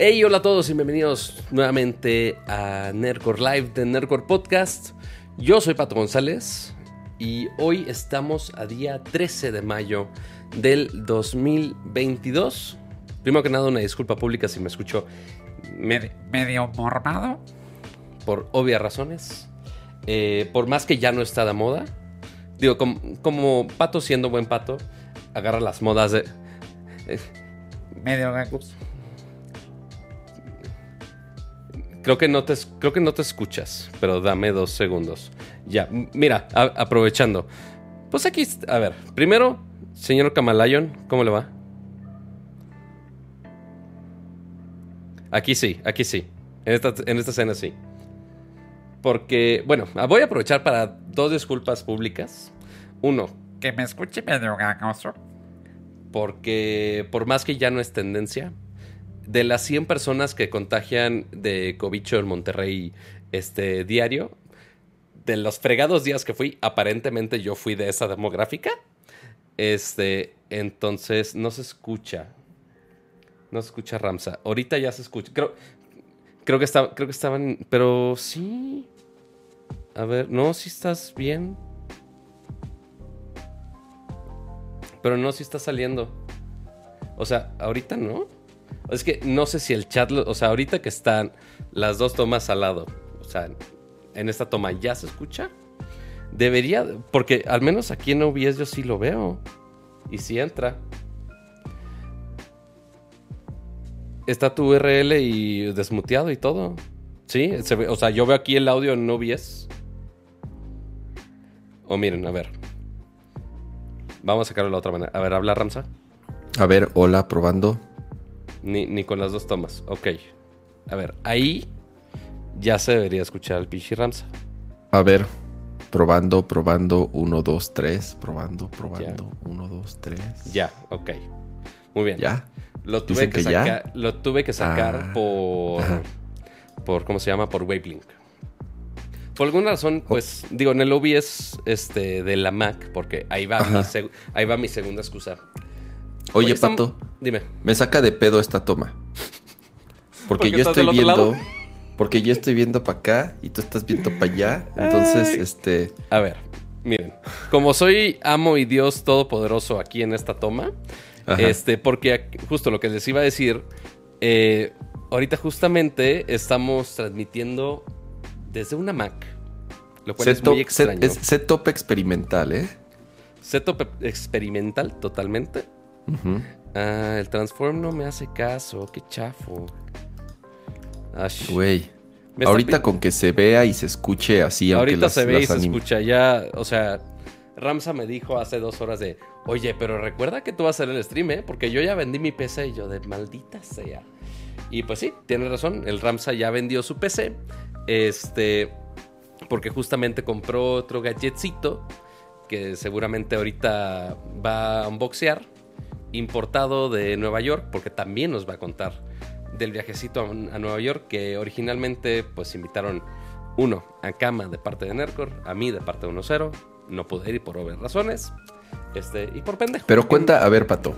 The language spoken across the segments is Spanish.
Hey, hola a todos y bienvenidos nuevamente a Nerdcore Live de Nerdcore Podcast. Yo soy Pato González y hoy estamos a día 13 de mayo del 2022. Primero que nada, una disculpa pública si me escucho Medio, medio mormado. por obvias razones. Eh, por más que ya no está de moda. Digo, como, como Pato siendo buen Pato, agarra las modas de... eh, Medio Ups. Creo que, no te, creo que no te escuchas, pero dame dos segundos. Ya, mira, aprovechando. Pues aquí, a ver, primero, señor Kamalayon, ¿cómo le va? Aquí sí, aquí sí. En esta, en esta escena sí. Porque, bueno, voy a aprovechar para dos disculpas públicas. Uno, que me escuche medio gangoso. porque por más que ya no es tendencia, de las 100 personas que contagian de cobicho en Monterrey este diario, de los fregados días que fui, aparentemente yo fui de esa demográfica. Este, entonces no se escucha. No se escucha Ramsa. Ahorita ya se escucha. Creo, creo que estaba, creo que estaban, pero sí. A ver, no, si estás bien. Pero no, si está saliendo. O sea, ahorita no. Es que no sé si el chat, o sea, ahorita que están las dos tomas al lado, o sea, en esta toma ya se escucha. Debería, porque al menos aquí en OBS yo sí lo veo. Y sí entra. Está tu URL y desmuteado y todo. Sí, se ve- o sea, yo veo aquí el audio en OBS. O miren, a ver. Vamos a sacarlo de la otra manera. A ver, habla Ramsa. A ver, hola, probando. Ni, ni con las dos tomas. Ok. A ver, ahí ya se debería escuchar el Pichi Ramsa. A ver, probando, probando. Uno, dos, tres. Probando, probando. Uno, dos, tres. Ya, ok. Muy bien. ¿Ya? Lo tuve que, ya. sacar, lo tuve que sacar Ah. por, Ajá. por, ¿cómo se llama? Por Wavelink. Por alguna razón, pues, digo, en el OBS este, de la Mac, porque ahí va, mi, ahí va mi segunda excusa. Oye, Pato, Dime. me saca de pedo esta toma. Porque ¿Por qué yo estoy viendo. Porque yo estoy viendo para acá y tú estás viendo para allá. Entonces, Ay. este. A ver, miren. Como soy amo y Dios todopoderoso aquí en esta toma, Ajá. este, porque justo lo que les iba a decir, eh, ahorita justamente estamos transmitiendo desde una Mac, lo cual es muy set- extraño. es setup experimental, ¿eh? Setup experimental totalmente. Ah, el transform no me hace caso, qué chafo. Ash. Güey. Ahorita con que se vea y se escuche así, aunque Ahorita las- se ve y se escucha ya, o sea, Ramsa me dijo hace dos horas de, oye, pero recuerda que tú vas a hacer el stream, ¿eh? Porque yo ya vendí mi PC y yo de maldita sea. Y pues sí, tiene razón, el Ramsa ya vendió su PC, este, porque justamente compró otro gadgetcito que seguramente ahorita va a unboxear, importado de Nueva York, porque también nos va a contar del viajecito a, a Nueva York, que originalmente pues invitaron uno a Cama de parte de Nercor, a mí de parte de 1-0, no pude ir por obvias razones, este, y por pendejo. Pero cuenta, a ver, Pato.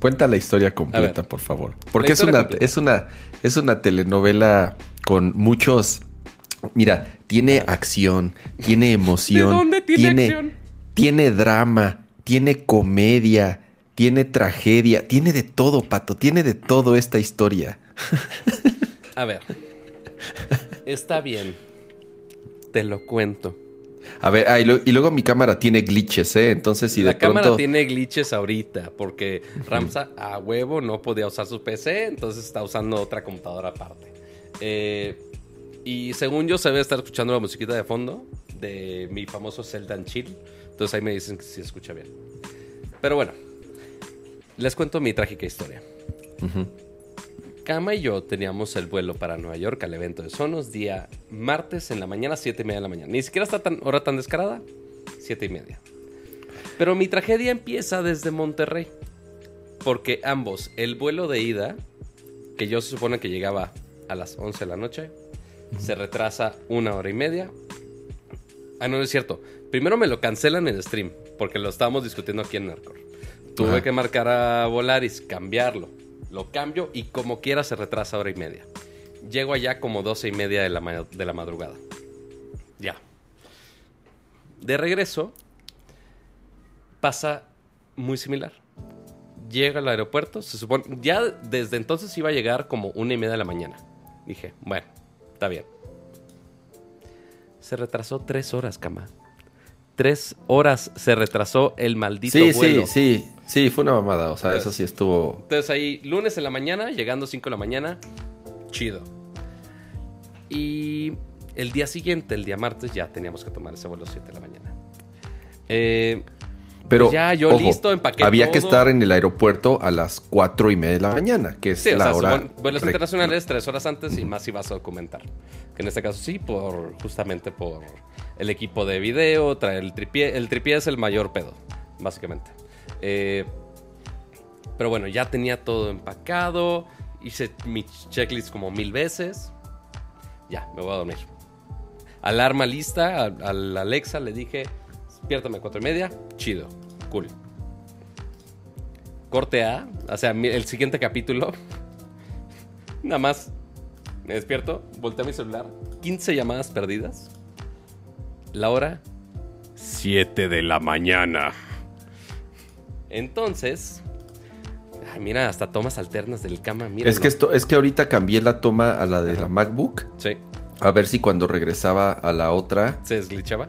Cuenta la historia completa, por favor. Porque es una, completa. es una, es una telenovela con muchos. Mira, tiene acción, tiene emoción. ¿De dónde tiene tiene, acción? tiene drama, tiene comedia, tiene tragedia, tiene de todo, Pato, tiene de todo esta historia. A ver, está bien, te lo cuento. A ver, ah, y, lo- y luego mi cámara tiene glitches, ¿eh? Entonces, si la de cámara pronto. tiene glitches ahorita porque Ramsa a huevo no podía usar su PC, entonces está usando otra computadora aparte. Eh, y según yo se debe estar escuchando la musiquita de fondo de mi famoso Zelda Chill. Entonces ahí me dicen que se escucha bien. Pero bueno, les cuento mi trágica historia. Kama y yo teníamos el vuelo para Nueva York al evento de Sonos día martes en la mañana, 7 y media de la mañana. Ni siquiera está tan hora tan descarada, 7 y media. Pero mi tragedia empieza desde Monterrey. Porque ambos, el vuelo de ida, que yo se supone que llegaba a las 11 de la noche, se retrasa una hora y media. Ah, no, no es cierto. Primero me lo cancelan en stream, porque lo estábamos discutiendo aquí en Narcor. Tuve Ajá. que marcar a Volaris, cambiarlo. Lo cambio y como quiera se retrasa hora y media. Llego allá como doce y media de la, ma- de la madrugada. Ya. De regreso, pasa muy similar. Llega al aeropuerto, se supone. Ya desde entonces iba a llegar como una y media de la mañana. Dije, bueno, está bien. Se retrasó tres horas, cama. Tres horas se retrasó el maldito Sí, vuelo. sí, sí. Sí, fue una mamada. O sea, eso sí estuvo. Entonces ahí, lunes en la mañana, llegando 5 de la mañana, chido. Y el día siguiente, el día martes, ya teníamos que tomar ese vuelo 7 de la mañana. Eh, Pero Pues ya, yo listo, empaqué Había que estar en el aeropuerto a las cuatro y media de la mañana, que es sí, o la sea, hora. vuelos internacionales tres horas antes y más si vas a documentar. Que en este caso sí, por justamente por el equipo de video, traer el tripié. El tripié es el mayor pedo, básicamente. Eh, pero bueno, ya tenía todo empacado. Hice mi checklist como mil veces. Ya, me voy a dormir. Alarma lista al Alexa, le dije, despiértame a cuatro y media. Chido, cool. Corte A, o sea, el siguiente capítulo. Nada más me despierto, volteo a mi celular, 15 llamadas perdidas. La hora, 7 de la mañana. Entonces, ay, mira, hasta tomas alternas del cama. Mira, Es que esto, es que ahorita cambié la toma a la de la MacBook. Sí, A ver si cuando regresaba a la otra se desglitchaba.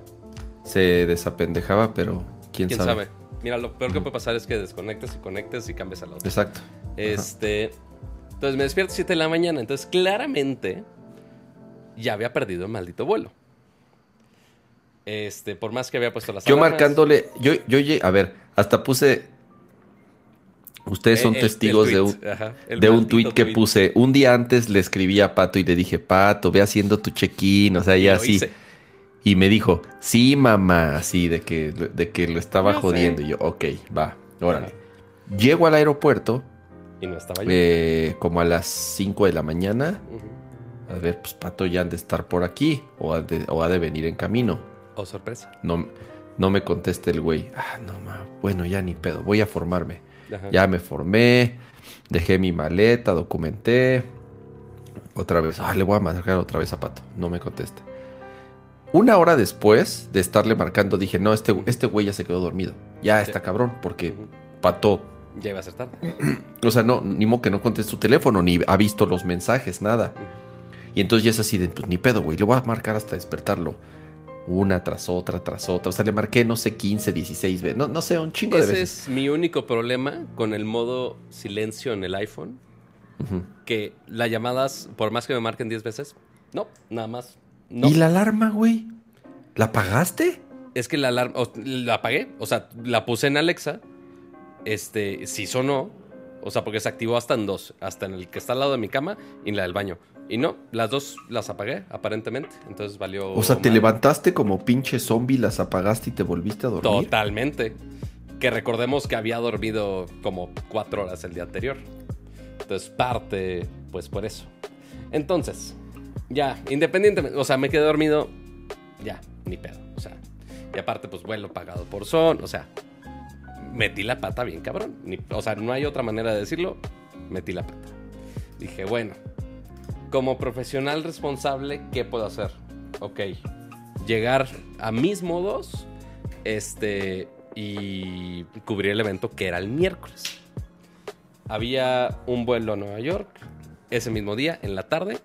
se desapendejaba, pero quién, ¿Quién sabe. sabe? Mira, lo peor que puede pasar es que desconectes y conectes y cambies a la otra. Exacto. Este. Entonces me despierto 7 de la mañana. Entonces, claramente, ya había perdido el maldito vuelo. Este, por más que había puesto las Yo alarmas, marcándole, yo, yo, a ver, hasta puse. Ustedes son eh, el testigos de un, ajá, de un tweet que tweet. puse. Un día antes le escribí a Pato y le dije, Pato, ve haciendo tu check-in, o sea, Y ya así. hice. Y me dijo, sí, mamá, así, de que, de que lo estaba sé. jodiendo. Y yo, ok, va, órale. Llego al aeropuerto Y no estaba yo. eh, como a las 5 de la mañana. A ver, pues Pato ya han de estar por aquí o ha de, o ha de venir en camino. Oh, sorpresa. No, no me contesta el güey. Ah, no, ma, bueno, ya ni pedo, voy a formarme. Ajá. Ya me formé, dejé mi maleta, documenté. Otra vez, ah, le voy a marcar otra vez a Pato. No me contesta. Una hora después de estarle marcando, dije, no, este, este güey ya se quedó dormido. Ya Sí. está cabrón, porque. Pato, Ya iba a ser tarde. o sea, no, ni modo que no conteste su teléfono, ni ha visto los mensajes, nada. Y entonces ya es así de, pues ni pedo, güey, le voy a marcar hasta despertarlo. Una tras otra, tras otra. O sea, le marqué, no sé, 15, 16 veces. No, no sé, un chingo de Ese veces. es mi único problema con el modo silencio en el iPhone. Que las llamadas, por más que me marquen 10 veces, no, nada más. No. ¿Y la alarma, güey? ¿La apagaste? Es que la alarma, o- la apagué, o sea, la puse en Alexa, este, sí sonó, o sea, porque se activó hasta en dos, hasta en el que está al lado de mi cama y en la del baño. Y no, las dos las apagué, aparentemente, entonces valió... O sea, te levantaste como pinche zombie, las apagaste y te volviste a dormir. Totalmente. Que recordemos que había dormido como cuatro horas el día anterior. Entonces, parte, pues por eso. Entonces, ya, independientemente, o sea, me quedé dormido, ya, ni pedo. O sea, y aparte, pues vuelo pagado por son, o sea, metí la pata bien cabrón. Ni- o sea, no hay otra manera de decirlo, metí la pata. Dije, bueno, como profesional responsable, ¿qué puedo hacer? Ok, llegar a mis modos, este, y cubrir el evento que era el miércoles. Había un vuelo a Nueva York ese mismo día, en la tarde.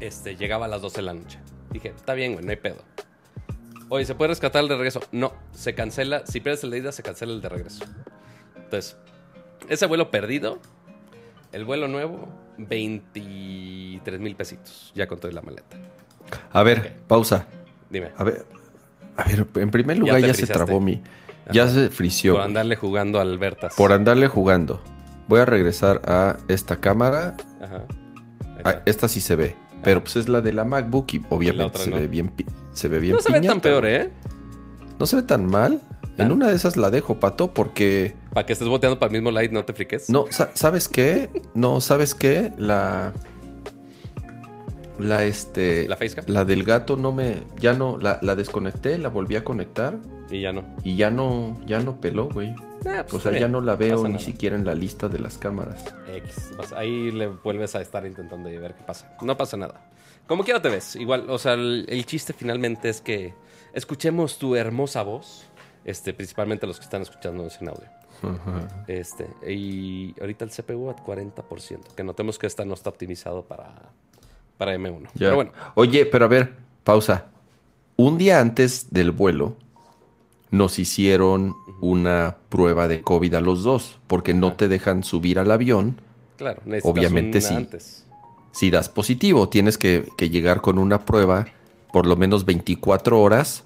Este, llegaba a las 12 de la noche. Dije, está bien, güey, no hay pedo. Oye, ¿se puede rescatar el de regreso? No, se cancela. Si pierdes el de ida, se cancela el de regreso. Entonces, ese vuelo perdido, el vuelo nuevo, 23 mil pesitos. Ya con toda la maleta. A ver, pausa. Dime, A ver, a ver, en primer lugar ya, se trabó mi. Ya se frició. por andarle jugando a Albertas. Por andarle jugando. Voy a regresar a esta cámara. Ajá. Esta sí se ve. Pero pues es la de la MacBook y obviamente se no. ve bien se ve bien No se ve tan peor, ¿eh? No se ve tan mal. En ¿Ah? una de esas la dejo, pato, porque Para que estés boteando para el mismo light, no te friques. no, sa- ¿sabes qué? No, ¿sabes qué? La la este La facecam. la del gato no me ya no la, la desconecté, la volví a conectar Y ya no. y ya no ya no peló, güey. Ah, pues, O sea, está ya bien, no la veo ni nada. siquiera en la lista de las cámaras. X. Ahí le vuelves a estar intentando ver qué pasa. No pasa nada. Como quiera te ves. Igual, o sea, el, el chiste finalmente es que escuchemos tu hermosa voz. Este, principalmente los que están escuchando en audio. Este, y ahorita el CPU a 40%. Que notemos que esta no está optimizado para, para M1. Ya. Pero bueno, Oye, pero a ver, pausa. Un día antes del vuelo nos hicieron una prueba de COVID a los dos, porque no te dejan subir al avión claro, necesitas Obviamente sí. antes. si das positivo. Tienes que, que llegar con una prueba por lo menos 24 horas,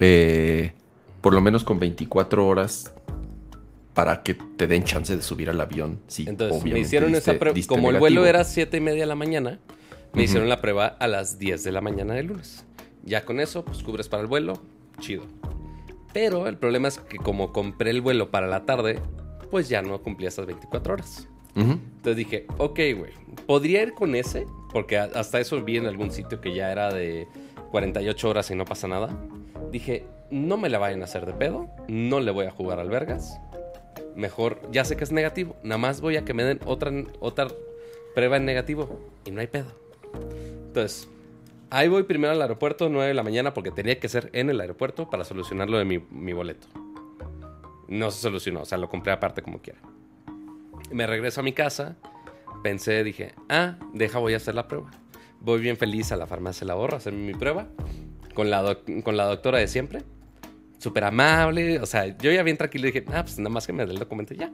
eh, por lo menos con 24 horas para que te den chance de subir al avión. Sí, Entonces, me hicieron diste- esa prueba. Como el vuelo era 7 y media de la mañana, me hicieron la prueba a las 10 de la mañana del lunes. Ya con eso, pues cubres para el vuelo, chido. Pero el problema es que como compré el vuelo para la tarde, pues ya no cumplía esas 24 horas. Entonces dije, ok, güey, podría ir con ese, porque hasta eso vi en algún sitio que ya era de 48 horas y no pasa nada. Dije, no me la vayan a hacer de pedo, no le voy a jugar al vergas. Mejor, ya sé que es negativo, nada más voy a que me den otra, otra prueba en negativo y no hay pedo. Entonces, ahí voy primero al aeropuerto, 9 de la mañana, porque tenía que ser en el aeropuerto para solucionar lo de mi, mi boleto. No se solucionó, o sea, lo compré aparte como quiera. Me regreso a mi casa, pensé, dije, ah, deja, voy a hacer la prueba. Voy bien feliz a la farmacia la Borra a hacerme mi prueba con la, con la doctora de siempre. Súper amable, o sea, yo ya bien tranquilo dije, ah, pues nada más que me dé el documento ya.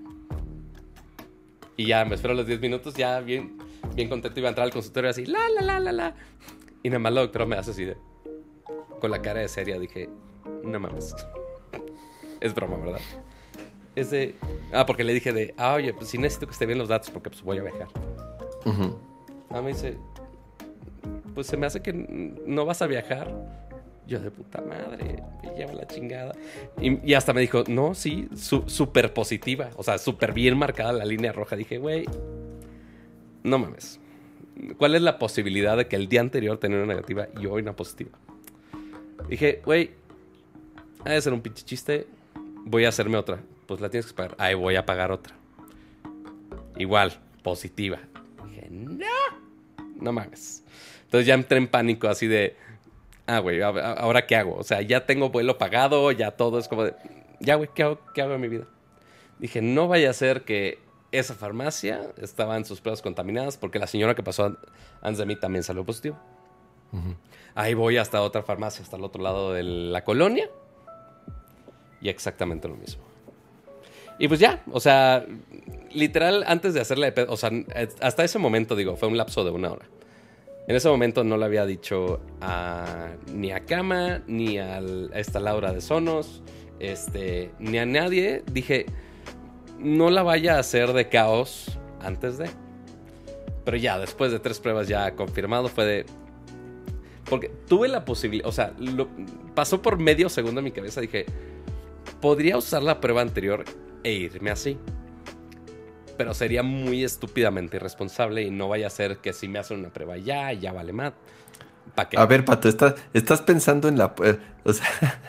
Y ya me espero los 10 minutos, ya bien, bien contento iba a entrar al consultorio así, la, la, la, la, la. Y nada más la doctora me hace así de, con la cara de seria, dije, no mames. Es broma, ¿verdad? Es de, ah, porque le dije de, ah, oye, pues sí necesito que esté bien los datos porque pues voy a viajar. Ujú. Ah, me dice, pues se me hace que no vas a viajar. Yo de puta madre, me lleva la chingada. Y, y hasta me dijo, no, sí, su- súper positiva. O sea, súper bien marcada la línea roja. Dije, güey, no mames. ¿Cuál es la posibilidad de que el día anterior tenía una negativa y hoy una positiva? Dije, güey, ha de ser un pinche chiste. Voy a hacerme otra. Pues la tienes que pagar. Ahí voy a pagar otra. Igual, positiva. Dije, no, no mames. Entonces ya entré en pánico así de, ah, güey, ¿ahora qué hago? O sea, ya tengo vuelo pagado, ya todo es como de, ya, güey, ¿qué hago, ¿qué hago en mi vida? Dije, no vaya a ser que esa farmacia estaba en sus pruebas contaminadas porque la señora que pasó an- antes de mí también salió positivo. Ahí voy hasta otra farmacia, hasta el otro lado de la colonia. Y exactamente lo mismo. Y pues ya, o sea, literal, antes de hacerle de pedo, o sea, hasta ese momento, digo, fue un lapso de una hora. En ese momento no le había dicho a, ni a Cama, ni a esta Laura de Sonos, este, ni a nadie. Dije, no la vaya a hacer de caos antes de. Pero ya, después de tres pruebas ya confirmado, fue de. Porque tuve la posibilidad, o sea, lo- pasó por medio segundo en mi cabeza. Dije, podría usar la prueba anterior e irme así. Pero sería muy estúpidamente irresponsable y no vaya a ser que si me hacen una prueba ya, ya vale más. A ver, Pato, estás, estás pensando en la... eh, O sea,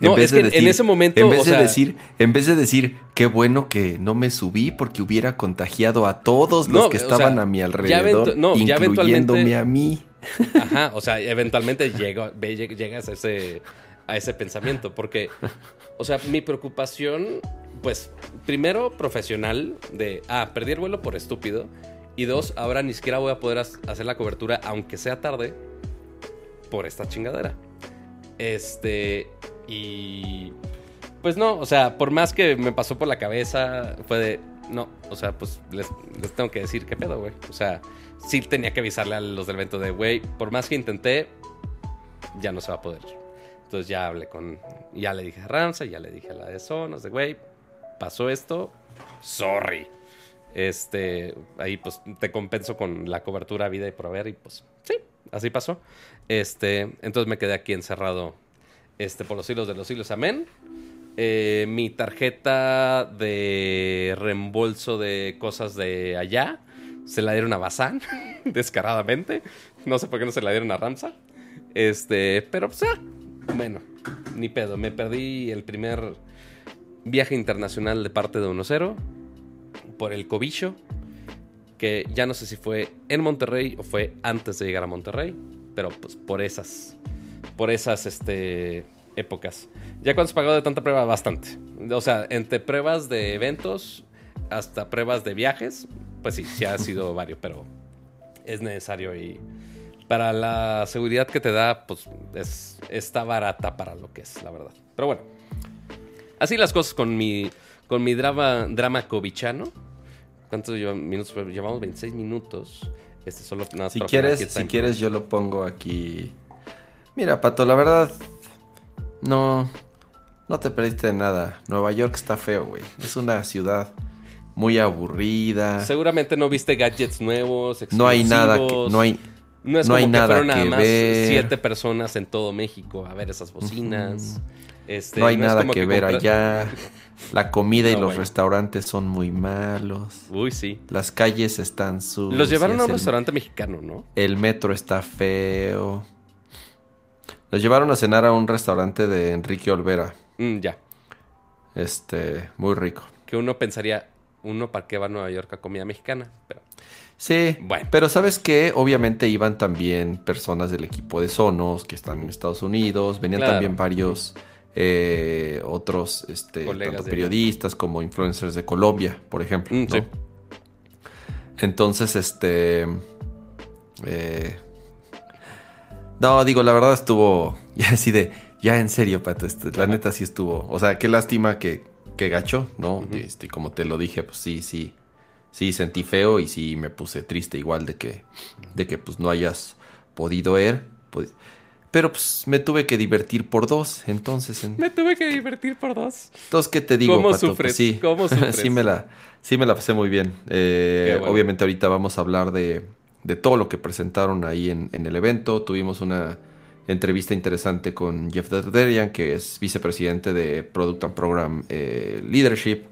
No, es que en ese momento, En vez o de sea- decir, en vez de decir, qué bueno que no me subí porque hubiera contagiado a todos los No, que o estaban sea, a mi ya alrededor, eventu- no, ya incluyéndome eventualmente- a mí. Ajá, o sea, eventualmente llego- llegas a ese, a ese pensamiento, porque, o sea, mi preocupación, pues, primero profesional, de, ah, perdí el vuelo por estúpido, y dos, ahora ni siquiera voy a poder hacer la cobertura, aunque sea tarde, por esta chingadera. Este, y, pues no, o sea, por más que me pasó por la cabeza, fue de, no, o sea, pues les, les tengo que decir qué pedo, güey. O sea, sí tenía que avisarle a los del evento de, güey, por más que intenté, ya no se va a poder. Entonces ya hablé con, ya le dije a Ramsa, ya le dije a la de Sonos, de, güey, pasó esto, sorry. Este, ahí pues te compenso con la cobertura vida y proveer y pues sí, así pasó. Este, entonces me quedé aquí encerrado, este, por los siglos de los siglos, amén. Eh, mi tarjeta de reembolso de cosas de allá se la dieron a Bazán, descaradamente. No sé por qué no se la dieron a Ramsa. Este, pero pues, ah, bueno, ni pedo. Me perdí el primer viaje internacional de parte de 1-0 por el cobicho, que ya no sé si fue en Monterrey o fue antes de llegar a Monterrey, pero pues por esas, por esas este, épocas. ¿Ya cuánto has pagado de tanta prueba? Bastante. O sea, entre pruebas de eventos hasta pruebas de viajes, pues sí, sí ha sido varios, pero es necesario y para la seguridad que te da, pues es, está barata para lo que es, la verdad. Pero bueno, así las cosas con mi, con mi drama, drama covichano. ¿Cuántos minutos? Llevamos 26 minutos. Este solo nada más Si quieres, si quieres yo lo pongo aquí. Mira, Pato, la verdad no no te perdiste de nada. Nueva York está feo, güey. Es una ciudad muy aburrida. Seguramente no viste gadgets nuevos. No hay nada que exclusivos. no hay No es no como hay que nada fueron nada que más ver. siete personas en todo México a ver esas bocinas. Este, no hay nada que, ver compras- allá. La comida y los bueno. restaurantes son muy malos. Uy, sí. Las calles están sucias. Los llevaron a un el- restaurante mexicano, ¿no? El metro está feo. Los llevaron a cenar a un restaurante de Enrique Olvera. Mm, ya. Este, muy rico. Que uno pensaría, uno para qué va a Nueva York a comida mexicana. Pero Sí, Bueno. pero ¿sabes qué? Obviamente iban también personas del equipo de Sonos que están en Estados Unidos. Venían Claro. también varios eh, otros este, tanto periodistas como influencers de Colombia, por ejemplo. Mm, ¿no? sí. Entonces, este... eh, no, digo, la verdad estuvo ya así de, ya en serio, Pato, este, la neta sí estuvo. O sea, qué lástima que, que gacho, ¿no? Este, como te lo dije, pues sí, sí, sí sentí feo y sí me puse triste igual de que, de que pues no hayas podido ir. pues, pero pues me tuve que divertir por dos, entonces, en- me tuve que divertir por dos. entonces, ¿qué te digo, ¿Cómo Pato? Pues sufres? sí, ¿Cómo sufres? sí, me la, sí me la pasé muy bien. Eh, bueno. Obviamente ahorita vamos a hablar de, de todo lo que presentaron ahí en, el evento. Tuvimos una entrevista interesante con Jeff Derderian, que es vicepresidente de Product and Program eh, Leadership.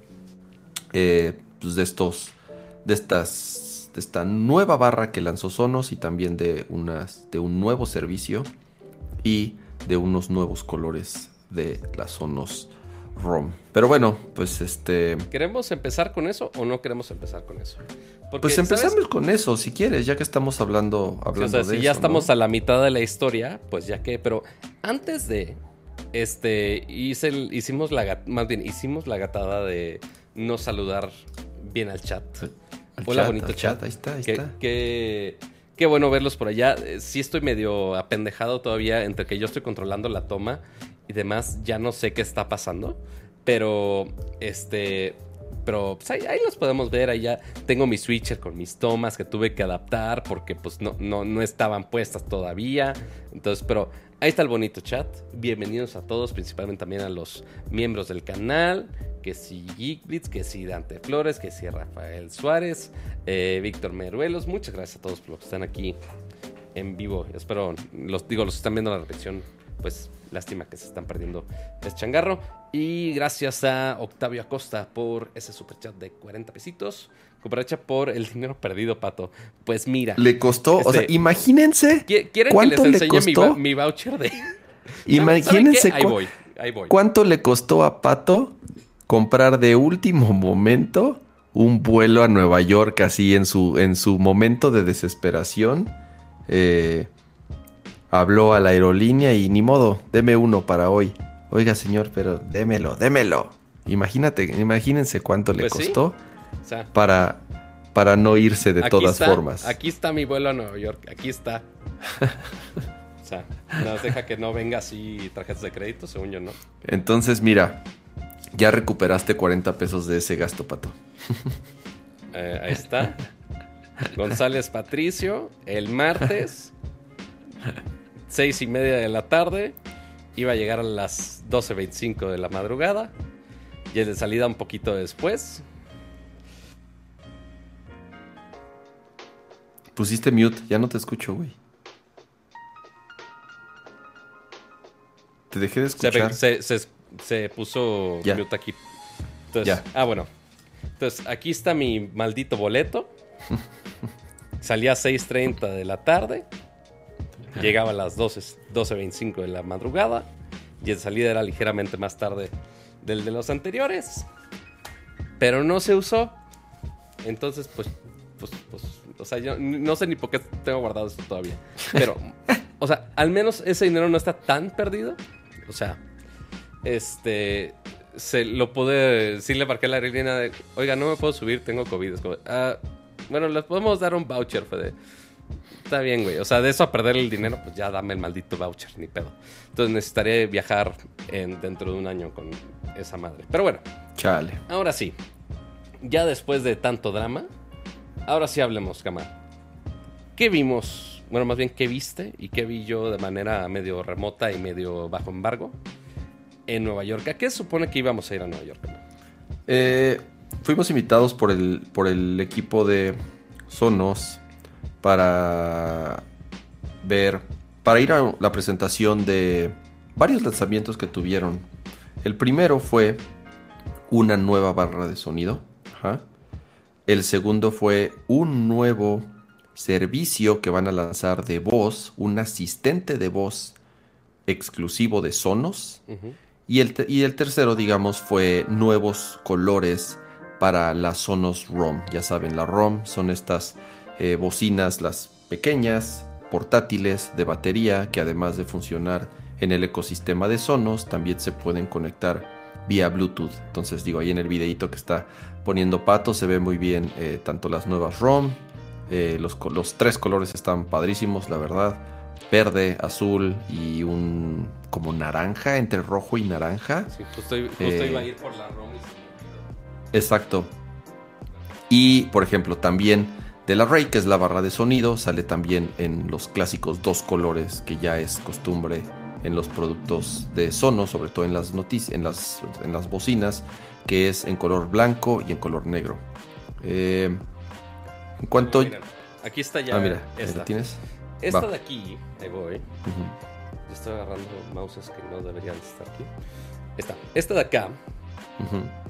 eh, pues de estos, de estas, de esta nueva barra que lanzó Sonos y también de unas, de un nuevo servicio y de unos nuevos colores de la Sonos ROM. Pero bueno, pues este, ¿Queremos empezar con eso o no queremos empezar con eso? Porque, pues ¿sabes? empezamos con eso, si quieres, ya que estamos hablando, Sí, o hablando sea, de si ya estamos ¿no? a la mitad de la historia, pues ya que, pero antes de, este, hice el- hicimos la, más bien, hicimos la gatada de no saludar bien al chat. Al Hola, chat, bonito al chat. Ahí está, ahí está. qué- qué bueno verlos por allá. Eh, Sí estoy medio apendejado todavía entre que yo estoy controlando la toma y demás. Ya no sé qué está pasando. Pero, este... Pero pues ahí, los podemos ver. Ahí ya tengo mi switcher con mis tomas que tuve que adaptar porque pues no, no, no estaban puestas todavía. Entonces, pero ahí está el bonito chat. Bienvenidos a todos, principalmente también a los miembros del canal. Que si Geekblitz, que si Dante Flores, que si Rafael Suárez, eh, Víctor Meruelos. Muchas gracias a todos por los que están aquí en vivo. Espero, los digo, los que están viendo la repetición, pues lástima que se están perdiendo este changarro. Y gracias a Octavio Acosta por ese superchat de 40 pesitos. Cooperacha por el dinero perdido, Pato. Pues mira, Le costó, o sea, Este- imagínense ¿qui- ¿quieren que cuánto les le enseñe mi, costó? mi voucher de... Imagínense. Ahí voy, ahí voy. cuánto le costó a Pato comprar de último momento un vuelo a Nueva York así en su, en su momento de desesperación. Eh, habló a la aerolínea y ni modo, deme uno para hoy. Oiga, señor, pero démelo, démelo. Imagínate, imagínense cuánto le Pues sí. costó O sea, para, para no irse de todas está, formas. Aquí está mi vuelo a Nueva York. Aquí está. o sea, nos deja que no venga así tarjetas de crédito, según yo, ¿no? Entonces, mira, ya recuperaste 40 pesos de ese gasto, Pato. Eh, ahí está. González Patricio, el martes, seis y media de la tarde. Iba a llegar a las 12.25 de la madrugada. Y el de salida un poquito después. Pusiste mute, ya no te escucho, güey. Te dejé de Se, escuchar. se- se- se puso Ya. mute aquí. Entonces, Ya. ah, bueno. Entonces, aquí está mi maldito boleto. Salía a 6.30 de la tarde. Llegaba a las 12 12.25 de la madrugada. y en salida era ligeramente más tarde del de los anteriores. Pero no se usó. Entonces, pues, pues, pues, o sea, yo no sé ni por qué tengo guardado esto todavía. Pero, o sea, al menos ese dinero no está tan perdido. O sea, este, se lo pude, sí le marqué a la aerolínea de, oiga, no me puedo subir, tengo COVID. Es como, "Ah, bueno, les podemos dar un voucher, Fede. Está bien, güey. O sea, de eso a perder el dinero, pues ya dame el maldito voucher, ni pedo. Entonces necesitaré viajar en, dentro de un año con esa madre. Pero bueno, Chale. ahora sí. Ya después de tanto drama, ahora sí hablemos, Cama. ¿Qué vimos? Bueno, más bien, ¿qué viste y qué vi yo de manera medio remota y medio bajo embargo en Nueva York? ¿A qué se supone que íbamos a ir a Nueva York? Eh, fuimos invitados por el, por el equipo de Sonos para ver, para ir a la presentación de varios lanzamientos que tuvieron. El primero fue una nueva barra de sonido. ajá. El segundo fue un nuevo servicio que van a lanzar de voz, un asistente de voz exclusivo de Sonos. Y el, y el tercero, digamos, fue nuevos colores para la Sonos ROM. Ya saben, la ROM son estas eh, bocinas, las pequeñas, portátiles de batería, que además de funcionar en el ecosistema de Sonos, también se pueden conectar vía Bluetooth. Entonces, digo, ahí en el videito que está poniendo Pato se ve muy bien eh, tanto las nuevas ROM, eh, los, los tres colores están padrísimos, la verdad. Verde, azul y un como naranja, entre rojo y naranja. Sí, justo, justo Eh, iba a ir por la ROM y se me olvidó. Exacto. Y, por ejemplo, también de la Ray, que es la barra de sonido, sale también en los clásicos dos colores que ya es costumbre en los productos de Sonos, sobre todo en las en las, en las bocinas, que es en color blanco y en color negro. Eh, en cuanto... Aquí está ya Ah, mira, esta. tienes. Esta Va. de aquí, ahí voy. Ujú. Yo estoy agarrando mouses que no deberían estar aquí. Esta. Esta de acá,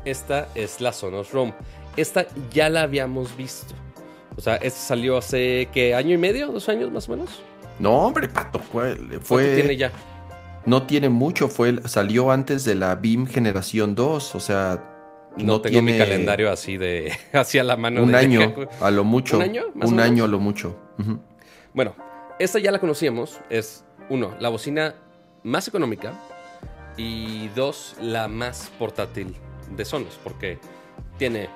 esta es la Sonos ROM. Esta ya la habíamos visto. O sea, esta salió hace, ¿qué? ¿Año y medio? ¿Dos años más o menos? No, hombre, Pato, fue... ¿Cuánto fue tiene ya? No tiene mucho, fue, salió antes de la BIM Generación 2, o sea... No, tengo mi tiene- calendario así de... hacia la mano. Un de- año, a lo mucho. ¿Un año, más o Un menos? año a lo mucho. Bueno, esta ya la conocíamos. Es, uno, la bocina más económica. Y dos, la más portátil de Sonos. Porque tiene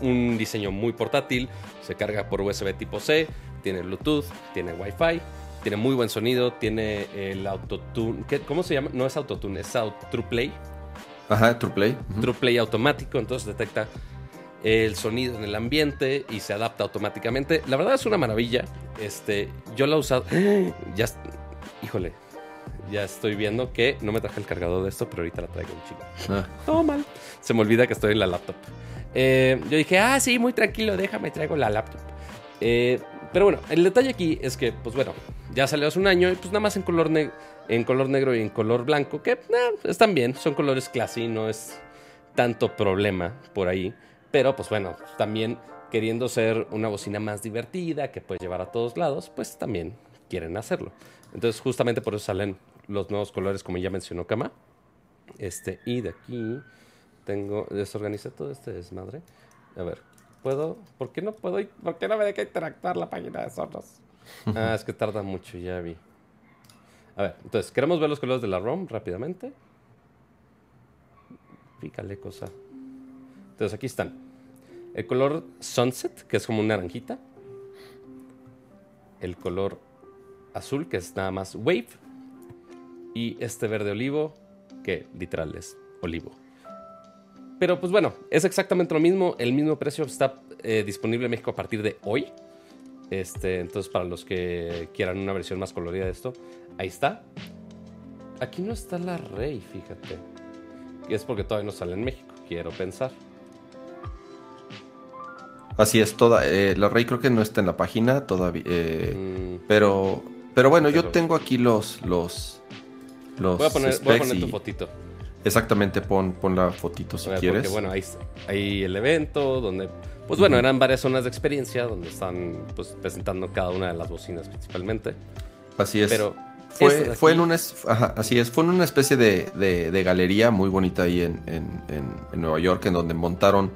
un diseño muy portátil. Se carga por USB tipo C. Tiene Bluetooth. Tiene Wi-Fi. Tiene muy buen sonido. Tiene el autotune. ¿qué- ¿Cómo se llama? No es autotune, es Au- TruePlay. Ajá, TruePlay. ujú. TruePlay automático, entonces detecta el sonido en el ambiente y se adapta automáticamente. La verdad es una maravilla. Este, yo la he usado. Ya, híjole, ya estoy viendo que no me traje el cargador de esto, pero ahorita la traigo un chico. Ah, Todo mal. Se me olvida que estoy en la laptop. Eh, yo dije, ah, sí, muy tranquilo, déjame, traigo la laptop. Eh, pero bueno, el detalle aquí es que, pues bueno, ya salió hace un año y pues nada más en color, en color negro y en color blanco, que eh, están bien, son colores classy, no es tanto problema por ahí. Pero pues bueno, también queriendo ser una bocina más divertida, que puedes llevar a todos lados, pues también quieren hacerlo. Entonces justamente por eso salen los nuevos colores, como ya mencionó Kama. Este, y de aquí tengo, desorganicé todo este desmadre. A ver, ¿puedo? ¿Por qué no puedo? ¿Por qué no me deja interactuar la página de Sonos? Ah, es que tarda mucho, ya vi. A ver, entonces, queremos ver los colores de la ROM rápidamente. Pícale, cosa. Entonces, aquí están. El color Sunset, que es como una naranjita. El color azul, que es nada más Wave. Y este verde olivo, que literal es olivo. Pero pues bueno, es exactamente lo mismo. El mismo precio está eh, disponible en México a partir de hoy. Este, entonces, para los que quieran una versión más colorida de esto, ahí está. Aquí no está la Rey, fíjate. Y es porque todavía no sale en México, quiero pensar. Así es, toda. eh, la Rey creo que no está en la página todavía. eh, Mm, pero, pero bueno, yo tengo aquí los. los, los voy a poner, voy a tu fotito. Exactamente, pon, pon la fotito si ver, quieres. Porque bueno, ahí, hay el evento donde, pues bueno, eran varias zonas de experiencia donde están pues presentando cada una de las bocinas principalmente. Así es. Pero Fue, fue en una, ajá, así es, fue en una especie de, de- de galería muy bonita ahí en, en- en- en Nueva York, en donde montaron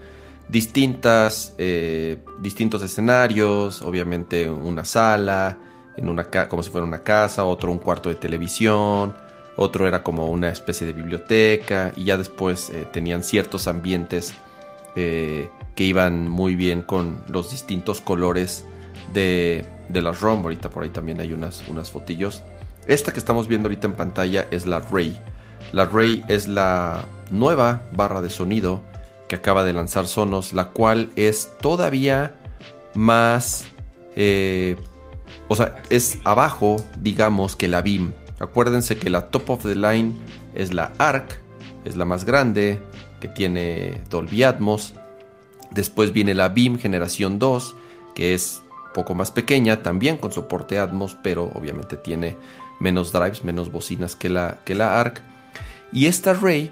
distintas, eh, distintos escenarios, obviamente una sala, en una ca- como si fuera una casa, otro un cuarto de televisión, otro era como una especie de biblioteca, y ya después eh, tenían ciertos ambientes eh, que iban muy bien con los distintos colores de, de las ROM. Ahorita por ahí también hay unas, unas fotillos. Esta que estamos viendo ahorita en pantalla es la Ray. La Ray es la nueva barra de sonido que acaba de lanzar Sonos, la cual es todavía más... eh, o sea, es abajo, digamos, que la BIM. Acuérdense que la top of the line es la ARC, es la más grande, que tiene Dolby Atmos. Después viene la BIM generación 2, que es poco más pequeña, también con soporte Atmos, pero obviamente tiene menos drives, menos bocinas que la, que la ARC. Y esta Ray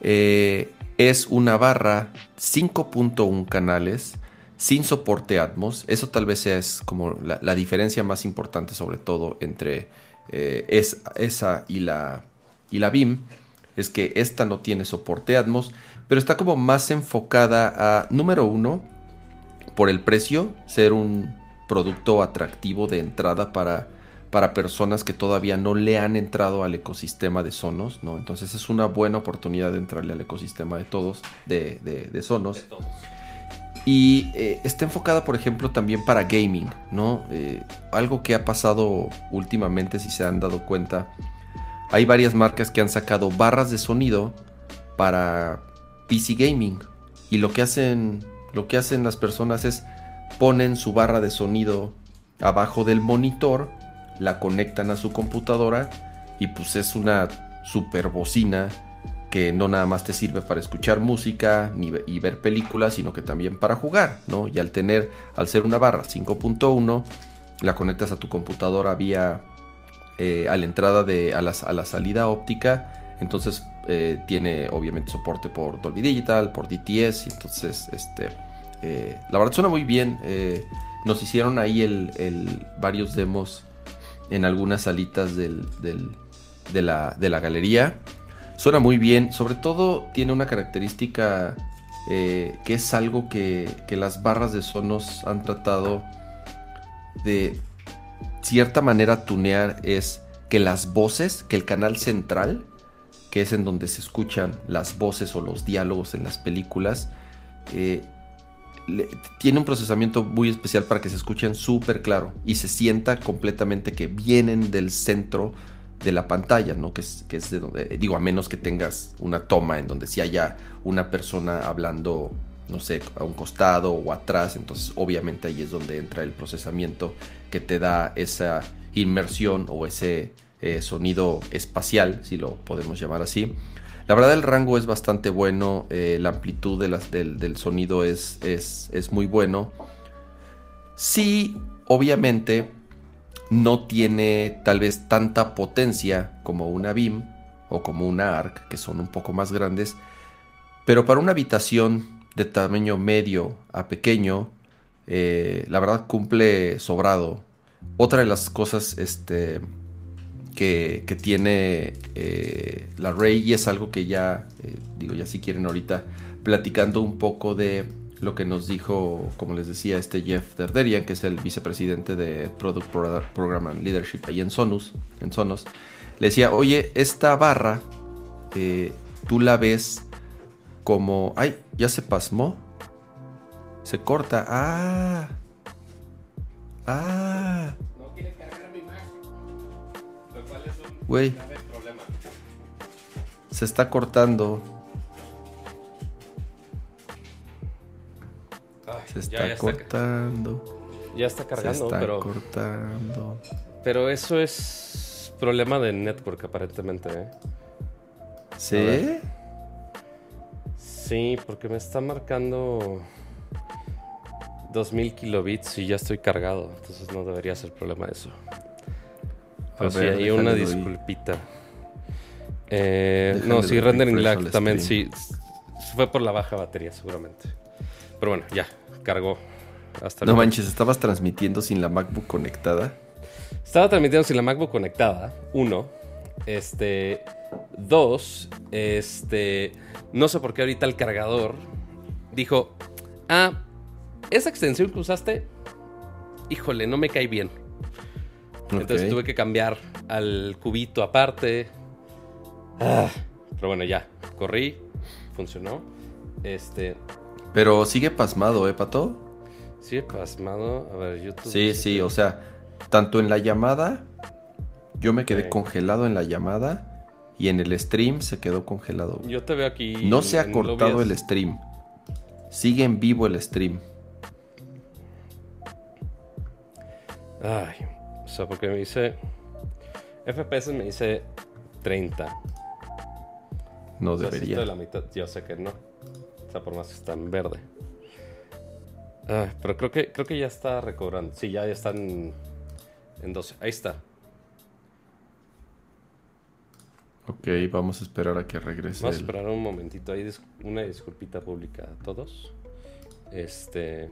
eh, es una barra 5.1 canales sin soporte Atmos. Eso tal vez es como la diferencia más importante, sobre todo entre eh, es- esa y la, y la BIM. Es que esta no tiene soporte Atmos, pero está como más enfocada a, número uno, por el precio, ser un producto atractivo de entrada para, para personas que todavía no le han entrado al ecosistema de Sonos, ¿no? Entonces es una buena oportunidad de entrarle al ecosistema de todos, de, de- de Sonos. Y eh, está enfocada, por ejemplo, también para gaming, ¿no? Eh, algo que ha pasado últimamente, si se han dado cuenta, hay varias marcas que han sacado barras de sonido para PC gaming. Y lo que hacen, lo que hacen las personas es ponen su barra de sonido abajo del monitor, la conectan a su computadora y pues es una super bocina que no nada más te sirve para escuchar música ni y ver películas, sino que también para jugar, ¿no? Y al tener, al ser una barra 5.1, la conectas a tu computadora vía eh, a la entrada de a la, a la salida óptica, entonces eh, tiene obviamente soporte por Dolby Digital, por DTS, entonces este eh, la verdad suena muy bien. eh, nos hicieron ahí el- varios demos en algunas salitas del- del- de, la, de la galería. Suena muy bien, sobre todo tiene una característica eh, que es algo que, que las barras de Sonos han tratado de cierta manera tunear, es que las voces, que el canal central, que es en donde se escuchan las voces o los diálogos en las películas, eh, tiene un procesamiento muy especial para que se escuchen súper claro y se sienta completamente que vienen del centro de la pantalla, ¿no? Que es, que es de donde, eh, digo, a menos que tengas una toma en donde sí haya una persona hablando, no sé, a un costado o atrás, entonces obviamente ahí es donde entra el procesamiento que te da esa inmersión o ese eh, sonido espacial, si lo podemos llamar así. La verdad el rango es bastante bueno, eh, la amplitud de del, del sonido es, es, es muy bueno. Sí, obviamente no tiene tal vez tanta potencia como una BIM o como una ARC, que son un poco más grandes, pero para una habitación de tamaño medio a pequeño, eh, la verdad cumple sobrado. Otra de las cosas este, que, que tiene eh, la Ray y es algo que ya, eh, digo, ya si quieren ahorita, platicando un poco de lo que nos dijo, como les decía, este Jeff Derderian, que es el vicepresidente de Product Pro- Program and Leadership ahí en Sonos, en Sonos, le decía, oye, esta barra, eh, tú la ves como, ay, ya se pasmó, se corta, ah, ah, No quiere cargar mi Mac. Lo cual es un grave problema. se está cortando, Ay, se está ya, cortando, ya está se cargando, está pero, cortando. pero eso es problema de network aparentemente. ¿eh? ¿Sí? Sí, porque me está marcando 2000 kilobits y ya estoy cargado. Entonces no debería ser problema eso. Pero sí, hay una disculpita. Eh, no, sí, rendering lag también sí. Fue por la baja batería seguramente. Pero bueno, ya, cargó. Hasta No manches, estabas transmitiendo sin la MacBook conectada. Estaba transmitiendo sin la MacBook conectada, uno. Este, dos, este, no sé por qué ahorita el cargador dijo, ah, esa extensión que usaste, híjole, no me cae bien. Entonces tuve que cambiar al cubito aparte. Ah, pero bueno, ya, corrí, funcionó. Este, Pero sigue pasmado, ¿eh, Pato? sí, pasmado. A ver, YouTube. Sí, sí, o sea, tanto en la llamada, yo me quedé congelado en la llamada y en el stream se quedó congelado. Yo te veo aquí. No se ha cortado el stream. Sigue en vivo el stream. Ay, o sea, porque me dice. FPS me dice 30. No O sea, si debería. la mitad, yo sé que no. Sea, por más que está en verde. Ah, pero creo que, creo que ya está recobrando. Sí, ya, ya están en 12. Ahí está. Ok, vamos a esperar a que regrese. Vamos a esperar un momentito. Ahí dis- una disculpita pública a todos. Este.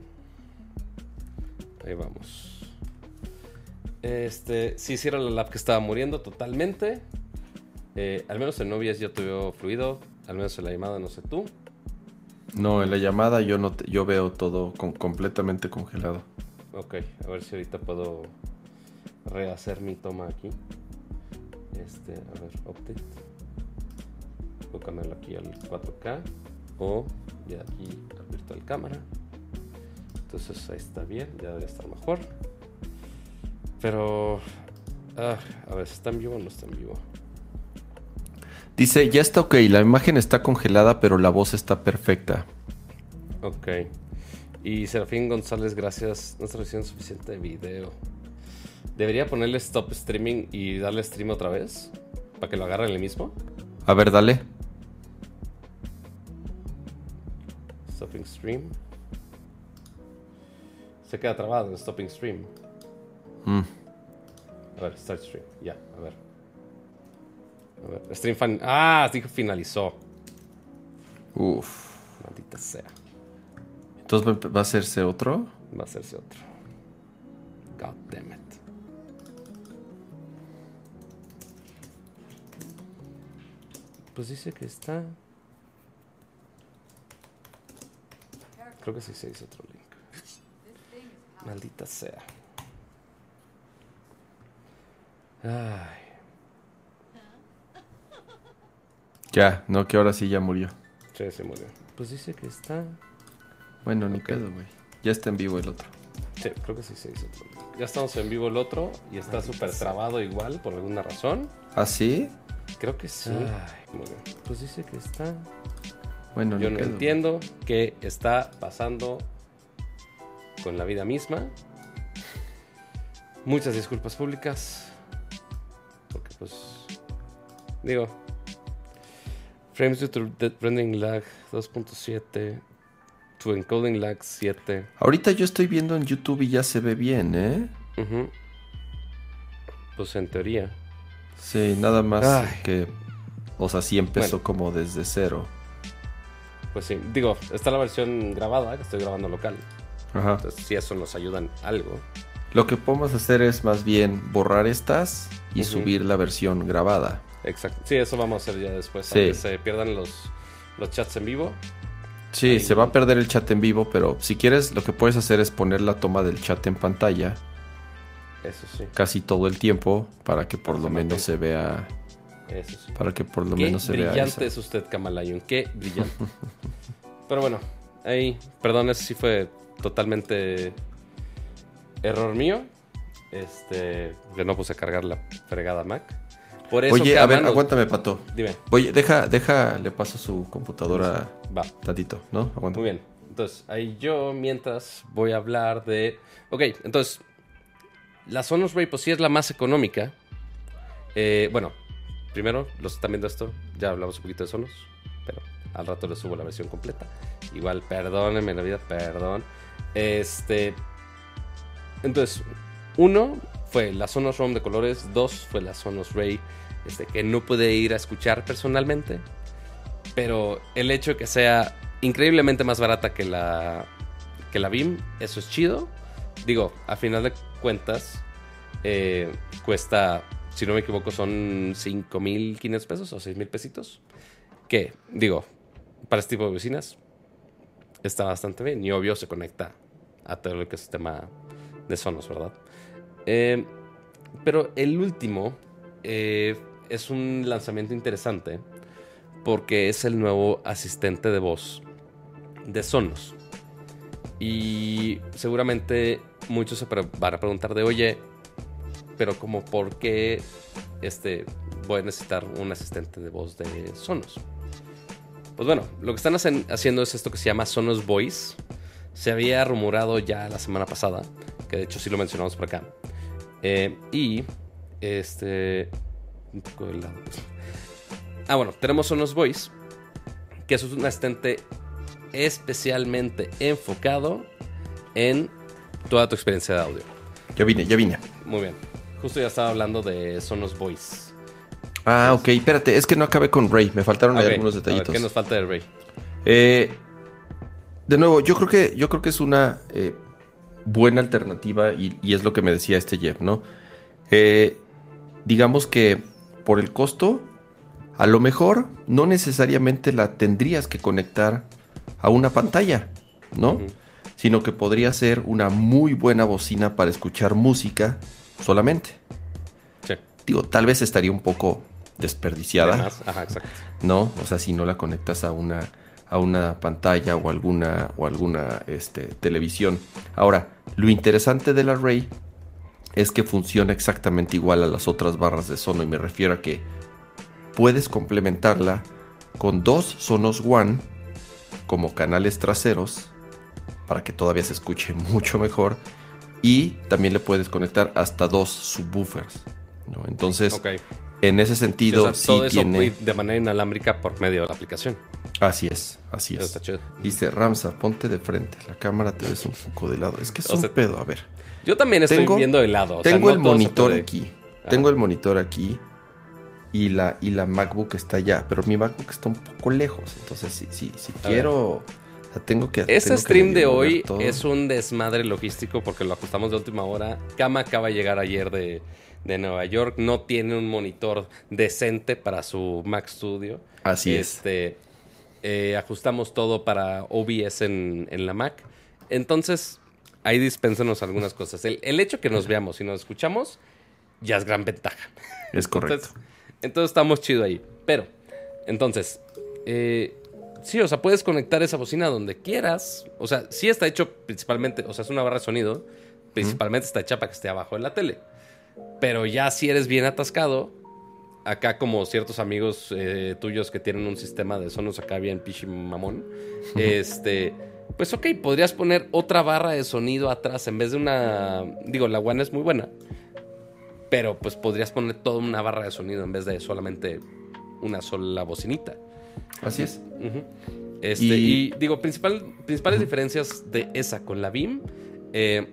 Ahí vamos. Este. Sí, sí era la lab que estaba muriendo totalmente. Eh, al menos en yo te veo fluido. Al menos en la llamada, no sé tú. No, en la llamada yo no te- yo veo todo con- completamente congelado. Ok, a ver si ahorita puedo rehacer mi toma aquí. Este, a ver, update. Puedo cambiarlo aquí al 4K o ya aquí al virtual cámara. Entonces ahí está bien, ya debería estar mejor. Pero, ah, a ver, ¿está en vivo o no está en vivo? Dice, ya está ok, la imagen está congelada, pero la voz está perfecta. Ok. Y Serafín González, gracias. No está recibiendo suficiente video. Debería ponerle stop streaming y darle stream otra vez. Para que lo agarren el mismo. A ver, dale. Stopping stream. Se queda trabado en stopping stream. Mm. A ver, start stream. Ya, a ver. A ver, stream fan. Ah, dijo finalizó. Uf. Maldita sea. Entonces va- va a hacerse otro. Va a hacerse otro. God damn it. Pues dice que está. Creo que sí se hizo otro link. Maldita sea. Ay. Ya, no, que ahora sí ya murió. Sí, se murió. Pues dice que está. Bueno, ni Ok. pedo, güey. Ya está en vivo el otro. Sí, creo que sí se hizo. Ya estamos en vivo el otro y está súper trabado igual por alguna razón. ¿Ah, sí? Creo que sí. Muy bien. Pues dice que está. Bueno, Yo ni no pedo. entiendo qué está pasando con la vida misma. Muchas disculpas públicas. Porque pues... Digo... Frames due to rendering lag 2.7. To encoding lag 7. Ahorita yo estoy viendo en YouTube y ya se ve bien, ¿eh? Ujú. Pues en teoría. Sí, nada más Ay. que... O sea, sí empezó Bueno. como desde cero. Pues sí. Digo, está la versión grabada, que estoy grabando local. Ajá. Entonces si eso nos ayuda en algo. Lo que podemos hacer es más bien borrar estas y subir la versión grabada. Exacto. Sí, eso vamos a hacer ya después. Sí. aunque se pierdan los, los chats en vivo. Sí, Ahí. se va a perder el chat en vivo, pero si quieres, lo que puedes hacer es poner la toma del chat en pantalla Eso sí. casi todo el tiempo para que por lo menos se vea, Eso sí. para que por lo Qué menos se vea. brillante esa. es usted, Kamalayon. Qué brillante. Pero bueno, ahí, perdón, ese sí fue totalmente error mío. Este, que no puse a cargar la fregada Mac. Por eso, Oye, a ver, aguántame, Pato. Dime, Oye, deja, deja, le paso su computadora va. tantito, ¿no? Aguanta. Muy bien. Entonces, ahí yo mientras voy a hablar de... Ok, entonces, la Sonos Ray pues sí es la más económica. Eh, bueno, primero, los están viendo esto, ya hablamos un poquito de Sonos, pero al rato les subo la versión completa. Igual, perdónenme la vida, perdón. Este... Entonces, uno fue la Sonos ROM de colores, dos fue la Sonos Ray, este, que no pude ir a escuchar personalmente. Pero el hecho de que sea increíblemente más barata que la, que la BIM, eso es chido. Digo, a final de cuentas, Eh, cuesta, si no me equivoco, son 5.500 pesos o 6.000 pesitos. Que, digo, para este tipo de bocinas está bastante bien. Y obvio se conecta a todo el sistema de Sonos, ¿verdad? Eh, pero el último eh, es un lanzamiento interesante porque es el nuevo asistente de voz de Sonos. Y seguramente muchos se van a preguntar de, oye, pero como por qué este, voy a necesitar un asistente de voz de Sonos. Pues bueno, lo que están haciendo es esto que se llama Sonos Voice. Se había rumorado ya la semana pasada, que de hecho sí lo mencionamos por acá. Eh, y este... un poco de lado. Ah, bueno, tenemos Sonos Voice, que es un asistente especialmente enfocado en toda tu experiencia de audio. Ya vine, ya vine. Muy bien. Justo ya estaba hablando de Sonos Voice. Ah, ok, espérate, es que no acabé con Ray, me faltaron ahí algunos ver, detallitos. ¿Qué nos falta del Rey? Eh, de nuevo, yo creo que, yo creo que es una eh, buena alternativa y, y es lo que me decía este Jeff, ¿no? Eh, digamos que por el costo, a lo mejor no necesariamente la tendrías que conectar a una pantalla, ¿no? Sino que podría ser una muy buena bocina para escuchar música solamente. Sí. Digo, tal vez estaría un poco desperdiciada. Además, Ajá, exacto. ¿no? O sea, si no la conectas a una, a una pantalla o alguna, o alguna este, televisión. Ahora, lo interesante del array es que funciona exactamente igual a las otras barras de sono y me refiero a que puedes complementarla con dos Sonos One como canales traseros para que todavía se escuche mucho mejor y también le puedes conectar hasta dos subwoofers. ¿no? Entonces, en ese sentido, o sea, todo sí eso tiene... de manera inalámbrica por medio de la aplicación. Así es, así es. Dice Ramsa, ponte de frente. La cámara te ves un poco de lado. Es que es O un sea, pedo. A ver, Yo también estoy Tengo- viendo de lado. o sea, tengo no el monitor puede- aquí. Ajá. Tengo el monitor aquí. Y la, y la MacBook está allá. Pero mi MacBook está un poco lejos. Entonces, sí, si A quiero. o sea, tengo que. Este que stream de hoy todo. es un desmadre logístico porque lo ajustamos de última hora. Kama acaba de llegar ayer de, de Nueva York. No tiene un monitor decente para su Mac Studio. Así es. este, eh, ajustamos todo para OBS en, en la Mac. Entonces, ahí dispénsenos algunas cosas. El, el hecho que nos veamos y nos escuchamos ya es gran ventaja. Es correcto. Entonces, entonces estamos chido ahí. Pero, entonces, eh, sí, o sea, puedes conectar esa bocina donde quieras. O sea, sí está hecho principalmente, o sea, es una barra de sonido. Principalmente está hecha para que esté abajo de la tele. Pero ya si eres bien atascado, acá como ciertos amigos eh, tuyos que tienen un sistema de sonos acá bien pichi mamón, este, pues ok, podrías poner otra barra de sonido atrás en vez de una, digo, la One es muy buena, pero pues podrías poner toda una barra de sonido en vez de solamente una sola bocinita. Así es. Este, Y- y... digo, principal, principales diferencias de esa con la BIM. eh,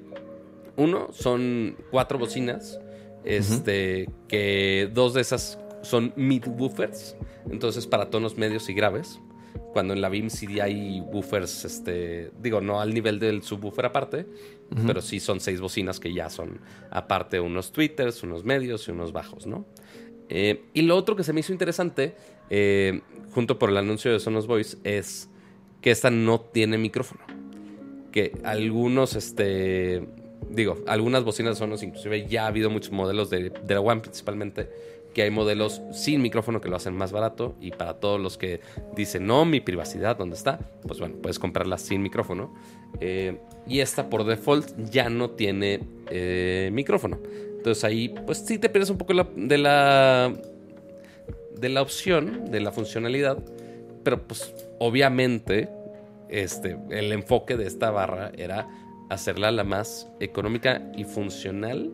uno, son cuatro bocinas. Este, que dos de esas son mid woofers. Entonces, para tonos medios y graves. Cuando en la BIM sí hay woofers, este, digo, no al nivel del subwoofer aparte, pero sí son seis bocinas que ya son aparte unos tweeters, unos medios y unos bajos, ¿no? Eh, y lo otro que se me hizo interesante, eh, junto por el anuncio de Sonos Voice, es que esta no tiene micrófono. Que algunos, este, digo, algunas bocinas de Sonos, inclusive ya ha habido muchos modelos de, de la One principalmente, que hay modelos sin micrófono que lo hacen más barato. Y para todos los que dicen, no, mi privacidad, ¿dónde está? Pues bueno, puedes comprarla sin micrófono. Eh, y esta por default ya no tiene eh, micrófono. Entonces ahí, pues sí te pierdes un poco de la de la opción, de la funcionalidad, pero pues obviamente este, el enfoque de esta barra era hacerla la más económica y funcional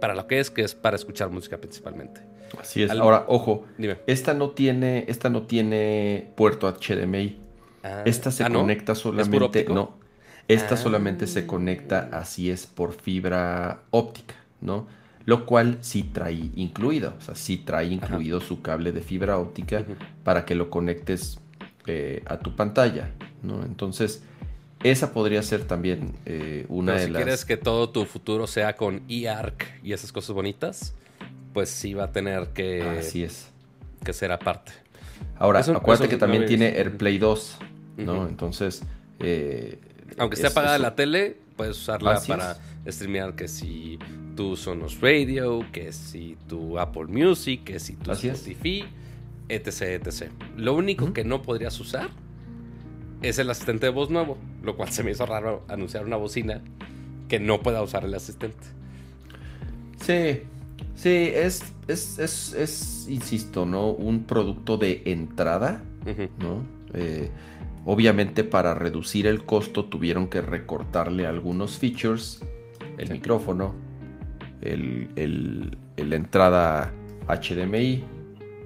para lo que es, que es para escuchar música principalmente. Así es. Al- Ahora, ojo. Dime. Esta no tiene, esta no tiene puerto HDMI. Ah, Esta se ah, conecta solamente. No. Esta Ah. solamente se conecta, así es, por fibra óptica, ¿no? Lo cual sí trae incluido. O sea, sí trae incluido su cable de fibra óptica para que lo conectes eh, a tu pantalla, ¿no? Entonces, esa podría ser también eh, una Pero de si las... quieres que todo tu futuro sea con eARC y esas cosas bonitas, pues sí va a tener que, Así es. que ser aparte. Ahora, Eso- acuérdate eso que también tiene. AirPlay 2, ¿no? Entonces... eh, Aunque esté es- apagada es- la tele, puedes usarla Así para streamear que si tu Sonos Radio, que si tu Apple Music, que si tu Así es. Spotify, etc, etc. Lo único que no podrías usar es el asistente de voz nuevo, lo cual se me hizo raro anunciar una bocina que no pueda usar el asistente. Sí, sí, es, es, es, es, insisto, ¿no? Un producto de entrada. ¿no? Eh, obviamente para reducir el costo tuvieron que recortarle algunos features, el Sí. micrófono, el, el- el entrada HDMI,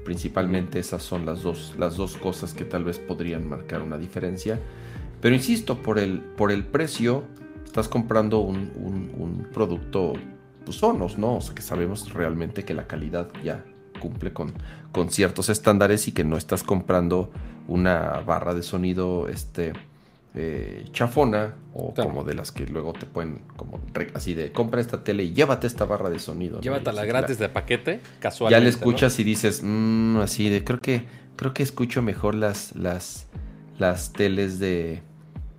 principalmente esas son las dos, las dos cosas que tal vez podrían marcar una diferencia. Pero insisto, por el, por el precio, estás comprando un, un- producto, pues Sonos, ¿no? O sea, que sabemos realmente que la calidad ya cumple con, con ciertos estándares y que no estás comprando una barra de sonido este, eh, chafona o Claro. como de las que luego te pueden, como así de compra esta tele y llévate esta barra de sonido. ¿no? Llévatela así, gratis la- de paquete, ya casualmente. le ¿no? escuchas y dices, "Mm, así de, creo que, creo que escucho mejor las, las, las teles de,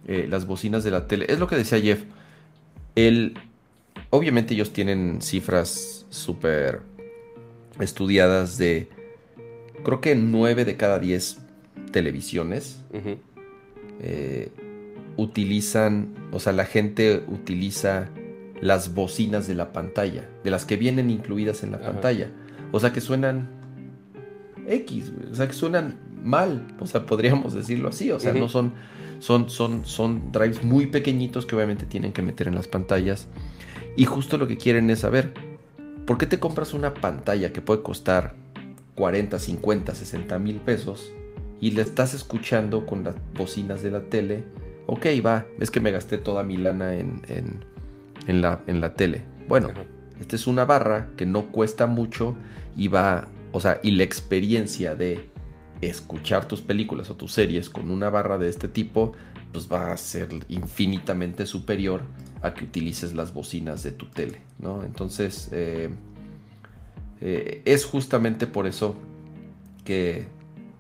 eh, las bocinas de la tele. Es lo que decía Jeff. El, obviamente ellos tienen cifras súper estudiadas de, creo que 9 de cada 10 televisiones eh, utilizan, o sea, la gente utiliza las bocinas de la pantalla, de las que vienen incluidas en la Ajá. pantalla. O sea, que suenan X, o sea, que suenan mal, o sea, podríamos decirlo así, o sea, no son, son, son, son drives muy pequeñitos que obviamente tienen que meter en las pantallas. Y justo lo que quieren es saber, ¿por qué te compras una pantalla que puede costar 40, 50, 60 mil pesos y le estás escuchando con las bocinas de la tele? Ok, va, es que me gasté toda mi lana en, en, en la, en la tele. Bueno, Ajá. esta es una barra que no cuesta mucho y va, o sea, y la experiencia de escuchar tus películas o tus series con una barra de este tipo, pues va a ser infinitamente superior a que utilices las bocinas de tu tele, ¿no? Entonces, eh, eh, es justamente por eso que,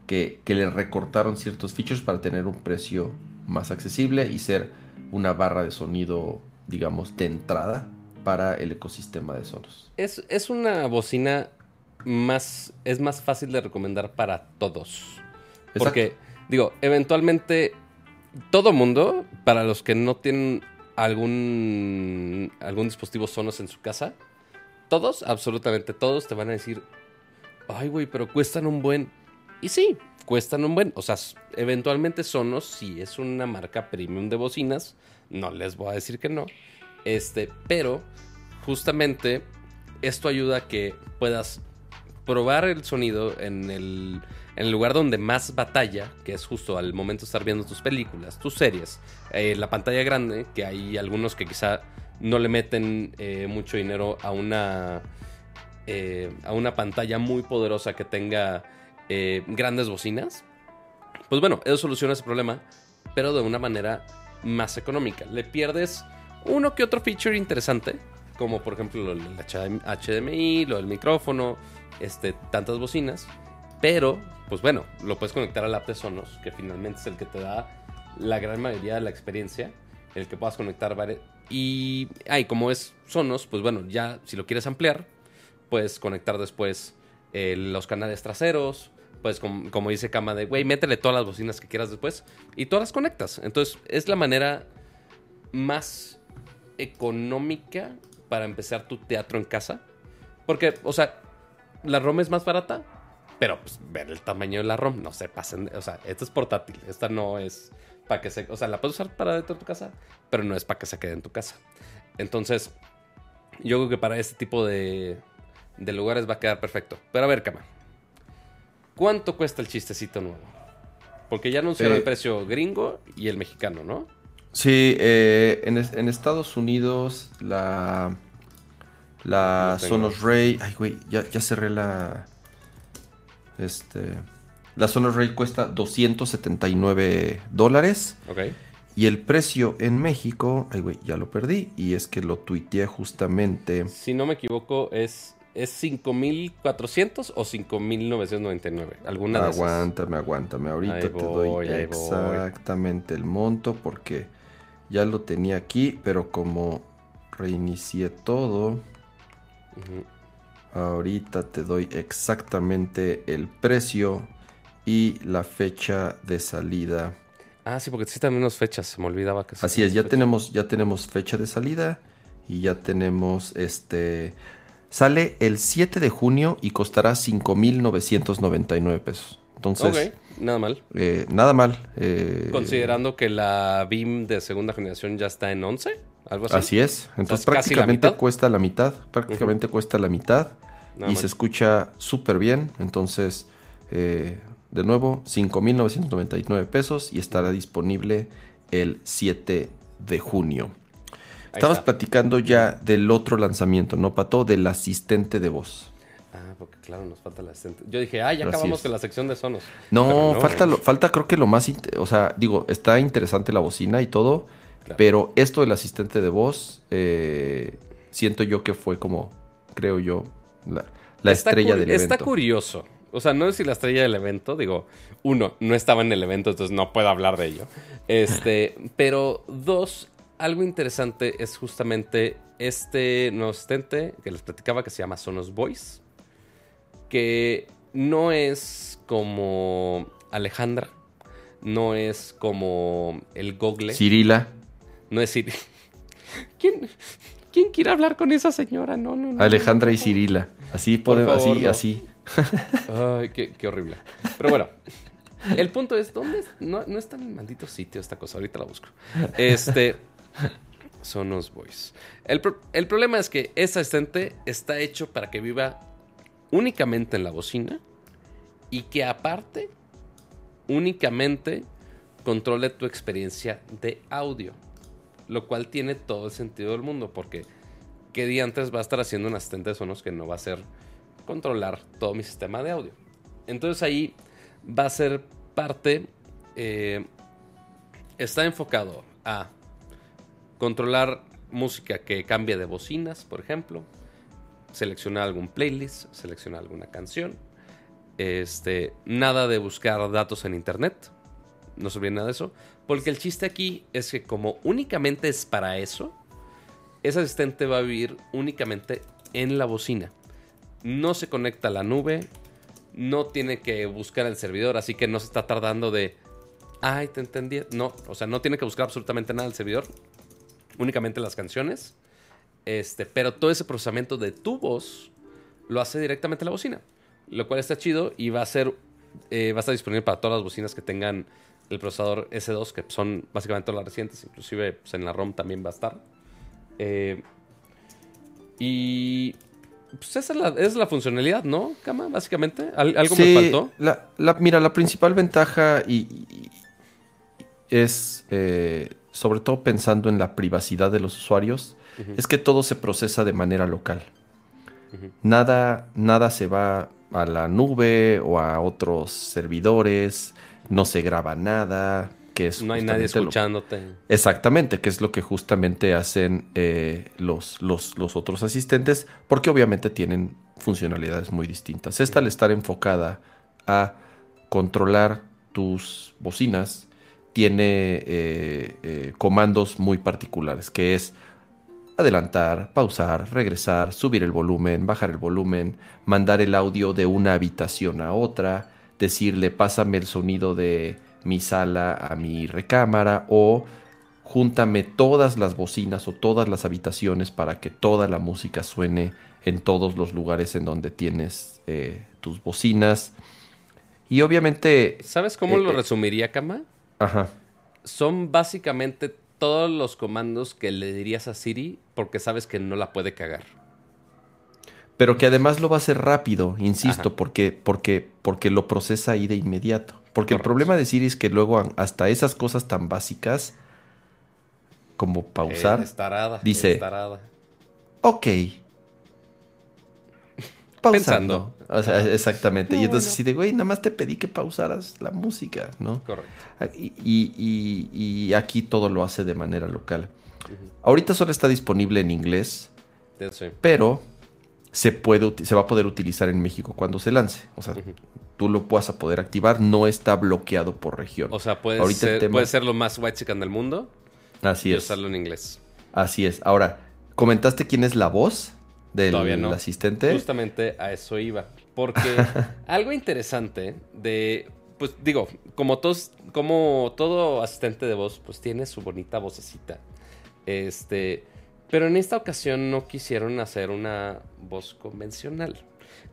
que, que le recortaron ciertos features para tener un precio más accesible y ser una barra de sonido, digamos, de entrada para el ecosistema de Sonos. Es, es una bocina más. Es más fácil de recomendar para todos. Porque, digo, eventualmente. Todo mundo, para los que no tienen algún. algún dispositivo Sonos en su casa, todos, absolutamente todos, te van a decir. Ay, güey, pero cuestan un buen. Y sí, cuestan un buen. O sea, eventualmente Sonos, si es una marca premium de bocinas, no les voy a decir que no. Este, pero justamente esto ayuda a que puedas probar el sonido en el, en el lugar donde más batalla, que es justo al momento de estar viendo tus películas, tus series, eh, la pantalla grande, que hay algunos que quizá no le meten eh, mucho dinero a una, eh, a una pantalla muy poderosa que tenga eh, grandes bocinas. Pues bueno, eso soluciona ese problema, pero de una manera más económica. Le pierdes uno que otro feature interesante, como por ejemplo lo del HDMI, lo del micrófono, este, tantas bocinas, pero pues bueno, lo puedes conectar al app de Sonos, que finalmente es el que te da la gran mayoría de la experiencia, el que puedas conectar vari- y ay, como es Sonos, pues bueno, ya si lo quieres ampliar, puedes conectar después eh, los canales traseros, pues com- como dice Kama de, güey, métele todas las bocinas que quieras después y todas las conectas. Entonces es la manera más económica para empezar tu teatro en casa. Porque, o sea, la ROM es más barata, pero pues ver el tamaño de la ROM, no se pasen. O sea, esta es portátil, esta no es para que se. O sea, la puedes usar para dentro de tu casa, pero no es para que se quede en tu casa. Entonces, yo creo que para este tipo de, de lugares va a quedar perfecto. Pero a ver, Cama, ¿cuánto cuesta el chistecito nuevo? Porque ya anunciaron Eh, el precio gringo y el mexicano, ¿no? Sí, eh, en, en Estados Unidos la, la No. Sonos Ray, ay güey, ya, ya cerré la, este, la Sonos Ray cuesta 279 dólares Ok. Y el precio en México, ay güey, ya lo perdí. Y es que lo tuiteé justamente. Si no me equivoco, es, es 5400 o 5999. Alguna de esas. Aguántame, aguántame. Ahorita Ahí te doy voy. exactamente el monto porque ya lo tenía aquí, pero como reinicié todo, ahorita te doy exactamente el precio y la fecha de salida. Ah, sí, porque sí también unas fechas. Se me olvidaba que sí Así es, ya tenemos, ya tenemos fecha de salida y ya tenemos este. Sale el 7 de junio y costará 5.999 pesos. Entonces, Ok, nada mal. eh, nada mal. eh, Considerando que la BIM de segunda generación ya está en 11, algo así. Así es. Entonces la prácticamente cuesta la mitad. Prácticamente cuesta la mitad. Nada y mal. se escucha súper bien. Entonces, eh, de nuevo, 5.999 pesos y estará disponible el 7 de junio. Está. platicando ya del otro lanzamiento, ¿no, Pato? Del asistente de voz. Ah, porque claro, nos falta la asistente. Yo dije, ah, ya Así acabamos es. con la sección de sonos. No, falta, lo- falta creo que lo más... O sea, digo, está interesante la bocina y todo, Claro. pero esto del asistente de voz, eh, siento yo que fue como, creo yo, la, la Está estrella del Está evento. curioso. O sea, no es si la estrella del evento, digo, uno, no estaba en el evento, entonces no puedo hablar de ello. Este, pero dos, algo interesante es justamente este nuevo asistente que les platicaba que se llama Sonos Voice, que no es como Alejandra, no es como el Google, Cirila, no es Siri. ¿Quién, ¿Quién quiere hablar con esa señora? No, no, no. Alejandra y no. Cirila. Así Por favor, así, así. Ay, qué, qué horrible. Pero bueno, el punto es, ¿dónde? es? No, no está en el maldito sitio esta cosa, ahorita la busco. Este, Sonos Voice. El, pro- el problema es que ese asistente está hecho para que viva únicamente en la bocina y que aparte únicamente controle tu experiencia de audio. Lo cual tiene todo el sentido del mundo porque ¿qué día antes va a estar haciendo un asistente de sonos que no va a ser controlar todo mi sistema de audio? Entonces ahí va a ser parte, eh, está enfocado a controlar música que cambie de bocinas, por ejemplo, seleccionar algún playlist, seleccionar alguna canción, este, nada de buscar datos en internet, no se olviden nada de eso, porque el chiste aquí es que como únicamente es para eso, ese asistente va a vivir únicamente en la bocina. No se conecta a la nube, no tiene que buscar el servidor, así que no se está tardando de, ay, te entendí. No, o sea, no tiene que buscar absolutamente nada el servidor, únicamente las canciones. Este, pero todo ese procesamiento de tu voz lo hace directamente la bocina, lo cual está chido y va a ser, eh, va a estar disponible para todas las bocinas que tengan el procesador S2, que son básicamente todas las recientes, inclusive pues, en la ROM también va a estar. Eh, y pues esa es la, esa es la funcionalidad, ¿no, Cama? Básicamente. ¿Al- ¿Algo Sí, me faltó? La, la- mira, la principal ventaja y, y- es, eh, sobre todo pensando en la privacidad de los usuarios, es que todo se procesa de manera local. Nada, nada se va a la nube o a otros servidores, no se graba nada, que es No hay nadie lo- escuchándote. Exactamente, que es lo que justamente hacen eh, los, los, los otros asistentes, porque obviamente tienen funcionalidades muy distintas. Esta al estar enfocada a controlar tus bocinas, tiene eh, eh, comandos muy particulares, que es adelantar, pausar, regresar, subir el volumen, bajar el volumen, mandar el audio de una habitación a otra, decirle pásame el sonido de mi sala a mi recámara o júntame todas las bocinas o todas las habitaciones para que toda la música suene en todos los lugares en donde tienes eh, tus bocinas. Y obviamente, ¿Sabes cómo Eh, lo eh. resumiría, Cama? Ajá, Son básicamente todos los comandos que le dirías a Siri porque sabes que no la puede cagar. pero que además lo va a hacer rápido, insisto, Ajá. porque, porque, porque lo procesa ahí de inmediato. Porque el problema de Siri es que luego hasta esas cosas tan básicas como pausar, Eh, Dice- es tarada. ok. Pausando. O sea, exactamente. No, y entonces bueno. así de, güey, nada más te pedí que pausaras la música, ¿no? Correcto. Y, y- y- y aquí todo lo hace de manera local. Ahorita solo está disponible en inglés, Sí. pero se, puede, se va a poder utilizar en México cuando se lance. O sea, tú lo puedas a poder activar, no está bloqueado por región. O sea, puede, Ahorita el ser, tema- puede ser lo más white chican del mundo Así y es. usarlo en inglés. Así es. Ahora, ¿comentaste quién es la voz del Todavía no. asistente? Justamente a eso iba. Porque algo interesante de. Pues digo, como todos, como todo asistente de voz, pues tiene su bonita vocecita. Este. Pero en esta ocasión no quisieron hacer una voz convencional.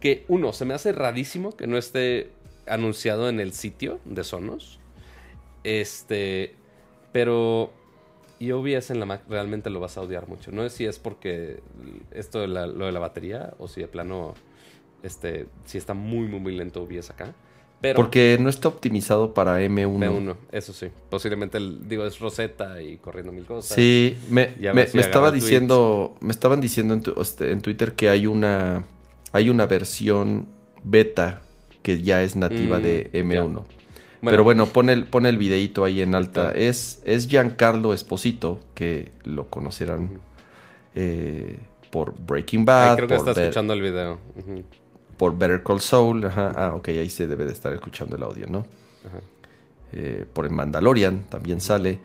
Que uno, se me hace rarísimo que no esté anunciado en el sitio de Sonos. Este. Pero. Y OBS en la Mac realmente lo vas a odiar mucho. No sé si es porque esto de la- lo de la batería o si de plano. Este. Si está muy, muy, muy lento OBS acá. Pero. Porque no está optimizado para M1. B1, eso sí. Posiblemente, el- digo, es Rosetta y corriendo mil cosas. Sí, me, me- me estaba tweets. diciendo, me estaban diciendo en, tu- este, en Twitter que hay una, hay una versión beta que ya es nativa Mm, de M1. Bueno, Pero bueno, pon el, pon el videito ahí en alta. Es, es Giancarlo Esposito, que lo conocerán eh, por Breaking Bad, creo que por, está Be- escuchando el video. Por Better Call Saul. Ajá. Ah, ok, ahí se debe de estar escuchando el audio, ¿no? ajá. eh, por el Mandalorian también sale.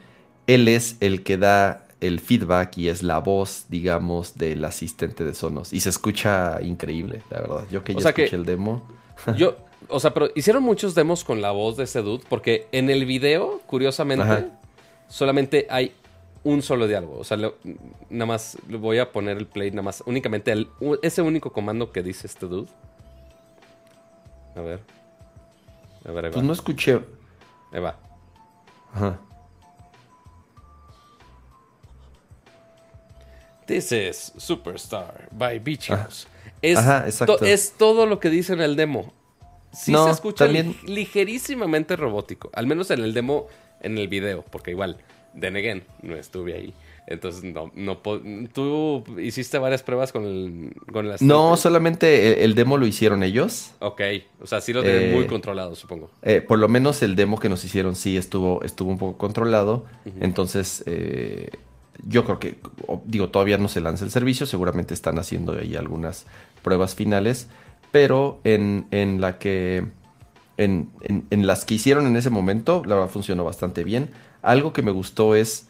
Él es el que da el feedback y es la voz, digamos, del asistente de Sonos. Y se escucha increíble, la verdad. Yo que O ya que- escuché el demo. Yo, o sea, pero hicieron muchos demos con la voz de ese dude, porque en el video, curiosamente, Ajá. solamente hay un solo diálogo. O sea, le- nada más le voy a poner el play, nada más, únicamente el- ese único comando que dice este dude. A ver. A ver, ahí va. Pues no escuché. Ahí va. Ajá. This is Superstar by Beach Ajá. House. Es, Ajá, exacto. to- es todo lo que dice en el demo. Sí No, se escucha también- li- ligerísimamente robótico. Al menos en el demo, en el video. Porque igual, then again, no estuve ahí. Entonces, no, no Tú hiciste varias pruebas con el, con el No, solamente el, el demo lo hicieron ellos. Ok, o sea, sí lo tienen Eh, muy controlado, supongo. Eh, por lo menos el demo que nos hicieron sí estuvo, estuvo un poco controlado. Entonces, eh, yo creo que, digo, todavía no se lanza el servicio. Seguramente están haciendo ahí algunas pruebas finales. Pero en, en la que. En, en- en las que hicieron en ese momento, la verdad funcionó bastante bien. Algo que me gustó es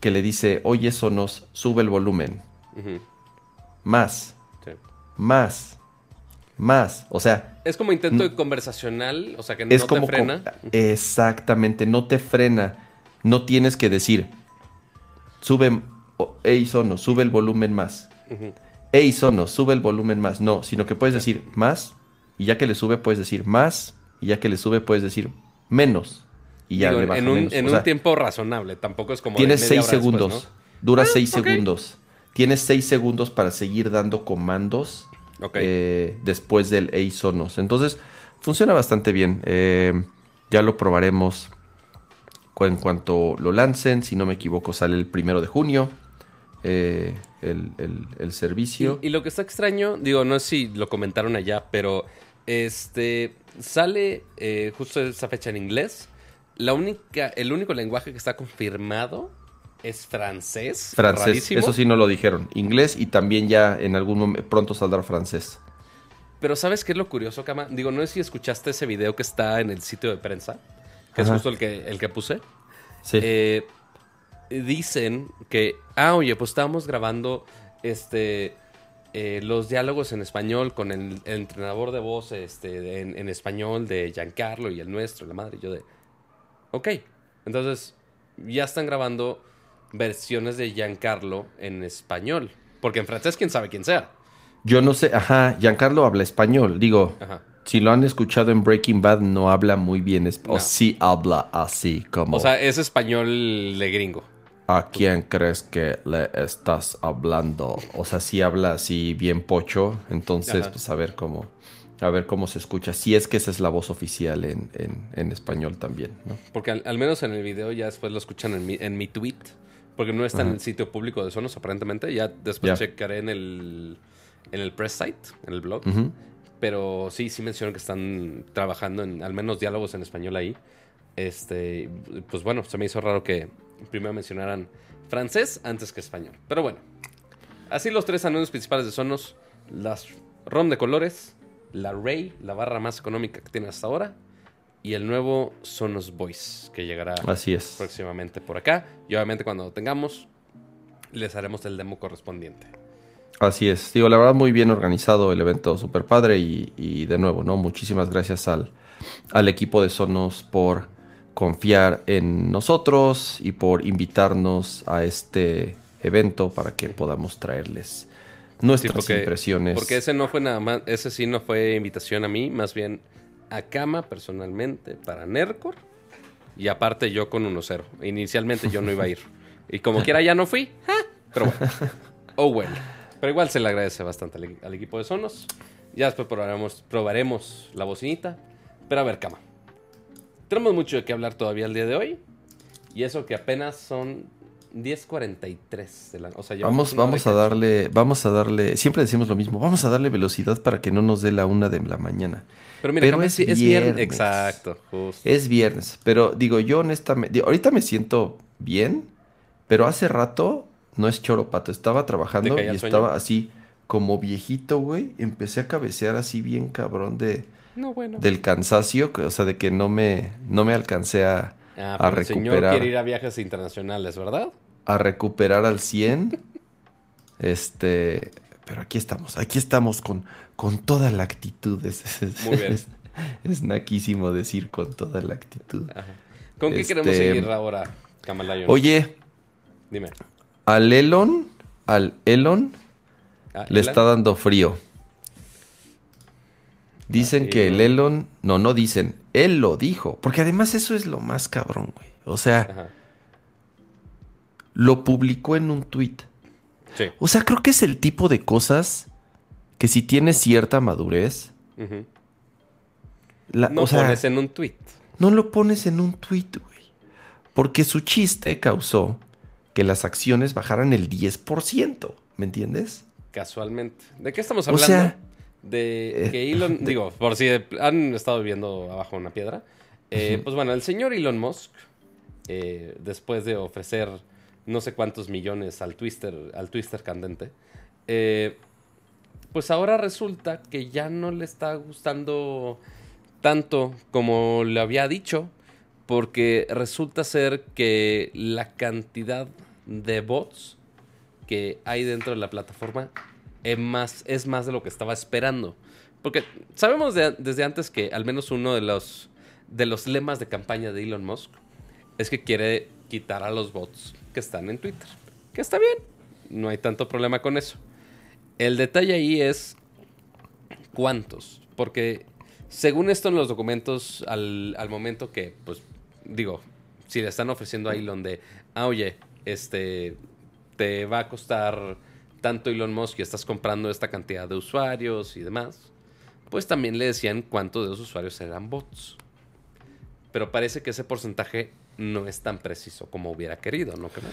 que le dice, oye, Sonos, sube el volumen. Más, sí. más, más. O sea, Es como intento de conversacional, o sea, que es no como te frena. exactamente, no te frena. No tienes que decir, sube, hey Sono, sube el volumen más. Ujú. Hey Sono, sube el volumen más. No, sino que puedes decir más, y ya que le sube, puedes decir más, y ya que le sube, puedes decir menos. Y ya Digo, le baja en un, menos. en O un tiempo razonable, tampoco es como. Tienes seis después, segundos. ¿no? Dura seis ok. segundos. Tienes seis segundos para seguir dando comandos Ok. eh, después del Hey Sonos. Entonces, funciona bastante bien. Eh, ya lo probaremos en cuanto lo lancen. Si no me equivoco, sale el primero de junio eh, el, el- el servicio. Y, y lo que está extraño, digo, no sé si lo comentaron allá, pero este sale eh, justo esa fecha en inglés. La única, el único lenguaje que está confirmado es francés. francés, rarísimo. eso sí no lo dijeron. Inglés y también ya en algún momento pronto saldrá francés. Pero ¿sabes qué es lo curioso, Kama? Digo, no sé si escuchaste ese video que está en el sitio de prensa, que es justo el que, el que puse. Sí. Eh, dicen que, ah, oye, pues estábamos grabando este eh, los diálogos en español con el, el entrenador de voz este, de- en, en español de Giancarlo y el nuestro, la madre. Y yo de, ok, entonces ya están grabando versiones de Giancarlo en español. Porque en francés, quién sabe quién sea. Yo no sé, ajá, Giancarlo habla español. Digo, Ajá. si lo han escuchado en Breaking Bad, no habla muy bien español. No. O sí habla así, como... O sea, es español de gringo. ¿A quién crees que le estás hablando? O sea, sí habla así bien pocho. Entonces, Ajá. pues a ver cómo... A ver cómo se escucha. Si es que esa es la voz oficial en, en- en español también, ¿no? Porque al, al menos en el video ya después lo escuchan en mi, en mi tweet. Porque no está en el sitio público de Sonos, aparentemente. Ya después Ya. checaré en el, en el press site, en el blog. Pero sí, sí mencionan que están trabajando en al menos diálogos en español ahí. Este, pues bueno, se me hizo raro que primero mencionaran francés antes que español. Pero bueno, así los tres anuncios principales de Sonos: las ROM de colores, la Ray, la barra más económica que tiene hasta ahora, y el nuevo Sonos Voice que llegará Así es. próximamente por acá. Y obviamente cuando lo tengamos, les haremos el demo correspondiente. Así es. Digo, la verdad, muy bien organizado el evento, super padre. Y, y de nuevo, ¿no? Muchísimas gracias al, al equipo de Sonos por confiar en nosotros y por invitarnos a este evento para que podamos traerles nuestras porque- impresiones. Porque ese no fue nada más, ese sí no fue invitación a mí, más bien a Kama personalmente para Nercor. Y aparte yo con 1-0. Inicialmente yo no iba a ir. Y como quiera ya no fui. ¡ja! Pero bueno. Oh well. Pero igual se le agradece bastante al, al equipo de Sonos. Ya después probaremos, probaremos la bocinita. Pero a ver, Kama. Tenemos mucho de qué hablar todavía el día de hoy. Y eso que apenas son 10.43 de la... O sea, Vamos, vamos a darle, vamos a darle, siempre decimos lo mismo, vamos a darle velocidad para que no nos dé la una de la mañana. Pero mira, Pero es viernes. Exacto, justo. Es viernes, pero digo, yo honestamente, ahorita me siento bien, pero hace rato no es choro, pato, estaba trabajando ¿Te y estaba así como viejito, güey, empecé a cabecear así bien cabrón de No, bueno. del cansancio, o sea, de que no me no me alcancé a, Ah, a pero el señor recuperar. quiere ir a viajes internacionales, ¿verdad? a recuperar al 100. Este, pero aquí estamos, aquí estamos con, con toda la actitud. Es, es- Muy bien. es- es naquísimo decir con toda la actitud. Ajá. ¿Con qué Este, queremos seguir ahora, Camalayon? Oye, Dime. al Elon, al Elon Ah, le Elon. está dando frío. Dicen que el Elon. No, no dicen, él lo dijo, porque además eso es lo más cabrón, güey. O sea, Ajá. lo publicó en un tweet. Sí. O sea, creo que es el tipo de cosas que si tienes cierta madurez, la- No o sea, pones en un tweet. no lo pones en un tweet, güey. Porque su chiste causó que las acciones bajaran el 10%, ¿me entiendes? Casualmente. ¿De qué estamos O hablando? sea, de eh, que Elon, digo, por si han estado viviendo abajo una piedra. eh. Pues bueno, el señor Elon Musk, eh, después de ofrecer no sé cuántos millones al Twister, al Twister candente, eh, pues ahora resulta que ya no le está gustando tanto como le había dicho, porque resulta ser que la cantidad de bots que hay dentro de la plataforma es más, es más de lo que estaba esperando. Porque sabemos de- desde antes que al menos uno de los, de los lemas de campaña de Elon Musk es que quiere quitar a los bots que están en Twitter. Que está bien, no hay tanto problema con eso. El detalle ahí es cuántos. Porque según esto en los documentos, al, al momento que, pues, digo, si le están ofreciendo a Elon de, ah, oye, este, te va a costar tanto Elon Musk y estás comprando esta cantidad de usuarios y demás, pues también le decían cuántos de esos usuarios eran bots. Pero parece que ese porcentaje no es tan preciso como hubiera querido, ¿no creo?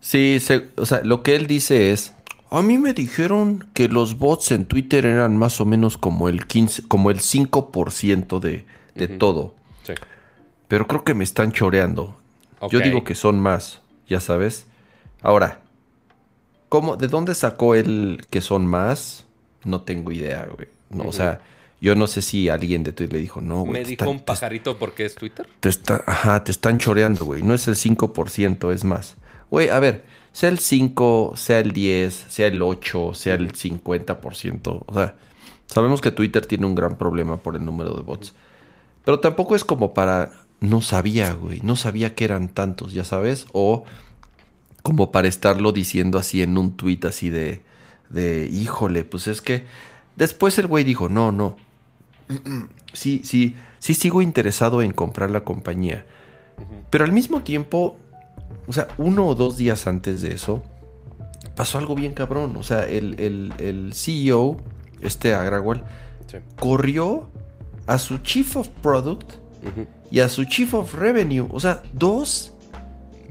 Sí, se- o sea, lo que él dice es, a mí me dijeron que los bots en Twitter eran más o menos como el 15, como el 5% de, de todo, Sí. pero creo que me están choreando. Yo digo que son más, ya sabes. Ahora, ¿cómo, ¿de dónde sacó él que son más? No tengo idea, güey. No, O sea, yo no sé si alguien de Twitter le dijo, no, güey. Me dijo están- un pajarito porque es Twitter. te está, ajá, te están choreando, güey. No es el 5%, es más. Güey, a ver, sea el 5, sea el 10, sea el 8, sea el 50%. O sea, sabemos que Twitter tiene un gran problema por el número de bots. Pero tampoco es como para... No sabía, güey. No sabía que eran tantos, ya sabes. O como para estarlo diciendo así en un tweet así de... De, híjole, pues es que... Después el güey dijo, no, no. Sí, sí, sí sigo interesado en comprar la compañía. Pero al mismo tiempo, o sea, uno o dos días antes de eso, pasó algo bien cabrón. O sea, el, el, el CEO, este Agrawal, Sí. corrió a su Chief of Product y a su Chief of Revenue. O sea, dos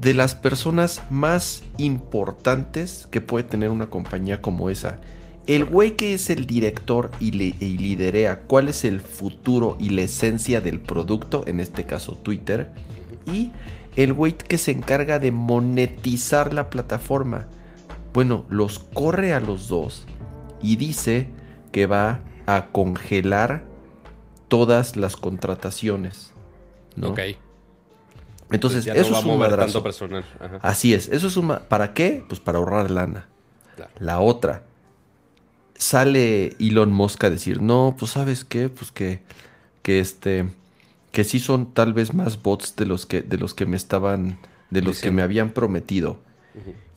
de las personas más importantes que puede tener una compañía como esa. el güey que es el director y, le, y liderea cuál es el futuro y la esencia del producto, en este caso Twitter, y el güey que se encarga de monetizar la plataforma. Bueno, los corre a los dos y dice que va a congelar todas las contrataciones. ¿no? Ok. Entonces, Pues eso no es un madrazo. tanto personal. Ajá. Así es, eso es un... ¿Para qué? Pues para ahorrar lana. Claro. La otra, sale Elon Musk a decir, no, pues sabes qué, pues que, que este, que sí son tal vez más bots de los que, de los que me estaban, de los que me habían prometido.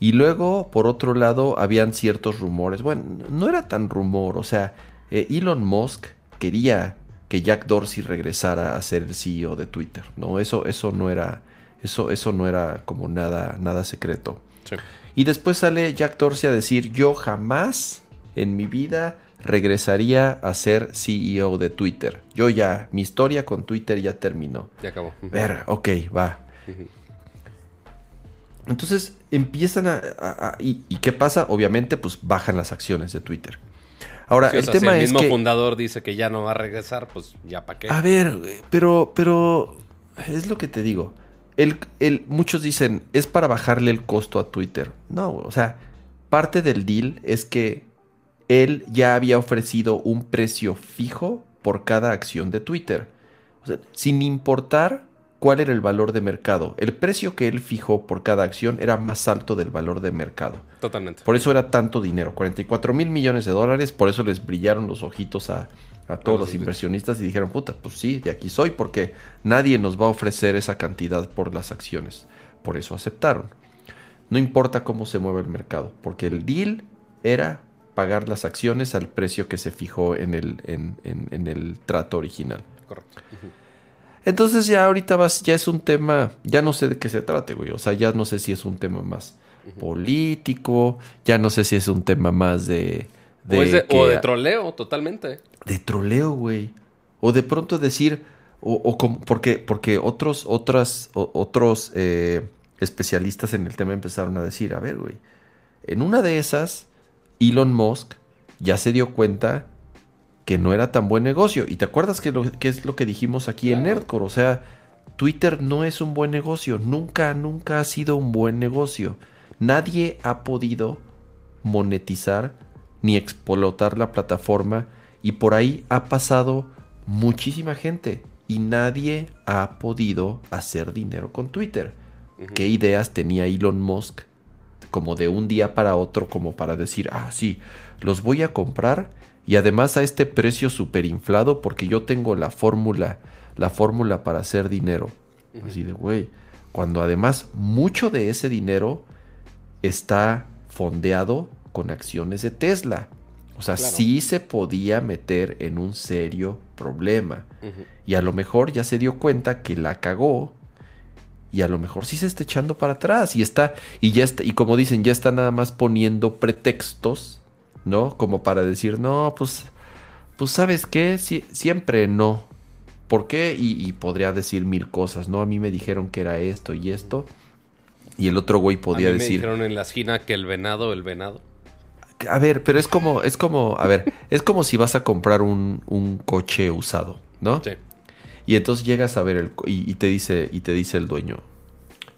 Y luego, por otro lado, habían ciertos rumores. Bueno, no era tan rumor, o sea, eh, Elon Musk quería que Jack Dorsey regresara a ser el CEO de Twitter. No, eso, eso no era, eso, eso no era como nada, nada secreto. Sí. Y después sale Jack Dorsey a decir, yo jamás en mi vida regresaría a ser CEO de Twitter. Yo ya, mi historia con Twitter ya terminó. Ya acabó. Ver, ok, va. Entonces empiezan a... a- a- y, y qué pasa? Obviamente, pues bajan las acciones de Twitter. Ahora, Sí, o el sea, si el es mismo que... fundador dice que ya no va a regresar, pues ya para qué. A ver, pero, pero es lo que te digo. El, el- muchos dicen, es para bajarle el costo a Twitter. No, o sea, parte del deal es que él ya había ofrecido un precio fijo por cada acción de Twitter. O sea, sin importar cuál era el valor de mercado. El precio que él fijó por cada acción era más alto del valor de mercado. Totalmente. Por eso era tanto dinero, 44 mil millones de dólares, por eso les brillaron los ojitos a, a todos los inversionistas y dijeron, puta, pues sí, de aquí soy, porque nadie nos va a ofrecer esa cantidad por las acciones. Por eso aceptaron. No importa cómo se mueve el mercado, porque el deal era pagar las acciones al precio que se fijó en el, en- en- en el trato original. Correcto. Entonces ya ahorita vas, ya es un tema, ya no sé de qué se trate, güey. O sea, ya no sé si es un tema más político, ya no sé si es un tema más de... o, es de, que- o de troleo, totalmente. de troleo, güey. O de pronto decir, o, o como- porque, porque otros, otras, o- otros eh, especialistas en el tema empezaron a decir, a ver, güey, en una de esas, Elon Musk ya se dio cuenta que no era tan buen negocio. Y te acuerdas que, lo, que es lo que dijimos aquí en. Nerdcore, o sea, Twitter no es un buen negocio, nunca, nunca ha sido un buen negocio. Nadie ha podido monetizar ni explotar la plataforma y por ahí ha pasado muchísima gente y nadie ha podido hacer dinero con Twitter. ¿Qué ideas tenía Elon Musk como de un día para otro como para decir, ah, sí, los voy a comprar y además a este precio súper inflado porque yo tengo la fórmula, la fórmula para hacer dinero. Así de, güey, cuando además mucho de ese dinero está fondeado con acciones de Tesla. O sea, Claro. sí se podía meter en un serio problema. Y a lo mejor ya se dio cuenta que la cagó. Y a lo mejor sí se está echando para atrás. Y está, y ya está, y como dicen, ya está nada más poniendo pretextos, ¿no? Como para decir, no, pues, pues, ¿sabes qué? Sie- siempre no. ¿Por qué? Y, y podría decir mil cosas, ¿no? A mí me dijeron que era esto y esto. Y el otro güey podía a mí me decir, dijeron en la esquina que el venado, el venado. a ver, pero es como, es como, a ver, es como si vas a comprar un, un coche usado, ¿no? Sí. Y entonces llegas a ver el y, y te dice y te dice el dueño,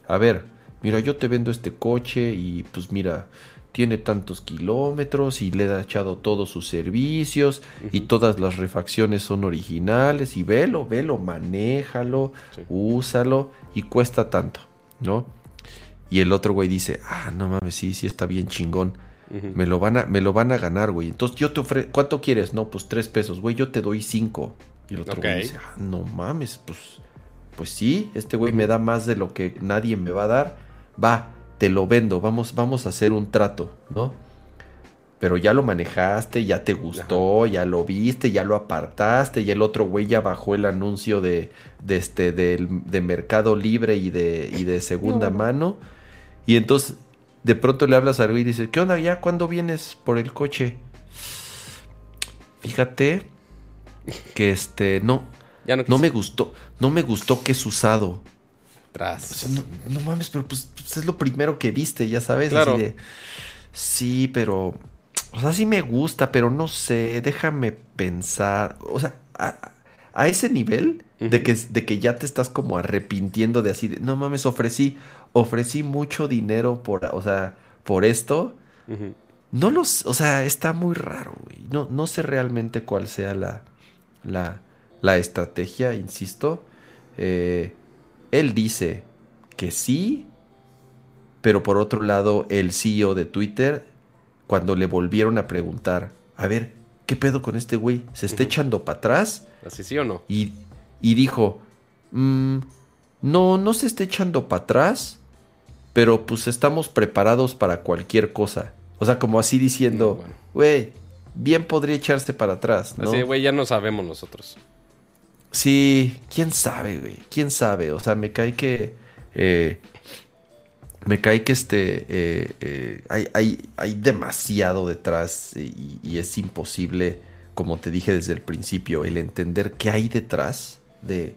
a ver, mira, yo te vendo este coche y pues mira, tiene tantos kilómetros y le he echado todos sus servicios y todas las refacciones son originales y velo, velo, manéjalo, Sí. úsalo y cuesta tanto, ¿no? Y el otro güey dice, ah, no mames, sí, sí está bien chingón. Me lo van a, me lo van a ganar, güey. Entonces yo te ofrezco, ¿cuánto quieres? No, pues tres pesos, güey, yo te doy cinco. Y el otro güey dice, ah, no mames, pues, pues sí, este güey me da más de lo que nadie me va a dar. Va, te lo vendo, vamos, vamos a hacer un trato, ¿no? Pero ya lo manejaste, ya te gustó, ya lo viste, ya lo apartaste, y el otro güey ya bajó el anuncio de, de este, del- de Mercado Libre y de, y de segunda mano. Y entonces de pronto le hablas al güey y dices, ¿qué onda ya? ¿Cuándo vienes por el coche? Fíjate que este, no, Ya no, no me gustó, no me gustó que es usado. O Tras. sea, no, no mames, pero pues, pues, es lo primero que viste, ya sabes. Claro. Así de, sí, pero O sea, sí me gusta, pero no sé, déjame pensar. O sea, a, a ese nivel de, que, de que ya te estás como arrepintiendo de así, de, no mames, ofrecí, ofrecí mucho dinero por, o sea, por esto. Ujú. No los, o sea, está muy raro, güey. No, no sé realmente cuál sea la, la, la estrategia, insisto. Eh, él dice que sí, pero por otro lado, el CEO de Twitter, cuando le volvieron a preguntar, a ver, ¿qué pedo con este güey? ¿Se está echando para atrás? ¿Así sí o no? Y, y dijo, "Mm, no, no se está echando para atrás, pero pues estamos preparados para cualquier cosa. O sea, como así diciendo, Mm, bueno. güey, bien podría echarse para atrás, ¿no? Así, güey, ya no sabemos nosotros. Sí, quién sabe, güey, quién sabe. O sea, me cae que... eh, me cae que este... eh, eh, hay, hay, hay demasiado detrás y, y es imposible, como te dije desde el principio, el entender qué hay detrás de,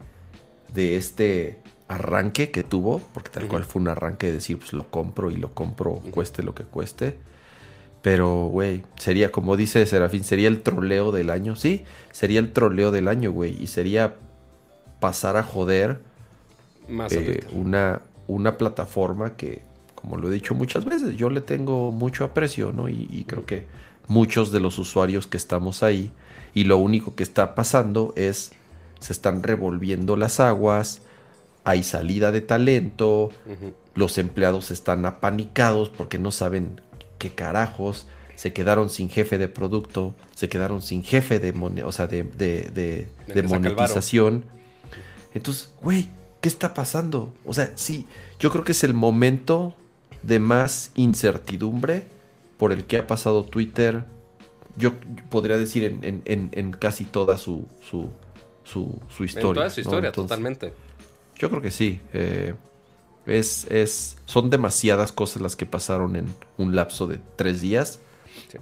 de este arranque que tuvo, porque tal cual fue un arranque de decir, pues lo compro y lo compro, cueste lo que cueste. Pero, güey, sería, como dice Serafín, sería el troleo del año. Sí, sería el troleo del año, güey. Y sería pasar a joder Más eh, una, una plataforma que, como lo he dicho muchas veces, yo le tengo mucho aprecio, ¿no? Y, y creo que muchos de los usuarios que estamos ahí, y lo único que está pasando es, se están revolviendo las aguas, hay salida de talento, los empleados están apanicados porque no saben qué carajos, se quedaron sin jefe de producto, se quedaron sin jefe de, mone- o sea, de, de- monetización. Entonces, güey, ¿qué está pasando? O sea, sí, yo creo que es el momento de más incertidumbre por el que ha pasado Twitter. Yo podría decir en, en- en- en casi toda su, su, su, su historia. en toda su ¿no? historia, Entonces, totalmente. yo creo que sí. eh, es, es, son demasiadas cosas las que pasaron en un lapso de tres días. Sí.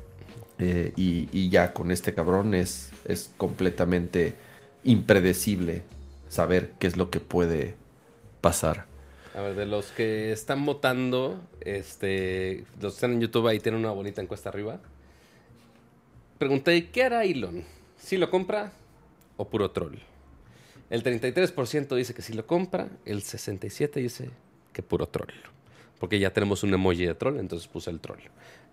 Eh, y, y ya con este cabrón es, es completamente impredecible saber qué es lo que puede pasar. A ver, de los que están votando, este, los que están en YouTube ahí tienen una bonita encuesta arriba. Pregunté, ¿qué hará Elon? ¿Si lo compra o puro troll? El 33% dice que sí lo compra, el 67% dice que puro troll. Porque ya tenemos un emoji de troll, entonces puse el troll.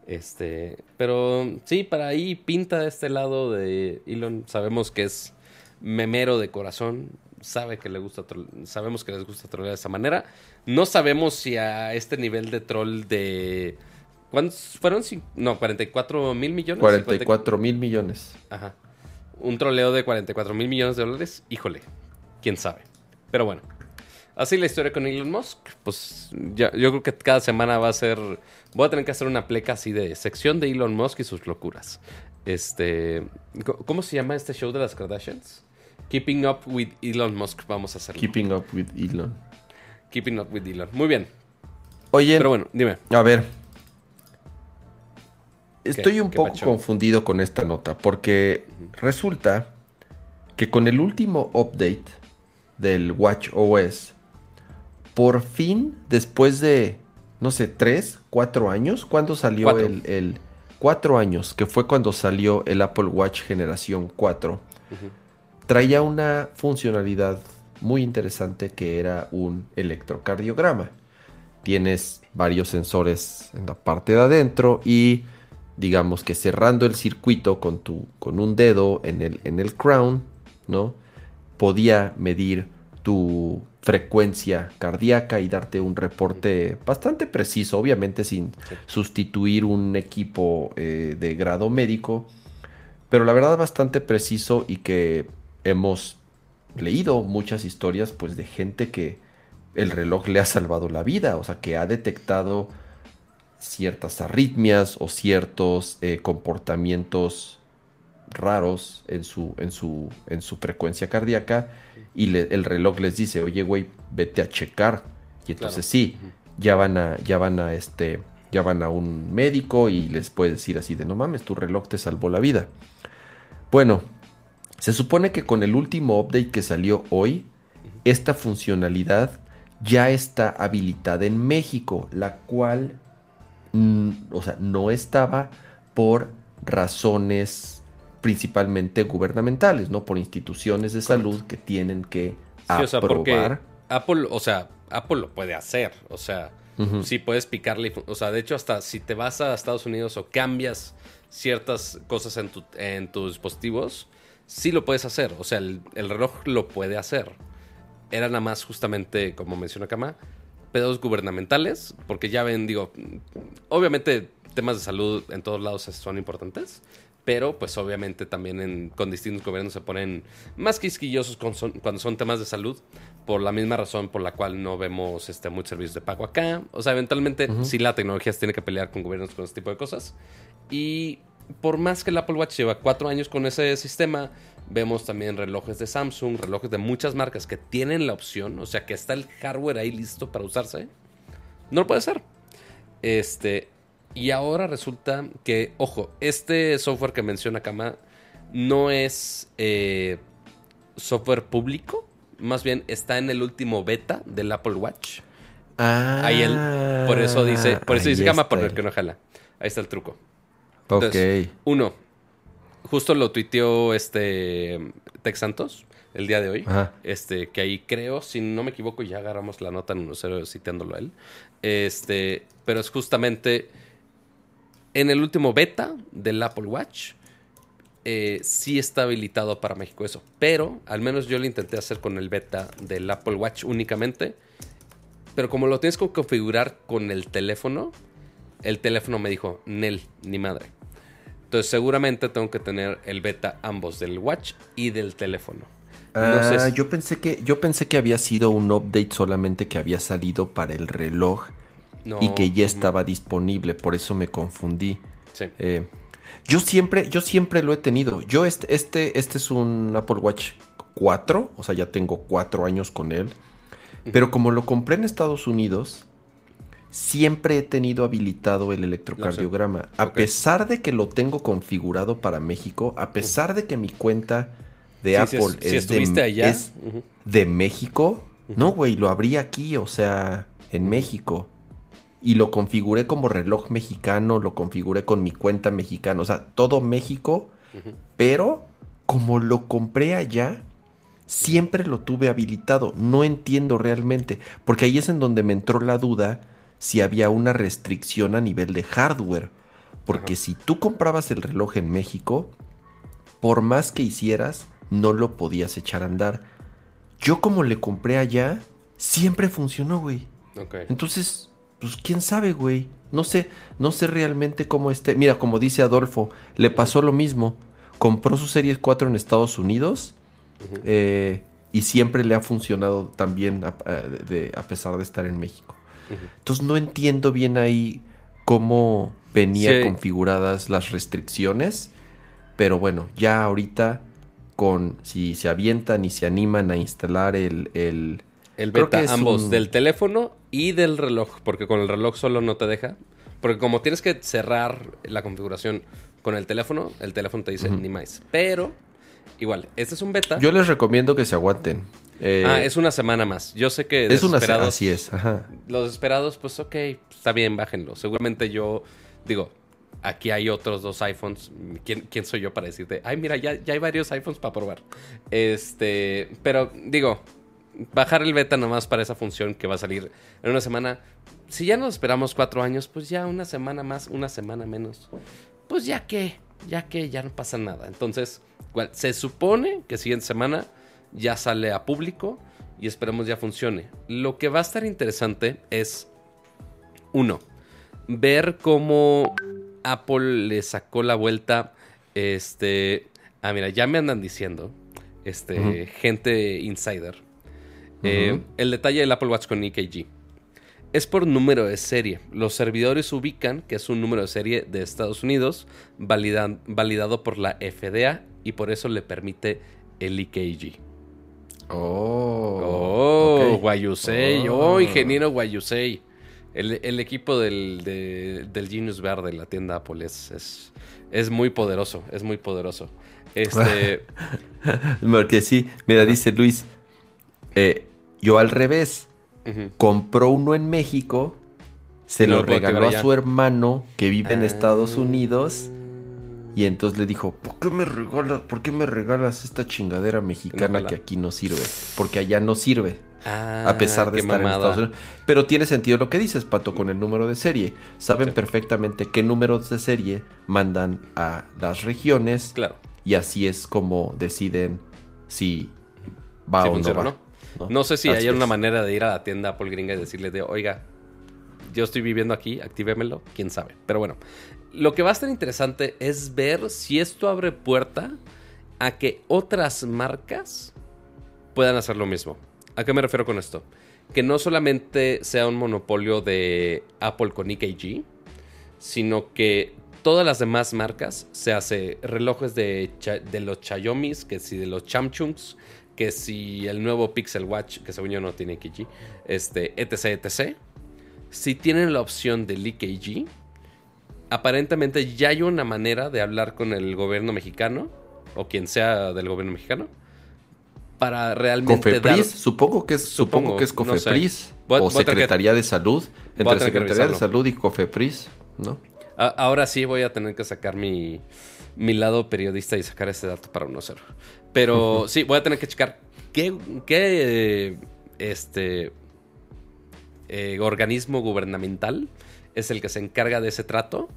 Este, pero sí, para ahí pinta este lado de Elon. Sabemos que es memero de corazón, sabe que le gusta sabemos que les gusta trollear de esa manera. No sabemos si a este nivel de troll de ¿cuántos fueron? No, 44 mil millones. 44 mil millones. Ajá. Un troleo de 44 mil millones de dólares. Híjole, quién sabe. Pero bueno, así la historia con Elon Musk. Pues ya, yo creo que cada semana va a ser. Voy a tener que hacer una pleca así de sección de Elon Musk y sus locuras. Este. ¿Cómo se llama este show de las Kardashians? Keeping Up with Elon Musk. Vamos a hacerlo. Keeping up with Elon. Keeping Up with Elon. Muy bien. Oye, Pero bueno, dime. a ver. Estoy un ¿Qué poco confundido con esta nota porque resulta que con el último update del Watch OS, por fin, después de, no sé, tres, cuatro años, ¿cuándo salió Cuatro. el, el- Cuatro años, que fue cuando salió el Apple Watch generación 4, traía una funcionalidad muy interesante que era un electrocardiograma. Tienes varios sensores en la parte de adentro y digamos que cerrando el circuito con, tu, con un dedo en el, en el crown, ¿no? Podía medir tu frecuencia cardíaca y darte un reporte bastante preciso, obviamente sin Sí. sustituir un equipo eh, de grado médico, pero la verdad bastante preciso y que hemos leído muchas historias pues de gente que el reloj le ha salvado la vida, o sea, que ha detectado ciertas arritmias o ciertos eh, comportamientos raros en su, en su, en su frecuencia cardíaca y le- el reloj les dice, oye, güey, vete a checar. Y entonces Claro. sí, ya van a, ya van a este, ya van a un médico y les puede decir así de no mames, tu reloj te salvó la vida. Bueno, se supone que con el último update que salió hoy, esta funcionalidad ya está habilitada en México, la cual, mm, o sea, no estaba por razones principalmente gubernamentales, ¿no? Por instituciones de salud que tienen que Sí, o sea, porque aprobar. Apple, o sea, Apple lo puede hacer. O sea, sí puedes picarle. O sea, de hecho, hasta si te vas a Estados Unidos o cambias ciertas cosas en, tu- en tus dispositivos, sí lo puedes hacer. O sea, el, el reloj lo puede hacer. Era nada más justamente, como menciona Kama, pedos gubernamentales, porque ya ven, digo, obviamente temas de salud en todos lados son importantes, pero pues obviamente también en- con distintos gobiernos se ponen más quisquillosos con son- cuando son temas de salud, por la misma razón por la cual no vemos este, muchos servicios de pago acá. O sea, eventualmente sí la tecnología se tiene que pelear con gobiernos con este tipo de cosas. Y por más que el Apple Watch lleva cuatro años con ese sistema, vemos también relojes de Samsung, relojes de muchas marcas que tienen la opción, o sea que está el hardware ahí listo para usarse. No lo puede hacer. Este, y ahora resulta que, ojo, este software que menciona Kama no es eh, software público, más bien está en el último beta del Apple Watch. Ah, Ahí él, por eso dice, por eso ahí dice Kama, por el que no jala. Ahí está el truco. Ok. Entonces, uno, justo lo tuiteó este Tex Santos el día de hoy. Ajá. Este, que ahí creo, si no me equivoco, ya agarramos la nota en 1.0 citándolo a él. Este, pero es justamente en el último beta del Apple Watch. eh, sí está habilitado para México eso. Pero al menos yo lo intenté hacer con el beta del Apple Watch únicamente. Pero como lo tienes que configurar con el teléfono, el teléfono me dijo, Nel, ni madre. Entonces seguramente tengo que tener el beta ambos del watch y del teléfono. No Ah, sé si- yo pensé que yo pensé que había sido un update solamente que había salido para el reloj no, y que ya estaba disponible, por eso me confundí. Sí. Eh, yo siempre, yo siempre lo he tenido. Yo este, este, este es un Apple Watch 4, o sea, ya tengo cuatro años con él. Pero como lo compré en Estados Unidos, siempre he tenido habilitado el electrocardiograma. A pesar de que lo tengo configurado para México, a pesar de que mi cuenta de Sí, Apple si, es- si es, de, estuviste allá, es ujú, de México, no, güey, lo abrí aquí, o sea, en México. Y lo configuré como reloj mexicano, lo configuré con mi cuenta mexicana, o sea, todo México, pero como lo compré allá, siempre lo tuve habilitado. No entiendo realmente, porque ahí es en donde me entró la duda si había una restricción a nivel de hardware. Porque si tú comprabas el reloj en México, por más que hicieras, no lo podías echar a andar. Yo como le compré allá, siempre funcionó, güey. Entonces, pues quién sabe, güey. No sé, no sé realmente cómo esté. Mira, como dice Adolfo, le pasó lo mismo. Compró su Series 4 en Estados Unidos eh, y siempre le ha funcionado también a, a- de- a pesar de estar en México. Entonces no entiendo bien ahí cómo venía Sí. configuradas las restricciones, pero bueno, ya ahorita con si se avientan y se animan a instalar el, el El beta, ambos, un- del teléfono y del reloj, porque con el reloj solo no te deja. Porque como tienes que cerrar la configuración con el teléfono, el teléfono te dice Ujú. ni más. Pero, igual, este es un beta. Yo les recomiendo que se aguanten. Eh, ah, es una semana más. Yo sé que es una desesperados- así es, ajá. Los esperados, pues ok, está bien, bájenlo. Seguramente yo, digo, aquí hay otros dos iPhones. ¿Quién, quién soy yo para decirte? Ay, mira, ya, ya hay varios iPhones para probar. Este, pero digo, bajar el beta nomás para esa función que va a salir en una semana. Si ya nos esperamos cuatro años, pues ya una semana más, una semana menos. Pues ya que, ya que, ya no pasa nada. Entonces, igual, se supone que siguiente semana ya sale a público y esperemos ya funcione. Lo que va a estar interesante es, uno, ver cómo Apple le sacó la vuelta. Este, ah, mira, ya me andan diciendo, este, gente insider. Eh, el detalle del Apple Watch con EKG. Es por número de serie. Los servidores ubican que es un número de serie de Estados Unidos valida- validado por la FDA y por eso le permite el EKG. Oh, Oh. Guayusei. Oh. Oh, ingeniero Guayusei. El, el equipo del, de- del Genius Verde, la tienda Apple, es, es, es muy poderoso. Es muy poderoso. Este. Porque sí, mira, dice Luis, eh, yo al revés, compró uno en México, se No lo regaló a su hermano que vive en Ah. Estados Unidos Y entonces le dijo, ¿por qué me regalas, por qué me regalas esta chingadera mexicana que aquí no sirve? Porque allá no sirve, Ah, a pesar de estar en. Estados Unidos. Pero tiene sentido lo que dices, Pato, con el número de serie. Saben Sí. perfectamente qué números de serie mandan a las regiones Claro. y así es como deciden si va o no va. ¿no? No sé si hay una manera de ir a la tienda Apple gringa y decirle de, oiga, yo estoy viviendo aquí, actívémelo, quién sabe. Pero bueno, lo que va a estar interesante es ver si esto abre puerta a que otras marcas puedan hacer lo mismo. ¿A qué me refiero con esto? Que no solamente sea un monopolio de Apple con EKG, sino que todas las demás marcas, se hace relojes de, de los Xiaomi's, que si de los Chamchungs, que si el nuevo Pixel Watch, que según yo no tiene EKG, este, etc, etc. Si tienen la opción del EKG, aparentemente ya hay una manera de hablar con el gobierno mexicano, o quien sea del gobierno mexicano, para realmente dar... Cofepris, supongo que es, supongo, Supongo, que es no sé. Cofepris o que- Secretaría de Salud, entre Secretaría de. Salud y Cofepris, ¿no? A- Ahora sí voy a tener que sacar mi, mi lado periodista y sacar ese dato para 1-0. Pero sí, voy a tener que checar qué, qué, este, eh, organismo gubernamental es el que se encarga de ese trato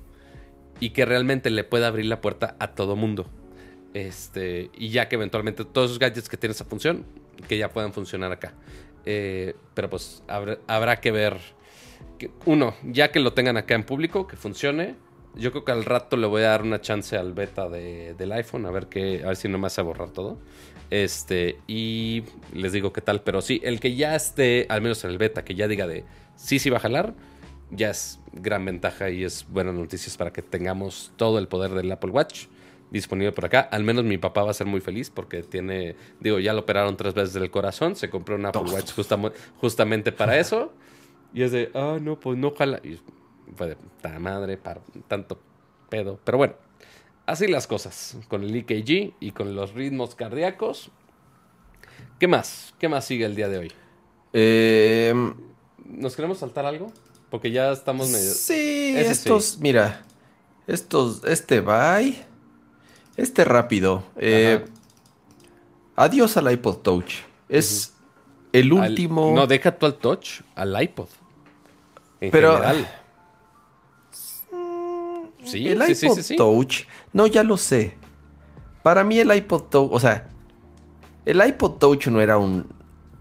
y que realmente le pueda abrir la puerta a todo mundo. Este, y ya que eventualmente todos esos gadgets que tienen esa función, que ya puedan funcionar acá. Eh, pero pues habrá, habrá que ver. que- uno, ya que lo tengan acá en público, que funcione. Yo creo que al rato le voy a dar una chance al beta de- del iPhone, a ver qué, a ver si no me hace borrar todo. Este, y les digo qué tal. Pero sí, el que ya esté, al menos en el beta, que ya diga de sí, sí va a jalar, ya es gran ventaja y es buenas noticias para que tengamos todo el poder del Apple Watch disponible por acá. Al menos mi papá va a ser muy feliz porque tiene, digo, ya lo operaron tres veces del corazón, se compró un Apple Watch justamente para eso. Y es de, ah, no, pues no jala. Y fue de puta madre, para tanto pedo. Pero bueno, así las cosas con el EKG y con los ritmos cardíacos. ¿Qué más? ¿Qué más sigue el día de hoy? Eh, ¿Nos queremos saltar algo? Porque ya estamos medio... sí, Ese estos, mira, estos, este bye, este rápido. eh, adiós al iPod Touch. Es el Al- último. no, deja tú al touch, al iPod. En Pero- general. Sí, el sí, iPod sí. Touch, no, ya lo sé. Para mí el iPod Touch, o sea, el iPod Touch no era un,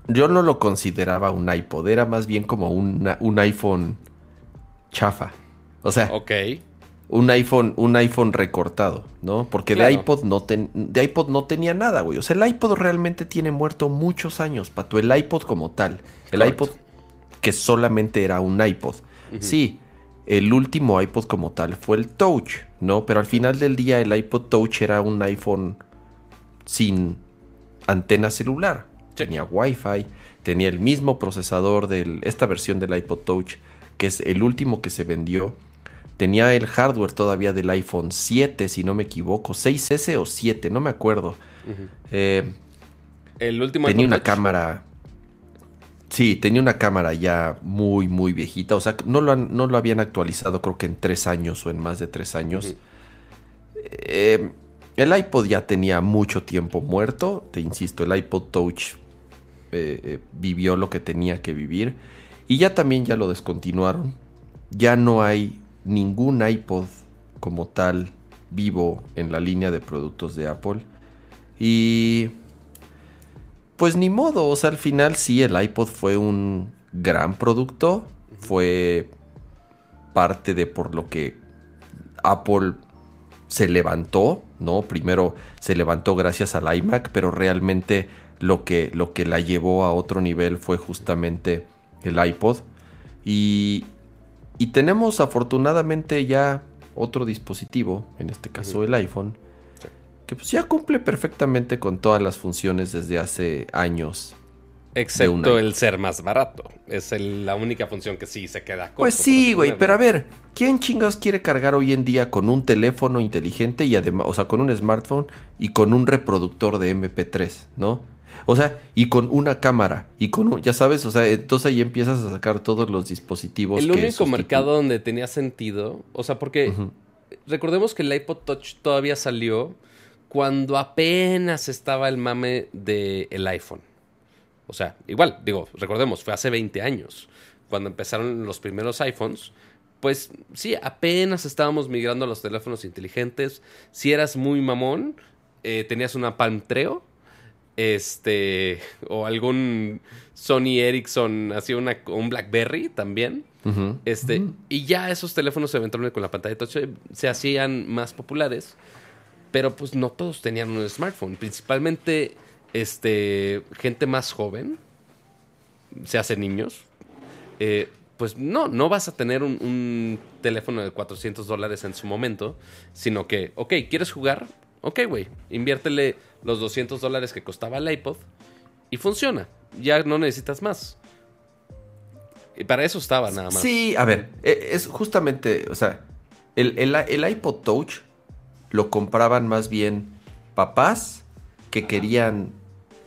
yo no lo consideraba un iPod, era más bien como una- un iPhone chafa. O sea, Ok. un iPhone, un iPhone recortado, ¿no? Porque Claro. de iPod no ten- de iPod no tenía nada, güey. O sea, el iPod realmente tiene muerto muchos años, Pato. El iPod como tal. El iPod que solamente era un iPod. Sí, el último iPod como tal fue el Touch, ¿no? Pero al final del día el iPod Touch era un iPhone sin antena celular. Sí. Tenía Wi-Fi, tenía el mismo procesador de esta versión del iPod Touch, que es el último que se vendió. Tenía el hardware todavía del iPhone 7, si no me equivoco, 6S o 7, no me acuerdo. Eh, El último tenía iPod una Touch. cámara. Sí, tenía una cámara ya muy, muy viejita. O sea, no lo, han- no lo habían actualizado, creo que en tres años o en más de tres años. Eh, el iPod ya tenía mucho tiempo muerto. Te insisto, el iPod Touch eh, eh, vivió lo que tenía que vivir. Y ya también ya lo descontinuaron. Ya no hay ningún iPod como tal vivo en la línea de productos de Apple. Y pues ni modo, o sea, al final sí, el iPod fue un gran producto. Fue parte de por lo que Apple se levantó, ¿no? Primero se levantó gracias al iMac, pero realmente lo que, lo que la llevó a otro nivel fue justamente el iPod. Y, y tenemos afortunadamente ya otro dispositivo, en este caso el iPhone, que pues ya cumple perfectamente con todas las funciones desde hace años. Excepto el ser más barato. Es el- la única función que sí se queda corto. Pues sí, güey, pero a ver, ¿quién chingados quiere cargar hoy en día con un teléfono inteligente y además, o sea, con un smartphone y con un reproductor de MP3, ¿no? O sea, y con una cámara y con un, ya sabes, o sea, entonces ahí empiezas a sacar todos los dispositivos. El que único mercado donde tenía sentido, o sea, porque recordemos que el iPod Touch todavía salió cuando apenas estaba el mame del iPhone. O sea, igual, digo, recordemos, fue hace 20 años, cuando empezaron los primeros iPhones. Pues sí, apenas estábamos migrando a los teléfonos inteligentes. Si eras muy mamón, eh, tenías una Palm Treo, este, o algún Sony Ericsson, así una, un BlackBerry también. Este, y ya esos teléfonos eventualmente con la pantalla touch se, se hacían más populares, pero pues no todos tenían un smartphone, principalmente este gente más joven, se hace niños. eh, pues no, no vas a tener un, teléfono de 400 dólares en su momento, sino que, ok, ¿quieres jugar? Ok, güey, inviértele los 200 dólares que costaba el iPod y funciona. Ya no necesitas más. Y para eso estaba nada más. Sí, a ver, e- es justamente, o sea, el, el, el iPod Touch lo compraban más bien papás que querían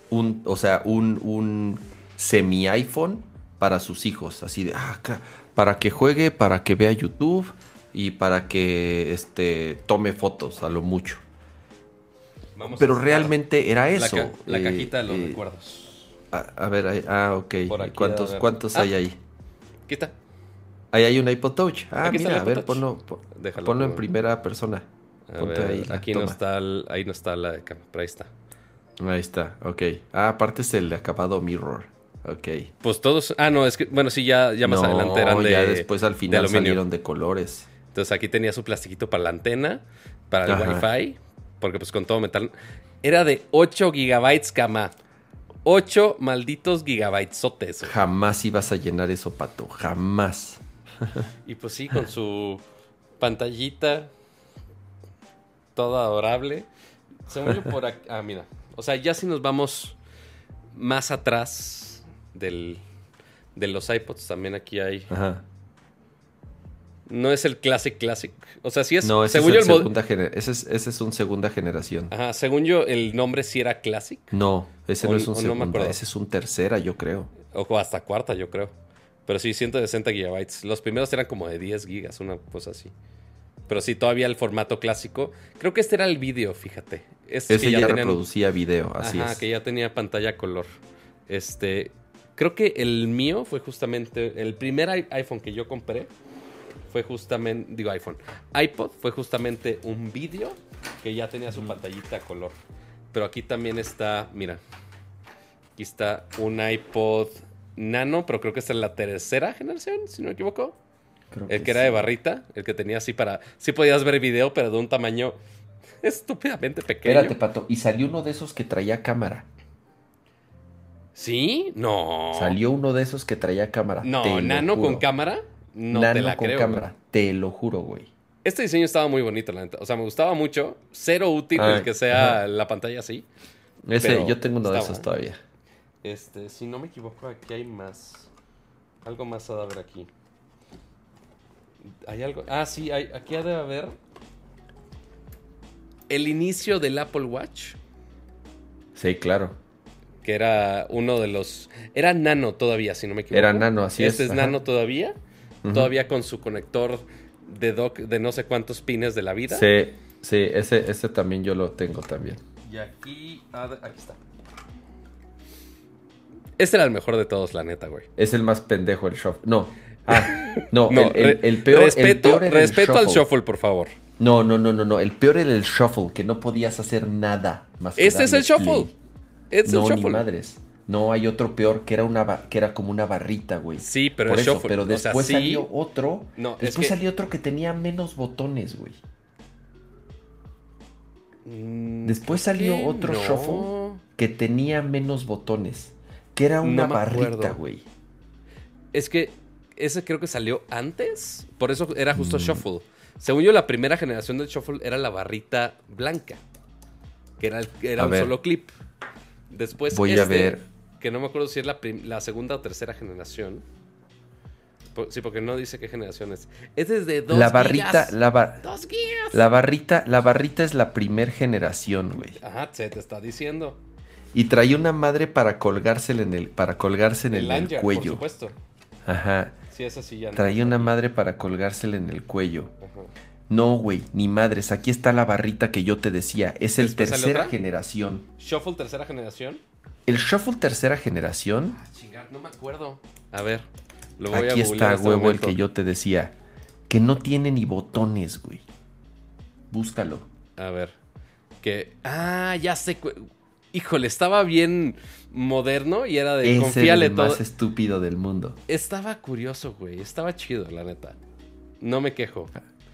un, o sea, un, un semi-iPhone para sus hijos, así de, ah, para que juegue, para que vea YouTube y para que este, tome fotos a lo mucho. Vamos Pero realmente era la, eso. ca- la eh, cajita de los eh, recuerdos. A, a ver, ah, ok. Aquí, ¿Cuántos, cuántos Ah. hay ahí? Quita. Ahí hay un iPod Touch. Ah, Aquí está mira, a ver, ponlo, ponlo en primera persona. A Ponte ver, ahí la aquí no está el- ahí no está la de cam- pero ahí está. Ahí está, ok. Ah, aparte es el acabado mirror. Ok. Pues todos, ah no, es que bueno, sí ya ya más No, adelante eran de ya después al final salieron de colores. Entonces aquí tenía su plastiquito para la antena, para el Ajá. Wi-Fi, porque pues con todo metal era de 8 gigabytes cama. 8 malditos gigabytes sotes. Jamás ibas a llenar eso, pato. Jamás. Y pues sí, con su pantallita toda adorable. Según yo por aquí, ah, mira. O sea, ya si nos vamos más atrás del, de los iPods, también aquí hay. Ajá. No es el Classic Classic. O sea, sí es. No, ese según, es, yo, el gener- ese, es, ese es un segunda generación. Ajá, según yo, el nombre sí era Classic. No, ese O- no es un no segunda. acuerdo. ese es un tercera, yo creo. O hasta cuarta, yo creo. Pero sí, 160 gigabytes. Los primeros eran como de 10 gigas, una cosa así. Pero sí, todavía el formato clásico. Creo que este era el vídeo, fíjate. Este Ese que ya, tenían- reproducía video, así Ajá, es. que ya tenía pantalla color. Este, creo que el mío fue justamente el primer iPhone que yo compré fue justamente, digo iPhone, iPod fue justamente un vídeo que ya tenía su pantallita color. Pero aquí también está, mira, aquí está un iPod Nano, pero creo que esta es la tercera generación, si no me equivoco. Creo El que era de barrita, el que tenía así para, sí podías ver video, pero de un tamaño estúpidamente pequeño. Espérate, pato. Y salió uno de esos que traía cámara. ¿Sí? No. Salió uno de esos que traía cámara. No, nano juro. con cámara. No nano te la con creo. cámara. güey. Te lo juro, güey. Este diseño estaba muy bonito, la neta. O sea, me gustaba mucho. Cero útil Ay, el que sea ajá. la pantalla así. Ese, yo tengo uno de esos todavía. Este, si no me equivoco, aquí hay más. Algo más ha de haber aquí. Hay algo. Ah, sí, hay, aquí ha de haber. El inicio del Apple Watch. Sí, claro. Que era uno de los. Era nano todavía, si no me equivoco. Era nano, así este es, es ajá. nano todavía. Todavía con su conector de dock de no sé cuántos pines de la vida. Sí, sí, ese, ese también yo lo tengo también. Y aquí. ah, aquí está. Este era el mejor de todos, la neta, güey. Es el más pendejo el shuffle. No. Ah, no, No, el, el- re- el peor, el respeto, peor era el respeto al shuffle, por favor. No, no, no, no, no. El peor era el shuffle, que no podías hacer nada más que Este es el shuffle. Este es no, el ni shuffle. madres. No, hay otro peor que era una que era como una barrita, güey. Sí, pero Por el eso, shuffle. pero o sea, después sí, salió otro. No, es después que- salió otro que tenía menos botones, güey. Mm, Después salió otro no. shuffle que tenía menos botones. Que era una No barrita, güey. Es que ese creo que salió antes. Por eso era justo Mm. Shuffle. Según yo, la primera generación del Shuffle era la barrita blanca. Que era, era A un ver. solo clip. Después Voy a este, ver. Que no me acuerdo si es la, la segunda o tercera generación. Sí, porque no dice qué generación es. Es desde dos La barrita, gigas. la, ba- Dos gigas. la barrita, la barrita es la primer generación, güey. Ajá, se te está diciendo. Y traía una madre para colgársela en el, para colgársela en el, lanyard, cuello. supuesto. Ajá. Sí, esa sí ya no. Traía una madre para colgársela en el cuello. Ajá. No, güey, ni madres. Aquí está la barrita que yo te decía. Es el ¿Después sale tercera generación. Shuffle tercera generación. El Shuffle tercera generación. Ah, chingar, no me acuerdo. A ver, lo voy Aquí a está, este huevo, el que yo te decía. Que no tiene ni botones, güey. Búscalo. A ver. Que. Ah, ya sé. Híjole, estaba bien moderno y era de Es confíale el todo. más estúpido del mundo. Estaba curioso, güey. Estaba chido, la neta. No me quejo.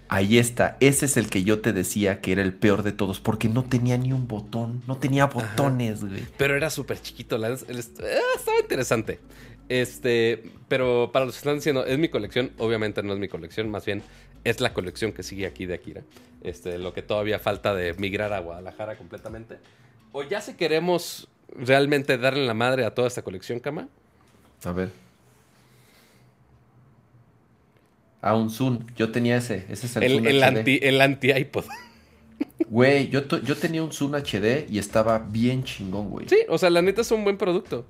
Ahí está. Ese es el que yo te decía que era el peor de todos. Porque no tenía ni un botón. No tenía botones, güey. Pero era súper chiquito. la- el- eh, estaba interesante. Este. Pero para los que están diciendo, es mi colección. Obviamente no es mi colección. Más bien es la colección que sigue aquí de Akira. Este, lo que todavía falta de migrar a Guadalajara completamente. O ya si queremos realmente darle la madre a toda esta colección, Kama. A ver. Ah, un Zoom. Yo tenía ese. Ese es el, El, Zoom el HD. anti, el anti iPod. Güey, yo, yo tenía un Zoom HD y estaba bien chingón, güey. Sí, o sea, la neta es un buen producto.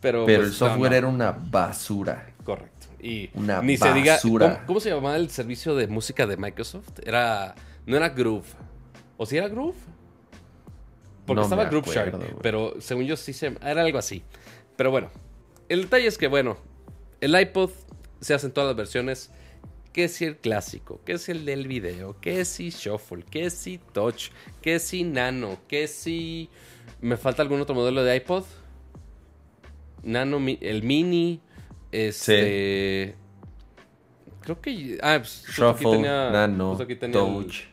Pero, Pero pues, el software no, no. era una basura. Correcto. Y Una ni se diga. basura. ¿cómo, cómo se llamaba el servicio de música de Microsoft? Era. No era Groove. ¿O si era Groove? Porque No estaba Groove Shark. Pero según yo sí se. Era algo así. Pero bueno. El detalle es que, bueno. El iPod se hace en todas las versiones. Que si el clásico, que si el del video, que si Shuffle, que si Touch, que si Nano, que si. ¿Me falta algún otro modelo de iPod? Nano, el Mini. Este. Creo que. Ah, pues. aquí tenía- Nano, justo aquí tenía el- Touch.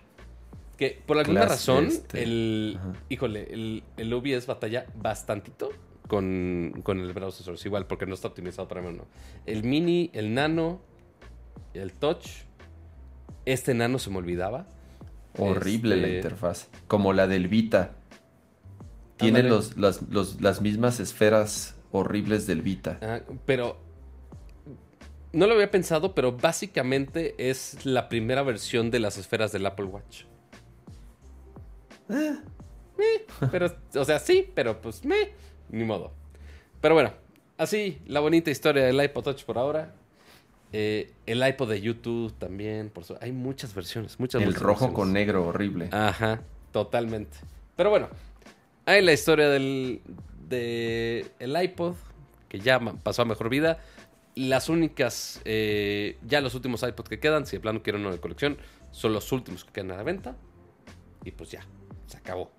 Que por alguna Class, razón, este, el. ajá. Híjole, el, el OBS batalla bastantito con, con el browser source. Igual, porque no está optimizado para mí, no. El Mini, el Nano, el Touch. Este Nano se me olvidaba. Horrible la Este- interfaz. Como la del Vita. Tiene los, las, los- las mismas esferas horribles del Vita. Ah, pero. No lo había pensado, pero básicamente es la primera versión de las esferas del Apple Watch. Eh, pero, o sea, sí, pero pues me, ni modo. Pero bueno, así la bonita historia del iPod Touch por ahora. Eh, el iPod de YouTube también, por su- hay muchas versiones, muchas El muchas rojo versiones. con negro horrible. Ajá, totalmente. Pero bueno, hay la historia del de el iPod, que ya pasó a mejor vida. Las únicas, eh, ya los últimos iPods que quedan, si de plano quieren uno de colección, son los últimos que quedan a la venta. Y pues ya, se acabó.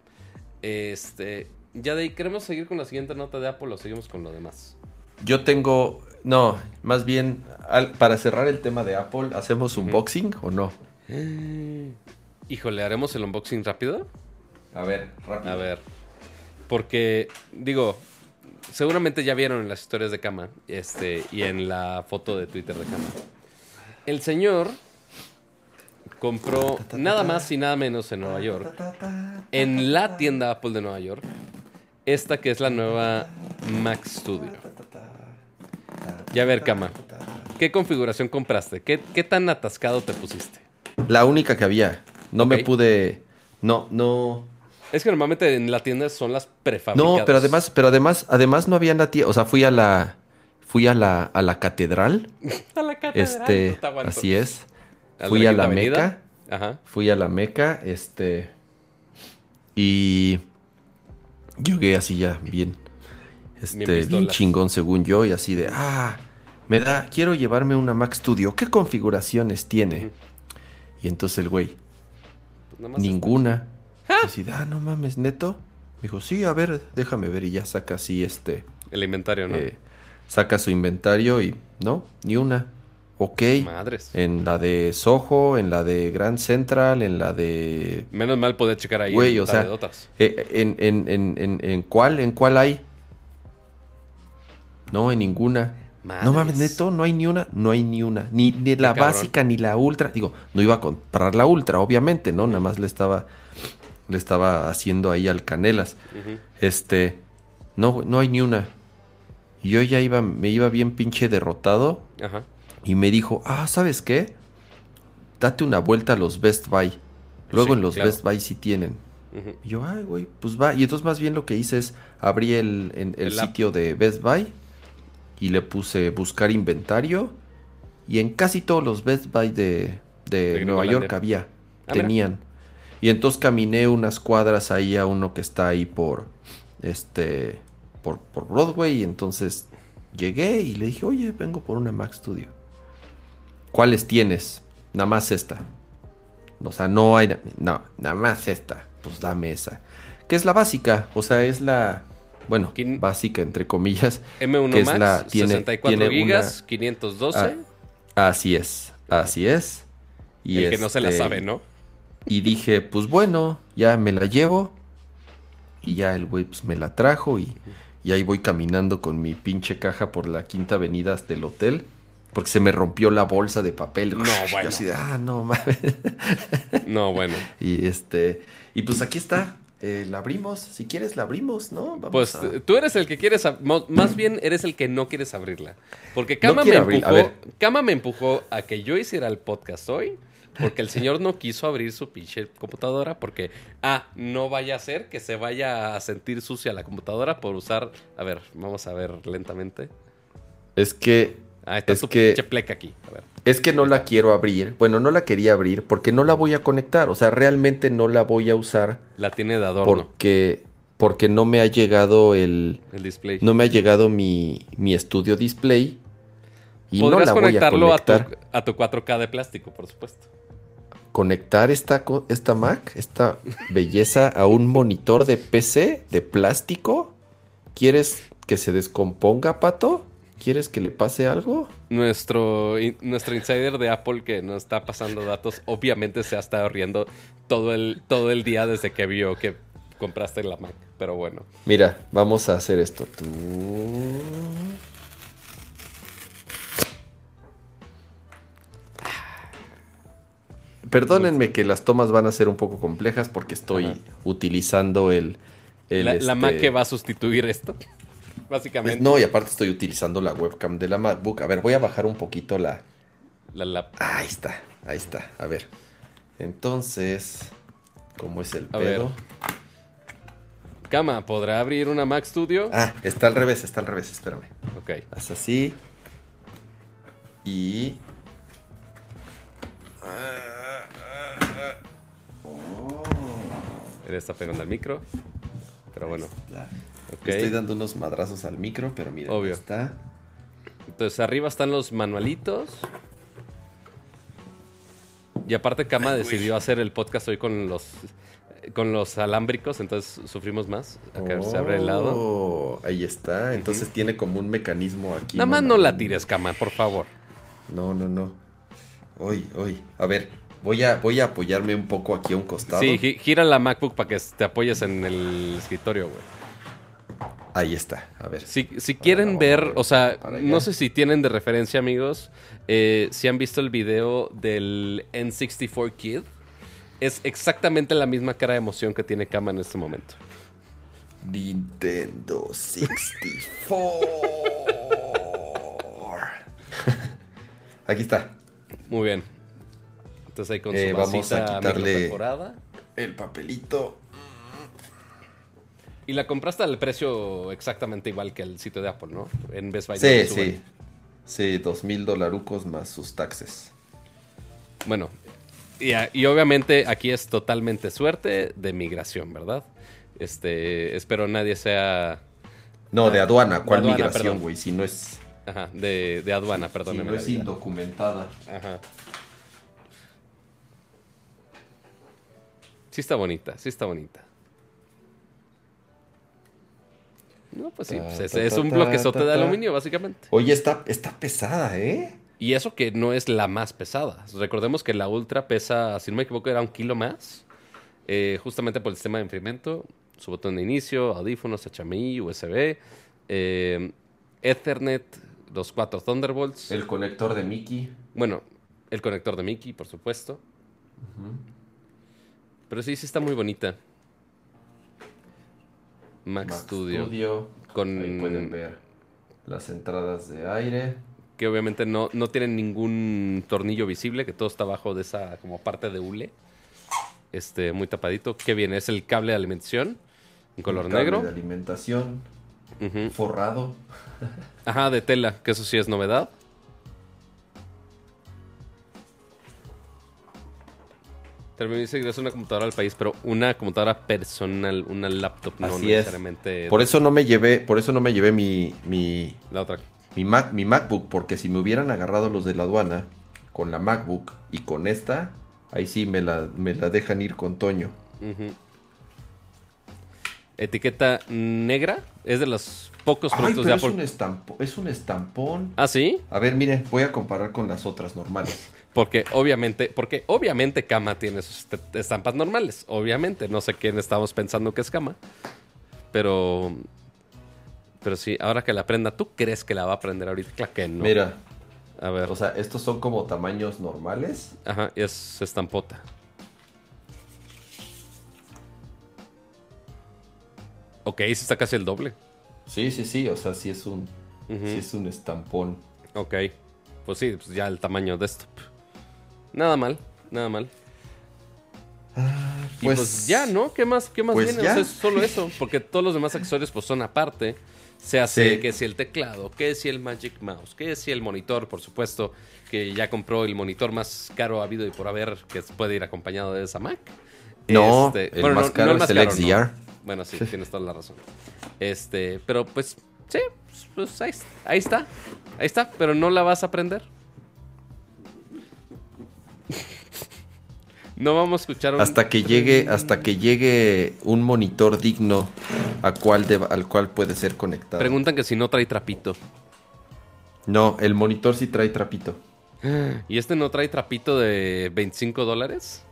Este, ya de ahí, ¿queremos seguir con la siguiente nota de Apple o seguimos con lo demás? Yo tengo. No, más bien, al- para cerrar el tema de Apple, ¿hacemos unboxing o no? Híjole, ¿haremos el unboxing rápido? A ver, rápido. A ver. Porque, digo, seguramente ya vieron en las historias de cama este, y en la foto de Twitter de cama. El señor compró nada más y nada menos en Nueva York, en la tienda Apple de Nueva York, esta que es la nueva Mac Studio. Ya a ver, cama. ¿Qué configuración compraste? ¿Qué, qué tan atascado te pusiste? La única que había. No me pude. No, no. Es que normalmente en la tienda son las prefabricadas. No, pero además, pero además, además no había en la tienda. O sea, fui a la. Fui a la, a la catedral. A la catedral, Este. no te aguanto. Así es. ¿Al Fui a la Avenida? Meca. Ajá. Fui a la Meca. Este. Y. Llegué así ya bien. Este, Bien chingón según yo. Y así de. Ah. Me da. Quiero llevarme una Mac Studio. ¿Qué configuraciones tiene? Y entonces el güey. Pues Ninguna. Y así de, ah, no mames, neto. Me dijo, sí, a ver, déjame ver. Y ya saca así este. El inventario, ¿no? eh, saca su inventario y. No, ni una. Ok. Madres. En la de Soho, en la de Grand Central, en la de. Menos mal poder checar ahí. Güey, o sea, eh, en, en, en, en, en cuál? ¿En cuál hay? No, en ninguna. No mames, neto, no hay ni una, no hay ni una, ni, ni la básica ni la ultra. Digo, no iba a comprar la ultra, obviamente, ¿no? Nada más le estaba, le estaba haciendo ahí al canelas. Este, no, no hay ni una. Y yo ya iba, me iba bien pinche derrotado Ajá. Y me dijo, ah, ¿sabes qué? Date una vuelta a los Best Buy. Luego Sí, en los claro. Best Buy sí tienen. Y yo, ay, güey, pues va. Y entonces más bien lo que hice es abrí el, en- el sitio de Best Buy y le puse buscar inventario. Y en casi todos los Best Buy de, de De Nueva. York había. Ah, mira. tenían. Y entonces caminé unas cuadras ahí a uno que está ahí por este por, por Broadway y entonces llegué y le dije, "Oye, vengo por una Mac Studio." ¿Cuáles tienes? Nada más esta. O sea, no hay no, nada más esta. Pues dame esa. Que es la básica, o sea, es la bueno, Quin- básica entre comillas. M1 que es Max, la- tiene- 64 tiene gigas, una- 512. Ah, Así es, así es. Y el que no se la este, sabe, ¿no? Y dije, pues bueno, ya me la llevo. Y ya el güey pues, me la trajo y, y ahí voy caminando con mi pinche caja por la quinta avenida hasta el hotel. Porque se me rompió la bolsa de papel. No, bueno. así de, ah, no mames. No, bueno. Y este, y pues aquí está. Eh, la abrimos, si quieres la abrimos, ¿no? Vamos Pues a- eh, tú eres el que quieres, más bien eres el que no quieres abrirla. Porque No Kama, me, abrir- empujó, ver. Kama me empujó a que yo hiciera el podcast hoy. Porque el señor no quiso abrir su pinche computadora. Porque, ah, no vaya a ser que se vaya a sentir sucia la computadora por usar. A ver, vamos a ver lentamente. Es que Ah, está Es su que- pinche pleca aquí. A ver. Es que no la quiero abrir. Bueno, no la quería abrir porque no la voy a conectar. O sea, realmente no la voy a usar La tiene de adorno. porque, porque no me ha llegado el. El display. No me ha llegado mi, mi estudio display. Y no la voy a conectarlo a, conectar. tu, a tu 4K de plástico, por supuesto. Conectar esta, esta Mac, esta belleza, a un monitor de PC de plástico. ¿Quieres que se descomponga, pato? ¿Quieres que le pase algo? Nuestro, in- nuestro insider de Apple que nos está pasando datos, obviamente se ha estado riendo todo el, todo el día desde que vio que compraste la Mac. Pero bueno. Mira, vamos a hacer esto. Tú- Perdónenme que las tomas van a ser un poco complejas porque estoy Ajá. utilizando el... el, la, la Mac este, que va a sustituir esto. Básicamente. pues no, y aparte estoy utilizando la webcam de la MacBook. A ver, voy a bajar un poquito la... La, la- Ahí está, ahí está. A ver. Entonces, ¿cómo es el A ver. pedo? Cama, ¿podrá abrir una Mac Studio? Ah, está al revés, está al revés, espérame. Ok. Haz así. Y. Él está pegando al micro. Pero bueno. Estoy dando unos madrazos al micro, pero mira, Obvio. está. Entonces arriba están los manualitos. Y aparte Kama decidió hacer el podcast hoy con los con los alámbricos, entonces sufrimos más. Acá se abre el lado. Oh, Ahí está. Entonces tiene como un mecanismo aquí. Nada más no la tires, Kama, por favor. No, no, no. Hoy, hoy. A ver, voy a, voy a apoyarme un poco aquí a un costado. Sí, gi- gira la MacBook para que te apoyes en el escritorio, güey. Ahí está. A ver. Si, si quieren ver, o sea, no sé si tienen de referencia, amigos, eh, si han visto el video del N64 Kid, es exactamente la misma cara de emoción que tiene Kama en este momento. Nintendo 64. Aquí está. Muy bien. Entonces ahí con su Eh, vamos a vasita quitarle- microperforada. El papelito. Y la compraste al precio exactamente igual que el sitio de Apple, ¿no? En Best Buy. no Sí, sí. Sí, dos mil dolarucos más sus taxes. Bueno, y, obviamente aquí es totalmente suerte de migración, ¿verdad? Este, espero nadie sea... No, de aduana. ¿Cuál aduana, migración, güey? Si no es, Ajá, de, de aduana, si perdóneme. no la es indocumentada. Ajá. Sí está bonita, sí está bonita. No, pues sí, Ta, pues es, ta, es ta, un bloquezote de aluminio, básicamente. Oye, está, está pesada, ¿eh? Y eso que no es la más pesada. Recordemos que la Ultra pesa, si no me equivoco, era un kilo más. eh, justamente por el sistema de enfriamiento. Su botón de inicio, audífonos, HMI, USB, eh, Ethernet, los cuatro Thunderbolts. El conector de Mickey. Bueno, el conector de Mickey, por supuesto. Pero sí, sí está muy bonita. Mac, Mac Studio. Studio. Con- Ahí pueden ver las entradas de aire. Que obviamente no, no tienen ningún tornillo visible, que todo está abajo de esa como parte de hule. Este, muy tapadito. Qué bien, es el cable de alimentación en color Un cable negro. De alimentación. Forrado. Ajá, de tela, que eso sí es novedad. Terminé es una computadora del país, pero una computadora personal, una laptop, no Así es. necesariamente Por eso no me llevé, por eso no me llevé mi, mi, la otra. mi, Mac, mi MacBook, porque si me hubieran agarrado los de la aduana con la MacBook y con esta, ahí sí me la, me la dejan ir con Toño. Etiqueta negra, es de los pocos Ay, productos pero de es Apple. un, estampo- es un estampón. ¿Ah, sí? A ver, miren, voy a comparar con las otras normales. Porque obviamente, porque obviamente Kama tiene sus est- estampas normales. Obviamente, no sé quién estamos pensando que es Kama. Pero. Pero sí, ahora que la aprenda, ¿tú crees que la va a aprender ahorita? Claro que no. Mira, A ver. o sea, estos son como tamaños normales. Ajá, y es estampota. Ok, sí está casi el doble. Sí, sí, sí, o sea, sí es un, Ujú. sí es un estampón. Ok. Pues sí, pues ya el tamaño desktop. Nada mal, nada mal. Y pues, ya, ¿no? ¿Qué más, qué más pues viene? ya. O sea, es solo eso. Porque todos los demás accesorios pues son aparte. Se hace Sí. que si el teclado, que si el Magic Mouse, que si el monitor, por supuesto, que ya compró el monitor más caro habido y por haber, que puede ir acompañado de esa Mac. No, Este, el bueno, más caro es el caro, XDR. no. Bueno, sí, tienes toda la razón. Este, pero pues, sí, pues ahí, ahí está. Ahí está, pero no la vas a aprender. No vamos a escuchar un... Hasta que llegue, hasta que llegue un monitor digno a cual al cual puede ser conectado. Preguntan que si no trae trapito. No, el monitor sí trae trapito. ¿Y este no trae trapito de 25 dólares?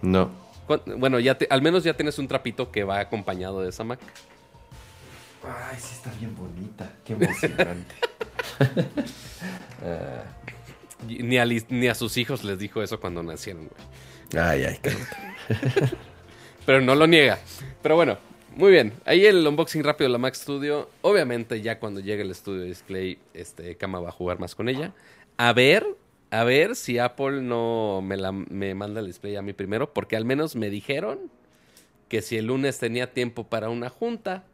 No. ¿Cuán- Bueno, ya te- al menos ya tienes un trapito que va acompañado de esa Mac. Ay, sí está bien bonita. Qué emocionante. Ah, Ni a, lis- ni a sus hijos les dijo eso cuando nacieron, güey. ay, ay, Pero no lo niega. Pero bueno, muy bien. Ahí el unboxing rápido de la Mac Studio. Obviamente, ya cuando llegue el Studio Display, este Kama va a jugar más con ella. A ver, a ver si Apple no me, la, me manda el display a mí primero, porque al menos me dijeron que si el lunes tenía tiempo para una junta,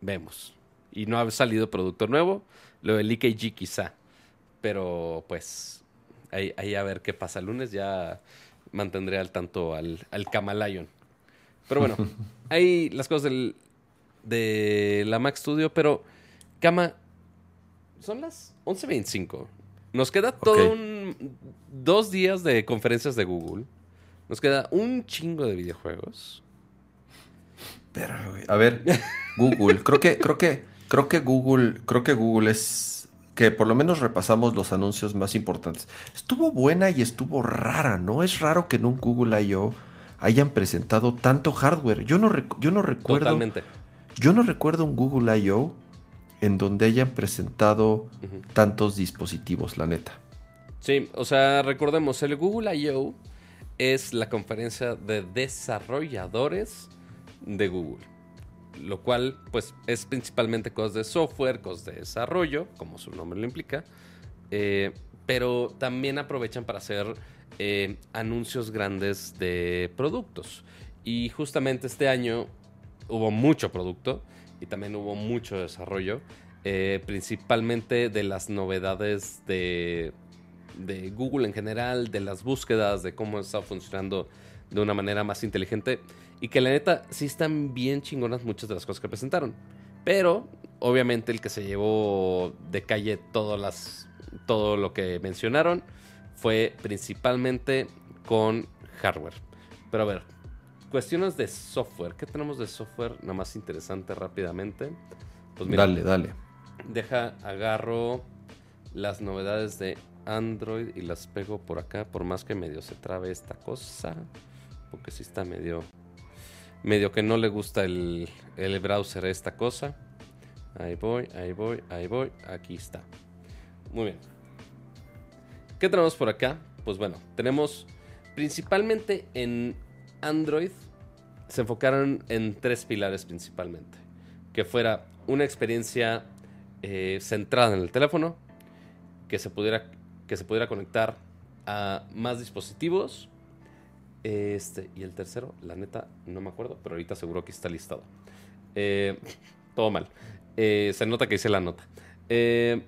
vemos. Y no ha salido producto nuevo. Lo del EKG quizá. Pero pues, ahí, ahí a ver qué pasa el lunes. Ya mantendré al tanto al, al Camalayon. Pero bueno, hay las cosas del, de la Mac Studio, pero Cama, son las 11.25. Nos queda todo un, dos días de conferencias de Google. Nos queda un chingo de videojuegos. Pero, a ver, Google, creo que, creo que, creo que Google, creo que Google es que por lo menos repasamos los anuncios más importantes. Estuvo buena y estuvo rara, ¿no? Es raro que en un Google I.O. hayan presentado tanto hardware. Yo no, yo no recuerdo, Totalmente. yo no recuerdo un Google I.O. en donde hayan presentado tantos dispositivos, la neta. Sí, o sea, recordemos, el Google I.O. es la conferencia de desarrolladores de Google. Lo cual, pues, es principalmente cosas de software, cosas de desarrollo, como su nombre lo implica. eh, pero también aprovechan para hacer eh, anuncios grandes de productos. Y justamente este año hubo mucho producto y también hubo mucho desarrollo, eh, principalmente de las novedades de, de Google en general, de las búsquedas, de cómo está funcionando de una manera más inteligente. Y que la neta sí están bien chingonas muchas de las cosas que presentaron. Pero obviamente el que se llevó de calle todas las, todo lo que mencionaron fue principalmente con hardware. Pero a ver, cuestiones de software. ¿Qué tenemos de software? Nada más interesante rápidamente. Pues mira, Dale, dale. deja, agarro las novedades de Android y las pego por acá, por más que medio se trabe esta cosa. Porque sí está medio. Medio que no le gusta el, el browser esta cosa. Ahí voy, ahí voy, ahí voy. Aquí está. Muy bien. ¿Qué tenemos por acá? Pues bueno, tenemos principalmente en Android. Se enfocaron en tres pilares principalmente. Que fuera una experiencia eh, centrada en el teléfono. Que se pudiera, que se pudiera conectar a más dispositivos. Este, y el tercero, la neta, no me acuerdo, pero ahorita seguro que está listado. Eh, todo mal. Eh, se nota que hice la nota. Eh,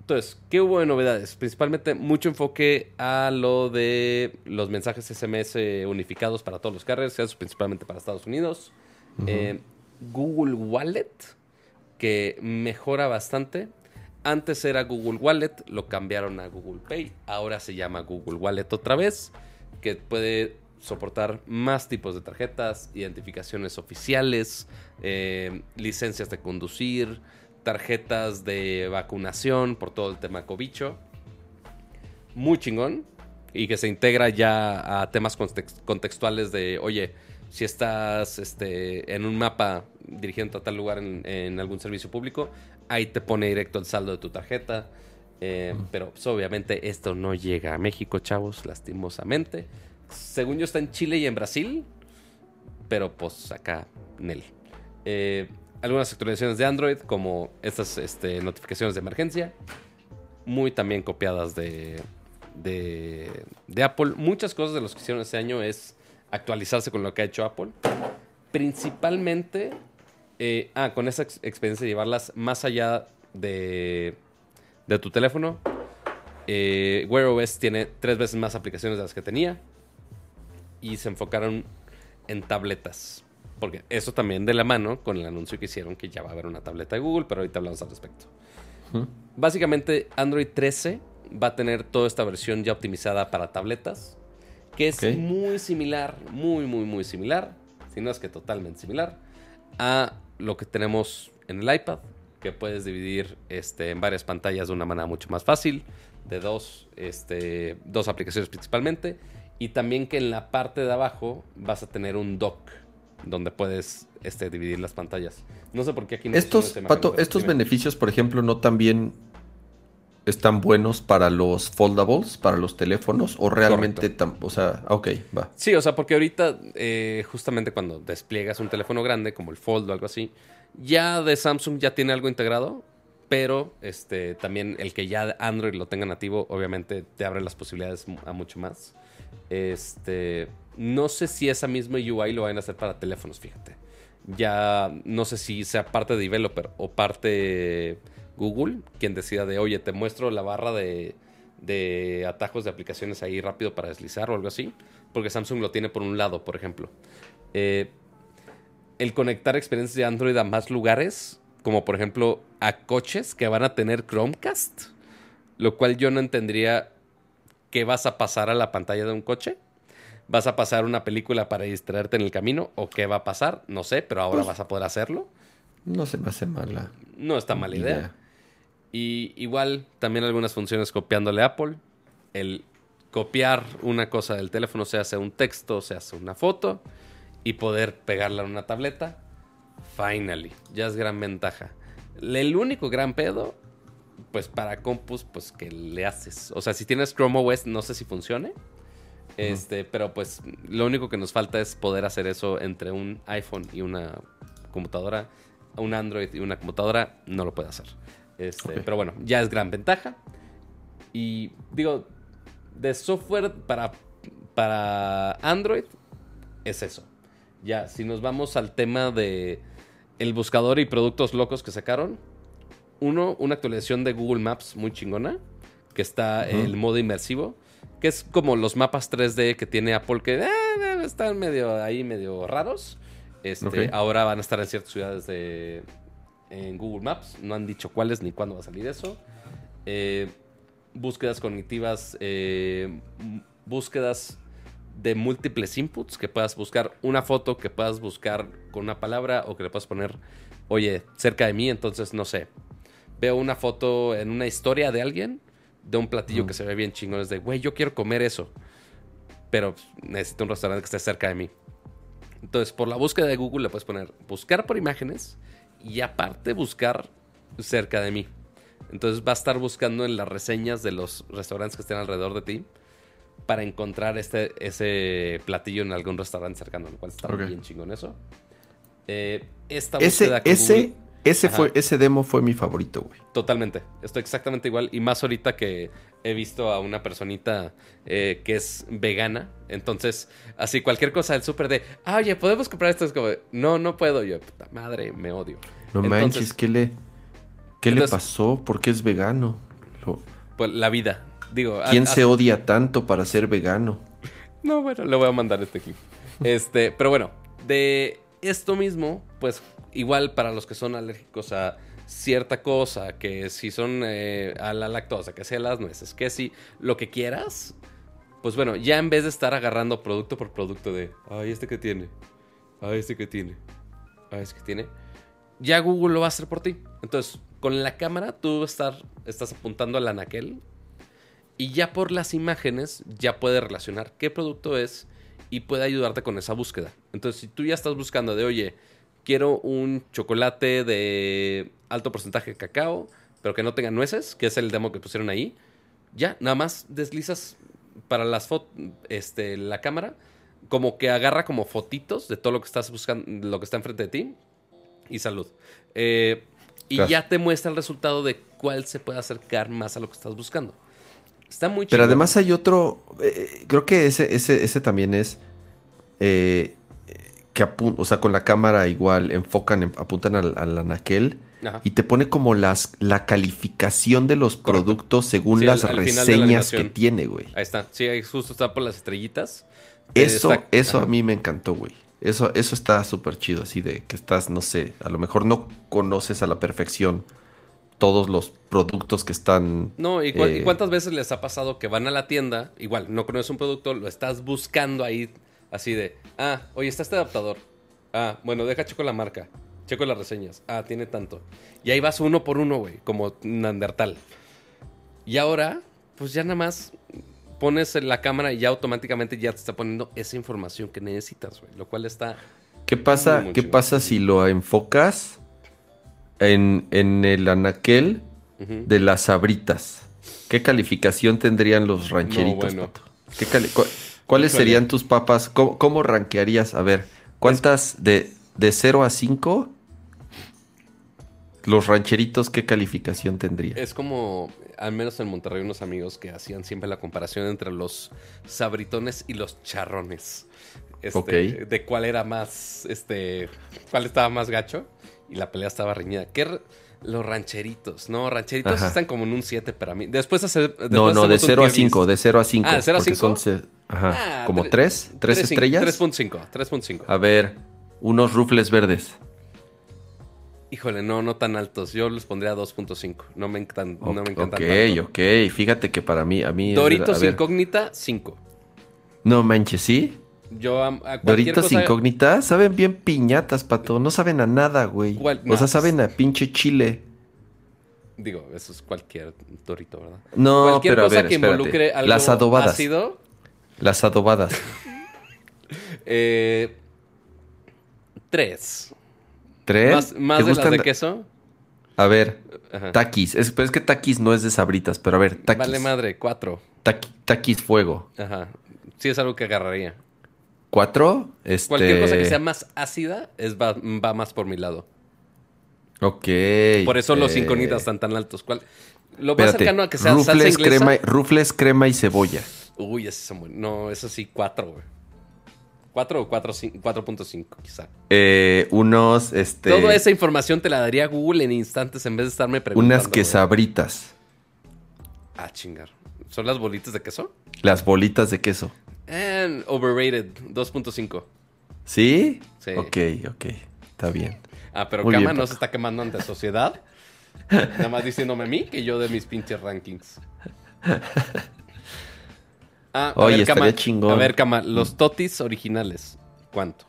Entonces, ¿qué hubo de novedades? Principalmente mucho enfoque a lo de los mensajes SMS unificados para todos los carriers, principalmente para Estados Unidos. Google Wallet, que mejora bastante. Antes era Google Wallet, lo cambiaron a Google Pay, ahora se llama Google Wallet otra vez, que puede soportar más tipos de tarjetas, identificaciones oficiales, eh, licencias de conducir, tarjetas de vacunación por todo el tema cobicho. Muy chingón. Y que se integra ya a temas context- contextuales de, oye, si estás este, en un mapa dirigiendo a tal lugar en algún servicio público, ahí te pone directo el saldo de tu tarjeta. Eh, Pero pues, obviamente esto no llega a México, chavos, lastimosamente. Según yo está en Chile y en Brasil, pero pues acá, Nel. Eh, algunas actualizaciones de Android, como estas este, notificaciones de emergencia, muy también copiadas de, de, de Apple. Muchas cosas de los que hicieron este año es actualizarse con lo que ha hecho Apple. Principalmente, eh, ah, con esa ex- experiencia de llevarlas más allá de, de tu teléfono. Eh, Wear OS tiene tres veces más aplicaciones de las que tenía. Y se enfocaron en tabletas. Porque eso también de la mano con el anuncio que hicieron que ya va a haber una tableta de Google, pero ahorita hablamos al respecto. Básicamente, Android 13 va a tener toda esta versión ya optimizada para tabletas, que es muy similar, muy, muy, muy similar, si no es que totalmente similar, a lo que tenemos en el iPad, que puedes dividir este, en varias pantallas de una manera mucho más fácil, de dos, este, dos aplicaciones principalmente, y también que en la parte de abajo vas a tener un dock donde puedes este, dividir las pantallas. No sé por qué aquí no Estos, Pato, estos dime. beneficios, por ejemplo, no también están buenos para los foldables, para los teléfonos, o realmente, tam- o sea, ah, ok, va. Sí, o sea, porque ahorita, eh, justamente cuando despliegas un teléfono grande, como el Fold o algo así, ya de Samsung ya tiene algo integrado, pero este también el que ya Android lo tenga nativo, obviamente te abre las posibilidades a mucho más. Este, no sé si esa misma UI lo van a hacer para teléfonos, fíjate. Ya no sé si sea parte de developer o parte Google quien decida de, oye, te muestro la barra de, de atajos de aplicaciones ahí rápido para deslizar o algo así. Porque Samsung lo tiene por un lado, por ejemplo. Eh, el conectar experiencias de Android a más lugares, como por ejemplo a coches que van a tener Chromecast, lo cual yo no entendería qué vas a pasar a la pantalla de un coche. ¿Vas a pasar una película para distraerte en el camino? ¿O qué va a pasar? No sé, pero ahora vas a poder hacerlo. No se me hace mala No está mala idea. Y igual también algunas funciones copiándole a Apple. El copiar una cosa del teléfono, se hace un texto, se hace una foto y poder pegarla en una tableta. Finally, ya es gran ventaja. El único gran pedo, pues para compus, pues que le haces. O sea, si tienes Chrome OS, no sé si funcione. Este, pero pues lo único que nos falta es poder hacer eso entre un iPhone y una computadora, un Android y una computadora, no lo puede hacer. Este. Pero bueno, ya es gran ventaja. Y digo, de software para, para Android, es eso. Ya, si nos vamos al tema de el buscador y productos locos que sacaron, uno, una actualización de Google Maps muy chingona, que está el modo inmersivo, que es como los mapas 3D que tiene Apple, que eh, eh, están medio ahí, medio raros. Este. Ahora van a estar en ciertas ciudades de, en Google Maps. No han dicho cuáles ni cuándo va a salir eso. Eh, búsquedas cognitivas, eh, búsquedas de múltiples inputs, que puedas buscar una foto, que puedas buscar con una palabra o que le puedas poner, oye, cerca de mí, entonces no sé. Veo una foto en una historia de alguien, de un platillo que se ve bien chingón, es de, güey, yo quiero comer eso, pero necesito un restaurante que esté cerca de mí. Entonces, por la búsqueda de Google le puedes poner buscar por imágenes y aparte buscar cerca de mí. Entonces va a estar buscando en las reseñas de los restaurantes que estén alrededor de ti para encontrar este, ese platillo en algún restaurante cercano, lo cual está bien chingón eso. Eh, esta Ese, búsqueda con ese, Google- ese, Ajá. fue, ese demo fue mi favorito, güey. Totalmente. Estoy exactamente igual. Y más ahorita que he visto a una personita eh, que es vegana. Entonces, así cualquier cosa del súper de, ah, oye, ¿podemos comprar esto? Es como, no, no puedo. Yo, puta madre, me odio. No Entonces- manches, ¿qué le, qué le pasó? ¿Por qué es vegano? Lo- Pues la vida. Digo, ¿Quién a- se odia tanto para ser vegano? No, bueno, le voy a mandar este clip. Este, pero bueno, de esto mismo, pues igual para los que son alérgicos a cierta cosa, que si son eh, a la lactosa, que sea las nueces, que si lo que quieras, pues bueno, ya en vez de estar agarrando producto por producto de, ay, este que tiene, ay, este que tiene, ay, este que tiene, ya Google lo va a hacer por ti. Entonces, con la cámara tú estar, estás apuntando al anaquel y ya por las imágenes ya puede relacionar qué producto es y puede ayudarte con esa búsqueda. Entonces, si tú ya estás buscando de, oye, quiero un chocolate de alto porcentaje de cacao, pero que no tenga nueces, que es el demo que pusieron ahí, ya, nada más deslizas para las fotos, este, la cámara, como que agarra como fotitos de todo lo que estás buscando, lo que está enfrente de ti, y salud. Eh, y Claro. ya te muestra el resultado de cuál se puede acercar más a lo que estás buscando. Está muy Pero chido. además hay otro, eh, creo que ese, ese, ese también es eh, que apunta, o sea, con la cámara igual enfocan, en- apuntan al, al anaquel Ajá. y te pone como las, la calificación de los Correcto. productos según Sí, las al- al final de la reseñas que tiene, güey. Ahí está. Sí, ahí justo está por las estrellitas. Eso, eso Ajá. a mí me encantó, güey. Eso, eso está súper chido, así de que estás, no sé, a lo mejor no conoces a la perfección todos los productos que están... No, ¿y, cu- y eh, cuántas veces les ha pasado que van a la tienda, igual, no conoces un producto, lo estás buscando ahí, así de, ah, oye, está este adaptador. Ah, bueno, deja checo la marca, checo las reseñas. Ah, tiene tanto. Y ahí vas uno por uno, güey, como Neandertal. Y ahora, pues ya nada más pones en la cámara y ya automáticamente ya te está poniendo esa información que necesitas, güey. Lo cual está... ¿Qué pasa, Muy, muy ¿qué pasa si lo enfocas en, en el anaquel de las sabritas? ¿Qué calificación tendrían los rancheritos, bueno. Pato? ¿Qué cu- ¿Cuáles serían tus papas? ¿Cómo, cómo rankearías? A ver, ¿cuántas de, de 0 a 5 los rancheritos qué calificación tendrían? Es como, al menos en Monterrey, unos amigos que hacían siempre la comparación entre los sabritones y los charrones. Este, Ok. De cuál era más, este, cuál estaba más gacho. Y la pelea estaba reñida. ¿Qué los rancheritos, no, rancheritos Ajá. están como en un 7 para mí. Después hacer. no, no, de 0 a 5, de 0 a 5. Ah, ¿de 0 a porque 5? son se- ajá, Ah, como tre- 3, 3 estrellas. 3.5, 3.5. A ver, unos rufles verdes. Híjole, no, no tan altos. Yo les pondría 2.5. No me encantan. no me ok, encantan tanto. ok. Fíjate que para mí, a mí. Doritos a incógnita, 5. No manches, ¿sí? Yo a, a Doritos cosa- incógnitas saben bien piñatas, pato. No saben a nada, güey. O sea, pues- saben a pinche chile. Digo, eso es cualquier dorito, ¿verdad? No, cualquier pero a cosa ver, que involucre algo Las adobadas. ácido. Las adobadas. Eh, tres. ¿Tres? Más, más ¿Te de las de queso. A ver, Ajá. taquis. Es, pero es que taquis no es de sabritas, pero a ver, taquis. Vale madre, cuatro. Taqui- taquis fuego. Ajá. Sí es algo que agarraría. ¿Cuatro? Este... Cualquier cosa que sea más ácida es, va, va más por mi lado. Ok. Por eso los eh, incógnitas están tan altos. ¿Cuál? Lo más Espérate. cercano a que sea salsa rufles, inglesa. crema, rufles, crema y cebolla. Uy, esos son buenos. No, eso sí, cuatro, güey. Cuatro o cuatro, cin- 4.5, quizá. Eh, unos, este... Toda esa información te la daría Google en instantes en vez de estarme preguntando. Unas güey. quesabritas. Ah, chingar. ¿Son las bolitas de queso? Las bolitas de queso. And overrated, 2.5. ¿Sí? Sí. Ok, ok. Está bien. Ah, pero Muy Kama bien, no se está quemando ante sociedad. Nada más diciéndome a mí que yo de mis pinches rankings. Ah, Oye, ver, Kama, estaría chingón. A ver, Kama, los totis originales, ¿cuánto?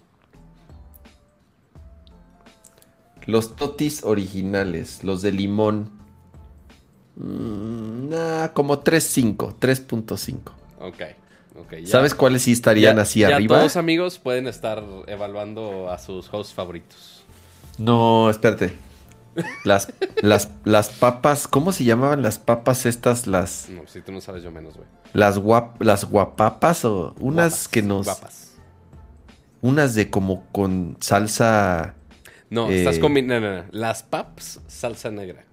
Los totis originales, los de limón. Mm, nah, como 3.5, 3.5. Ok, ya- ¿Sabes cuáles sí estarían ya- así ya arriba? todos amigos pueden estar evaluando a sus hosts favoritos. No, espérate. Las, las, las papas, ¿cómo se llamaban las papas estas? Las, No, si tú no sabes, yo menos, güey. las, guap, las guapapas o unas Guapas, que nos... Guapas. Unas de como con salsa... No, Eh, estás combinando. No, no, no. Las paps, salsa negra.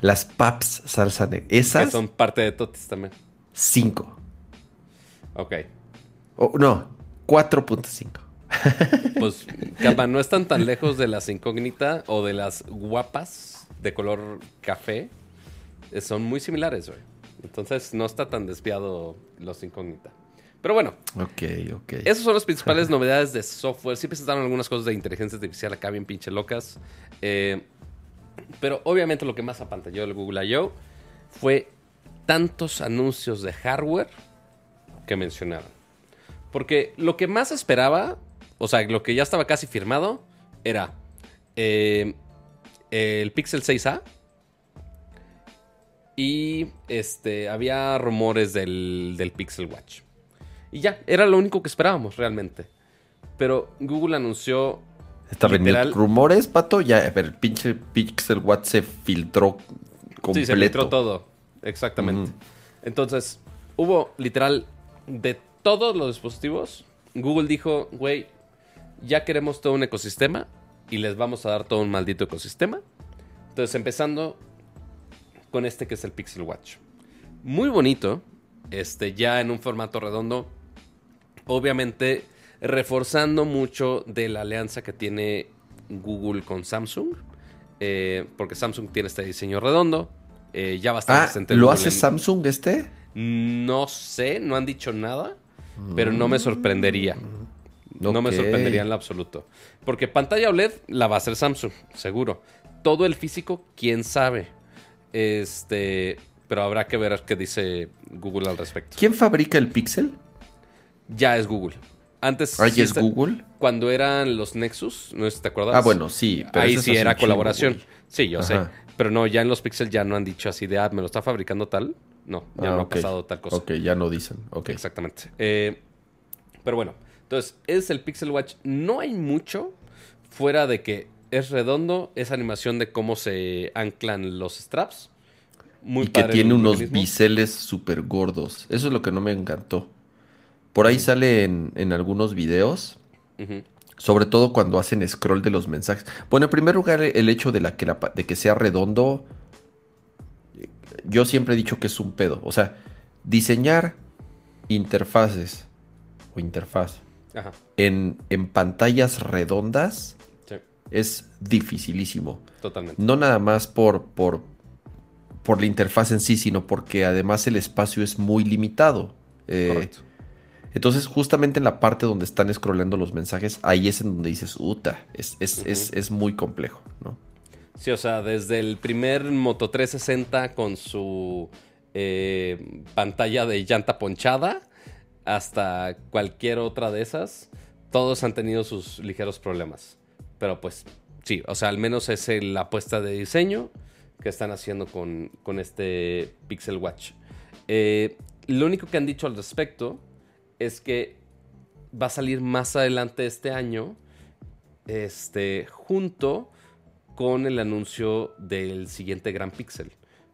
Las paps salsa negra. Que Esas, son parte de totis también. 5. Ok. no, 4.5. Pues, Kama, no están tan lejos de las incógnitas o de las guapas de color café. eh, son muy similares, güey. Entonces no está tan desviado los incógnita. Pero bueno, Ok, ok. esas son las principales novedades de software. Sí presentaron algunas cosas de inteligencia artificial acá bien pinche locas. Eh, pero obviamente lo que más apantalló el Google I.O. fue tantos anuncios de hardware que mencionaron. Porque lo que más esperaba, o sea, lo que ya estaba casi firmado, era eh, el Pixel 6A. Y este, había rumores del, del Pixel Watch. Y ya, era lo único que esperábamos realmente. Pero Google anunció Está literal- rumores, pato. Ya, a ver, el pinche Pixel Watch se filtró completo. Sí, se filtró todo. Exactamente. Entonces, hubo literal de todos los dispositivos. Google dijo, güey, ya queremos todo un ecosistema y les vamos a dar todo un maldito ecosistema. Entonces, empezando con este que es el Pixel Watch. Muy bonito, este, ya en un formato redondo. Obviamente, reforzando mucho de la alianza que tiene Google con Samsung. eh, porque Samsung tiene este diseño redondo. eh, ya bastante Ah, presente ¿lo hace en- Samsung este? No sé, no han dicho nada, pero no me sorprendería. No me sorprendería en lo absoluto. Porque pantalla OLED la va a hacer Samsung, seguro. Todo el físico, quién sabe. Este, pero habrá que ver qué dice Google al respecto. ¿Quién fabrica el Pixel? Ya es Google. Antes ¿Ahí sí es está- Google? cuando eran los Nexus, no sé si te acuerdas. Ah, bueno, sí. pero Ahí sí era colaboración. Sí, yo sé. Pero no, ya en los Pixel ya no han dicho así de, ah, me lo está fabricando tal. No, ya Ah, no ha pasado tal cosa. Ok, ya no dicen. Exactamente. Eh, pero bueno, entonces es el Pixel Watch. No hay mucho fuera de que es redondo, es animación de cómo se anclan los straps. Muy y que tiene unos mecanismo. biseles súper gordos. Eso es lo que no me encantó. Por ahí sale en, en algunos videos, sobre todo cuando hacen scroll de los mensajes. Bueno, en primer lugar, el hecho de, la que, la de que sea redondo, yo siempre he dicho que es un pedo. O sea, diseñar interfaces o interfaz Ajá. en, en pantallas redondas Sí, es dificilísimo. totalmente. No nada más por, por, por la interfaz en sí, sino porque además el espacio es muy limitado. Eh, Correcto. entonces, justamente en la parte donde están scrollando los mensajes, ahí es en donde dices, uta, es, es, es, es muy complejo, ¿no? Sí, o sea, desde el primer Moto 360 con su eh, pantalla de llanta ponchada hasta cualquier otra de esas, todos han tenido sus ligeros problemas. Pero pues sí, o sea, al menos es la apuesta de diseño que están haciendo con, con este Pixel Watch. Eh, lo único que han dicho al respecto es que va a salir más adelante este año, este, junto con el anuncio del siguiente Gran Pixel,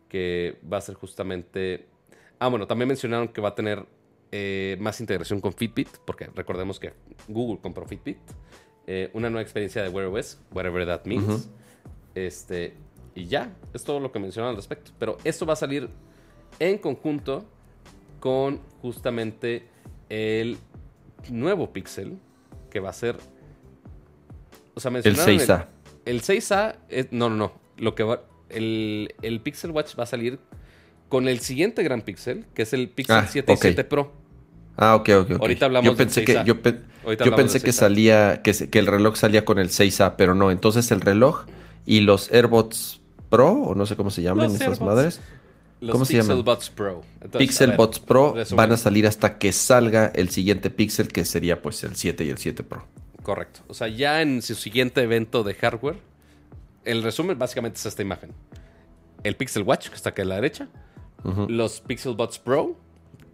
que va a ser justamente... Ah, bueno, también mencionaron que va a tener eh, más integración con Fitbit, porque recordemos que Google compró Fitbit. Eh, una nueva experiencia de Wear OS, whatever that means. Este, y ya, es todo lo que mencionaron al respecto. Pero esto va a salir en conjunto con justamente el nuevo Pixel, que va a ser... O sea, El mencionaron 6A. El 6A, es- no, no, no. Lo que va, el, el Pixel Watch va a salir con el siguiente gran Pixel, que es el Pixel Ah, 7 y ok. 7 Pro. Ah, ok, ok, ok. Ahorita hablamos yo pensé del que, 6A. yo, pe- yo pensé que 6A. salía, que, se- que el reloj salía con el 6A, pero no. Entonces el reloj y los AirBots Pro, o no sé cómo se llaman Los esas madres. Los ¿Cómo se Pixel llaman? Buds Pro. Entonces, Pixel ver, Buds Pro van a salir hasta que salga el siguiente Pixel, que sería pues el 7 y el 7 Pro. Correcto. O sea, ya en su siguiente evento de hardware, el resumen básicamente es esta imagen. El Pixel Watch, que está aquí a la derecha. Los Pixel Buds Pro,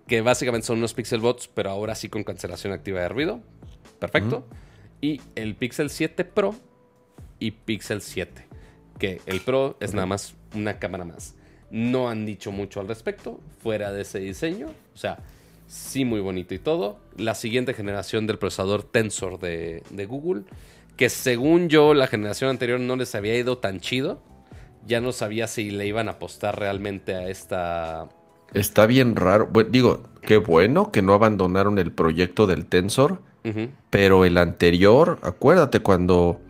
que básicamente son unos Pixel Buds, pero ahora sí con cancelación activa de ruido. Perfecto. Y el Pixel 7 Pro y Pixel 7. Que el Pro es nada más una cámara más. No han dicho mucho al respecto, fuera de ese diseño. O sea, sí muy bonito y todo. La siguiente generación del procesador Tensor de, de Google, que según yo la generación anterior no les había ido tan chido. Ya no sabía si le iban a apostar realmente a esta... Está bien raro. Bueno, digo, qué bueno que no abandonaron el proyecto del Tensor, pero el anterior, acuérdate cuando,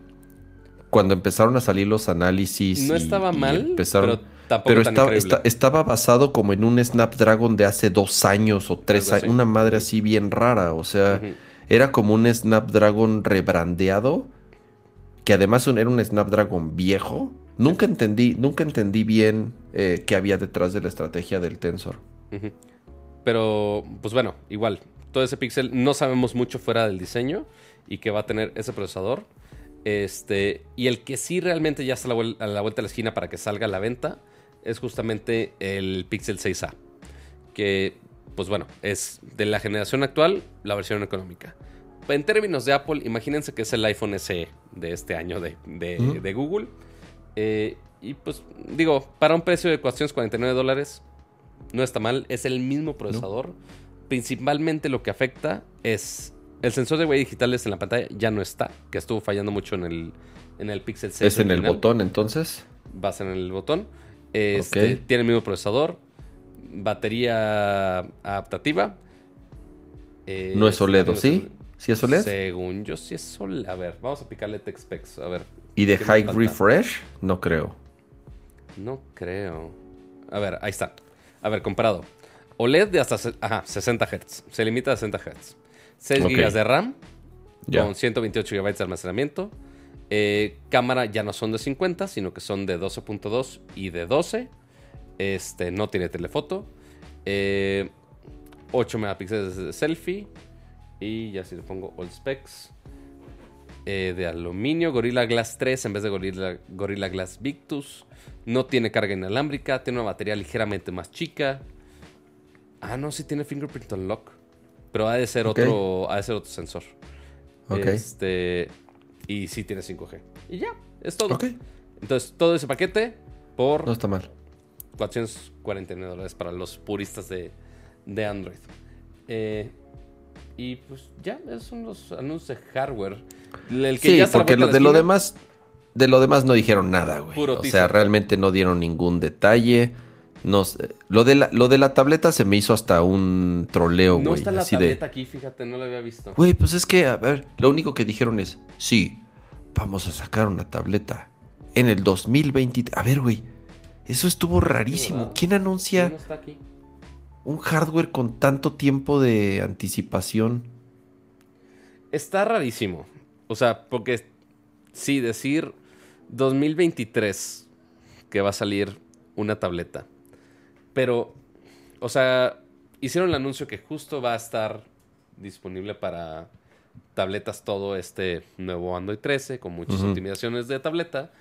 cuando empezaron a salir los análisis. No y- estaba mal, empezaron- pero tampoco Pero tan estaba, estaba basado como en un Snapdragon de hace dos años o tres años. Una madre así bien rara. O sea, era como un Snapdragon rebrandeado. Que además era un Snapdragon viejo. Nunca entendí, nunca entendí bien eh, qué había detrás de la estrategia del Tensor. Pero, pues bueno, igual. Todo ese Pixel no sabemos mucho fuera del diseño y que va a tener ese procesador. Este, y el que sí realmente ya está a la, a la vuelta de la esquina para que salga a la venta es justamente el Pixel 6A. Que, pues bueno, es de la generación actual la versión económica. En términos de Apple, imagínense que es el iPhone SE de este año de, de- Google. Eh, y pues digo, para un precio de 449 dólares, no está mal. Es el mismo procesador. Principalmente lo que afecta es el sensor de huella digitales en la pantalla ya no está, que estuvo fallando mucho en el, en el Pixel 6. ¿Es en el botón entonces? Va a ser en el botón. Este. Tiene el mismo procesador. Batería adaptativa. Eh, No es OLED, ¿o no ¿sí? ¿Sí es OLED? Según yo, sí es OLED. A ver, vamos a picarle Tech Specs. A ver. ¿Y de ¿qué me High? Refresh? No creo. No creo. A ver, ahí está. A ver, comparado. OLED de hasta ajá, 60 Hz. Se limita a 60 Hz. 6 Ok. GB de RAM Ya. con 128 GB de almacenamiento. Eh, cámara ya no son de 50, sino que son de 12.2 y de 12. Este, no tiene telefoto. Eh, 8 megapíxeles de selfie. Y ya si le pongo all specs. eh, de aluminio, Gorilla Glass 3 en vez de Gorilla, Gorilla Glass Victus. No tiene carga inalámbrica, tiene una batería ligeramente más chica. Ah, no, sí tiene fingerprint unlock. Pero ha de ser otro, ha de ser otro sensor. Ok. Este, y sí tiene 5G. Y ya, es todo. Ok. Entonces, todo ese paquete por No está mal. 449 dólares para los puristas de, de Android. Eh, y pues ya, esos son los anuncios de hardware. El que Sí, ya porque lo- de lo demás, de lo demás no dijeron nada, güey. O sea, realmente no dieron ningún detalle. No sé, lo, de la, lo de la tableta se me hizo hasta un troleo, güey. No está la así tableta de, aquí, fíjate, no la había visto. güey, pues es que, a ver, lo único que dijeron es, sí, vamos a sacar una tableta en el 2023. A ver, güey, eso estuvo rarísimo. ¿Quién anuncia no está aquí. un hardware con tanto tiempo de anticipación? Está rarísimo. O sea, porque sí, decir 2023 que va a salir una tableta. Pero, o sea, hicieron el anuncio que justo va a estar disponible para tabletas todo este nuevo Android 13 con muchas Ujú. optimizaciones de tableta.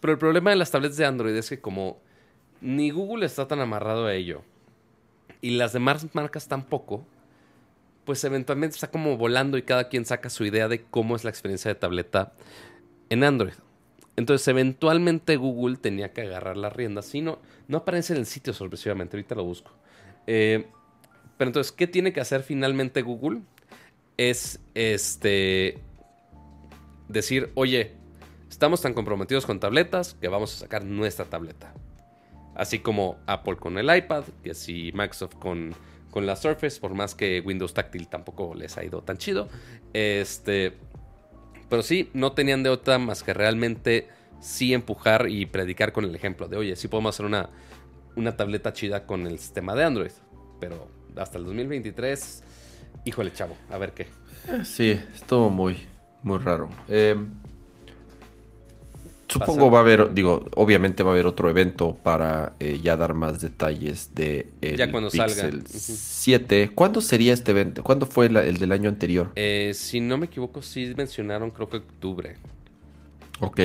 Pero el problema de las tabletas de Android es que como ni Google está tan amarrado a ello y las demás marcas tampoco, pues eventualmente está como volando y cada quien saca su idea de cómo es la experiencia de tableta en Android. Entonces, eventualmente Google tenía que agarrar las riendas. Si no, no aparece en el sitio sorpresivamente. Ahorita lo busco. Eh, pero entonces, ¿qué tiene que hacer finalmente Google? Es este decir, oye, estamos tan comprometidos con tabletas que vamos a sacar nuestra tableta. Así como Apple con el iPad, que si Microsoft con, con la Surface, por más que Windows Táctil tampoco les ha ido tan chido. Este, pero sí, no tenían de otra más que realmente sí empujar y predicar con el ejemplo de, oye, sí podemos hacer una, una tableta chida con el sistema de Android. Pero hasta el 2023, híjole, chavo, a ver qué. Sí, estuvo muy, muy raro. Eh, supongo Pasa. va a haber, digo, obviamente va a haber otro evento para eh, ya dar más detalles de el Ya cuando salga. Pixel Ujú. 7. ¿Cuándo sería este evento? ¿Cuándo fue la- el del año anterior? Eh, si no me equivoco, sí mencionaron, creo que octubre. Ok.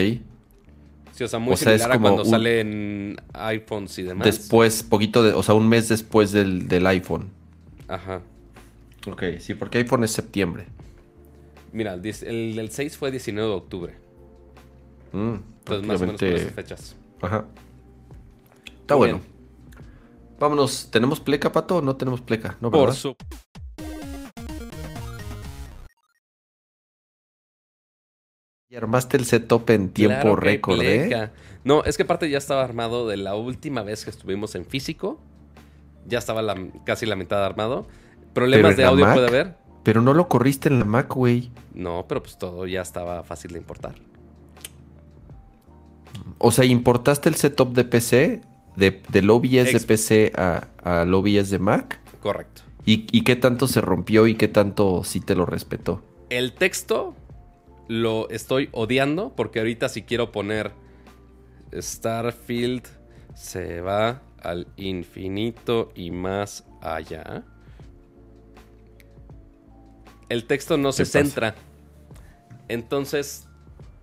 Sí, o sea, muy O sea, es similar a como cuando un- salen iPhones y demás. Después, poquito de, o sea, un mes después del, del iPhone. Ajá. Ok, sí, porque iPhone es septiembre. Mira, el, el 6 fue 19 de octubre. Mm, Entonces, más o menos por esas fechas. Ajá. Está Muy bueno. Vámonos, ¿tenemos pleca, Pato, o no tenemos pleca? No, Por su... Y armaste el setup en tiempo Claro que hay récord, ¿eh? No, es que aparte ya estaba armado de la última vez que estuvimos en físico. Ya estaba la- casi la mitad armado. Problemas de audio Mac? puede haber. Pero no lo corriste en la Mac, güey. No, pero pues todo ya estaba fácil de importar. O sea, importaste el setup de PC, de, del OBS de PC a- al OBS de Mac. Correcto. ¿Y, y qué tanto se rompió y qué tanto sí te lo respetó? El texto lo estoy odiando porque ahorita si quiero poner Starfield se va al infinito y más allá. El texto no se pasa? centra. Entonces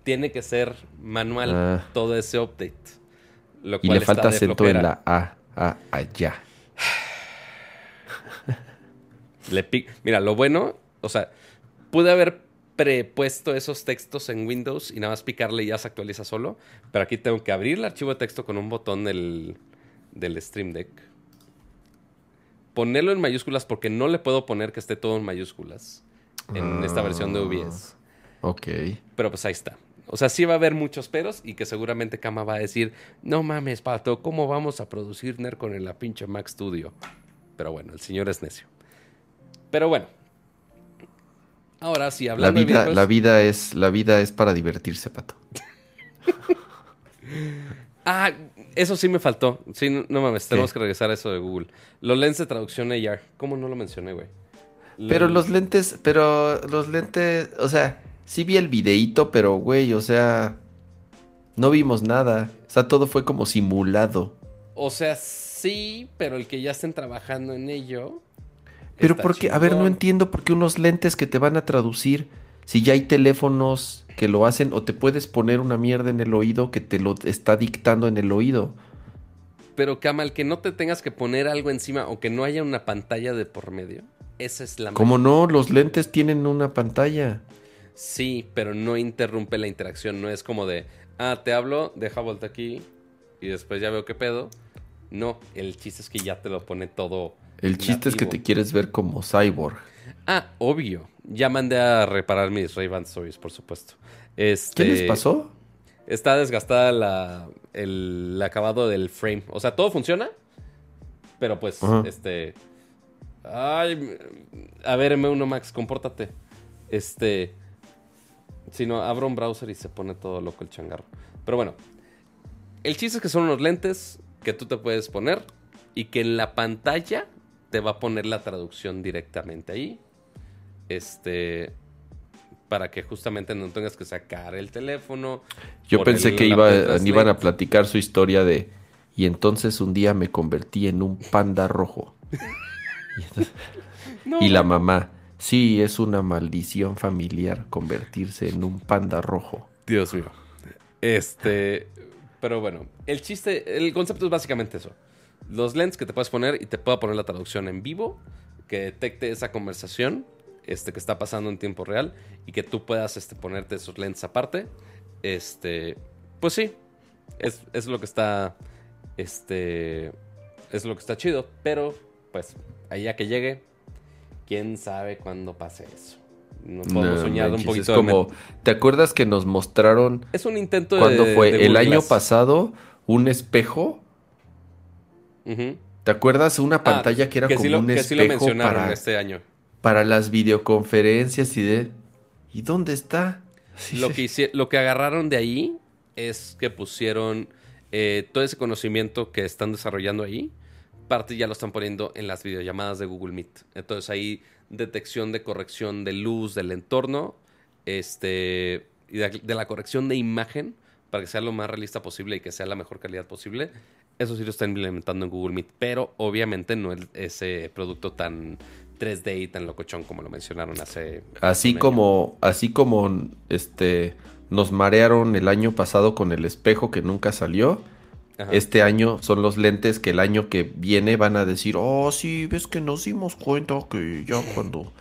tiene que ser manual Ah. todo ese update. Lo Y le falta está de acento en la A, A, allá. Le Mira, lo bueno, o sea, pude haber prepuesto esos textos en Windows y nada más picarle y ya se actualiza solo. Pero aquí tengo que abrir el archivo de texto con un botón del, del Stream Deck. Ponerlo en mayúsculas porque no le puedo poner que esté todo en mayúsculas en esta versión de OBS. Ok. Pero pues ahí está. O sea, sí va a haber muchos peros y que seguramente Kama va a decir, no mames, pato, ¿cómo vamos a producir Nercon en la pinche Mac Studio? Pero bueno, el señor es necio. Pero bueno. Ahora sí, La hablando de vida, videojuegos- la vida es, la vida es para divertirse, pato. Ah, eso sí me faltó. Sí, no, no mames, tenemos que regresar a eso de Google. Los lentes de traducción AR. ¿Cómo no lo mencioné, güey? Pero Lo- los lentes, pero los lentes, o sea, sí vi el videíto, pero güey, o sea, no vimos nada. O sea, todo fue como simulado. O sea, sí, pero el que ya estén trabajando en ello. Pero porque, a ver, no entiendo por qué unos lentes que te van a traducir, si ya hay teléfonos que lo hacen, o te puedes poner una mierda en el oído que te lo está dictando en el oído. Pero Kamal, que no te tengas que poner algo encima o que no haya una pantalla de por medio. Esa es la Como no, los lentes tienen una pantalla. Sí, pero no interrumpe la interacción. No es como de, ah, te hablo, deja vuelta aquí y después ya veo qué pedo. No, el chiste es que ya te lo pone todo. El chiste es que te quieres ver como cyborg. Ah, obvio. Ya mandé a reparar mis Ray-Ban Stories, por supuesto. Este, ¿Qué les pasó? Está desgastada la, el acabado del frame. O sea, todo funciona. Pero pues, Ajá. este. Ay, a ver, M1 Max, compórtate. Este. Si no, abro un browser y se pone todo loco el changarro. Pero bueno, el chiste es que son unos lentes que tú te puedes poner y que en la pantalla te va a poner la traducción directamente ahí. Este. Para que justamente no tengas que sacar el teléfono. Yo pensé que iba, iban a platicar su historia de... Y entonces un día me convertí en un panda rojo. y, entonces- No, y la mamá, sí, es una maldición familiar convertirse en un panda rojo. Dios mío. Este. Pero bueno, el chiste, el concepto es básicamente eso. Los lentes que te puedes poner y te pueda poner la traducción en vivo, que detecte esa conversación este, que está pasando en tiempo real y que tú puedas este, ponerte esos lentes aparte. Este. Pues sí, es, es lo que está. Este. Es lo que está chido. Pero, pues, allá que llegue, quién sabe cuándo pase eso. Nos podemos No soñar un poquito es como, ¿te acuerdas que nos mostraron Es un intento de. cuando fue de el año pasado un espejo? ¿Te acuerdas una Ah, pantalla que era como sí lo, un que sí lo espejo mencionaron para, este año. para las videoconferencias y de ¿y dónde está? Sí, Lo que, hici- lo que agarraron de ahí es que pusieron eh, todo ese conocimiento que están desarrollando ahí. Parte ya lo están poniendo en las videollamadas de Google Meet. Entonces ahí detección de corrección de luz del entorno este, y de, de la corrección de imagen para que sea lo más realista posible y que sea la mejor calidad posible. Eso sí lo están implementando en Google Meet, pero obviamente no es ese producto tan 3D y tan locochón como lo mencionaron hace... Así como, así como este nos marearon el año pasado con el espejo que nunca salió. Ajá. Este año son los lentes que el año que viene van a decir, oh sí, ves que nos dimos cuenta que ya cuando,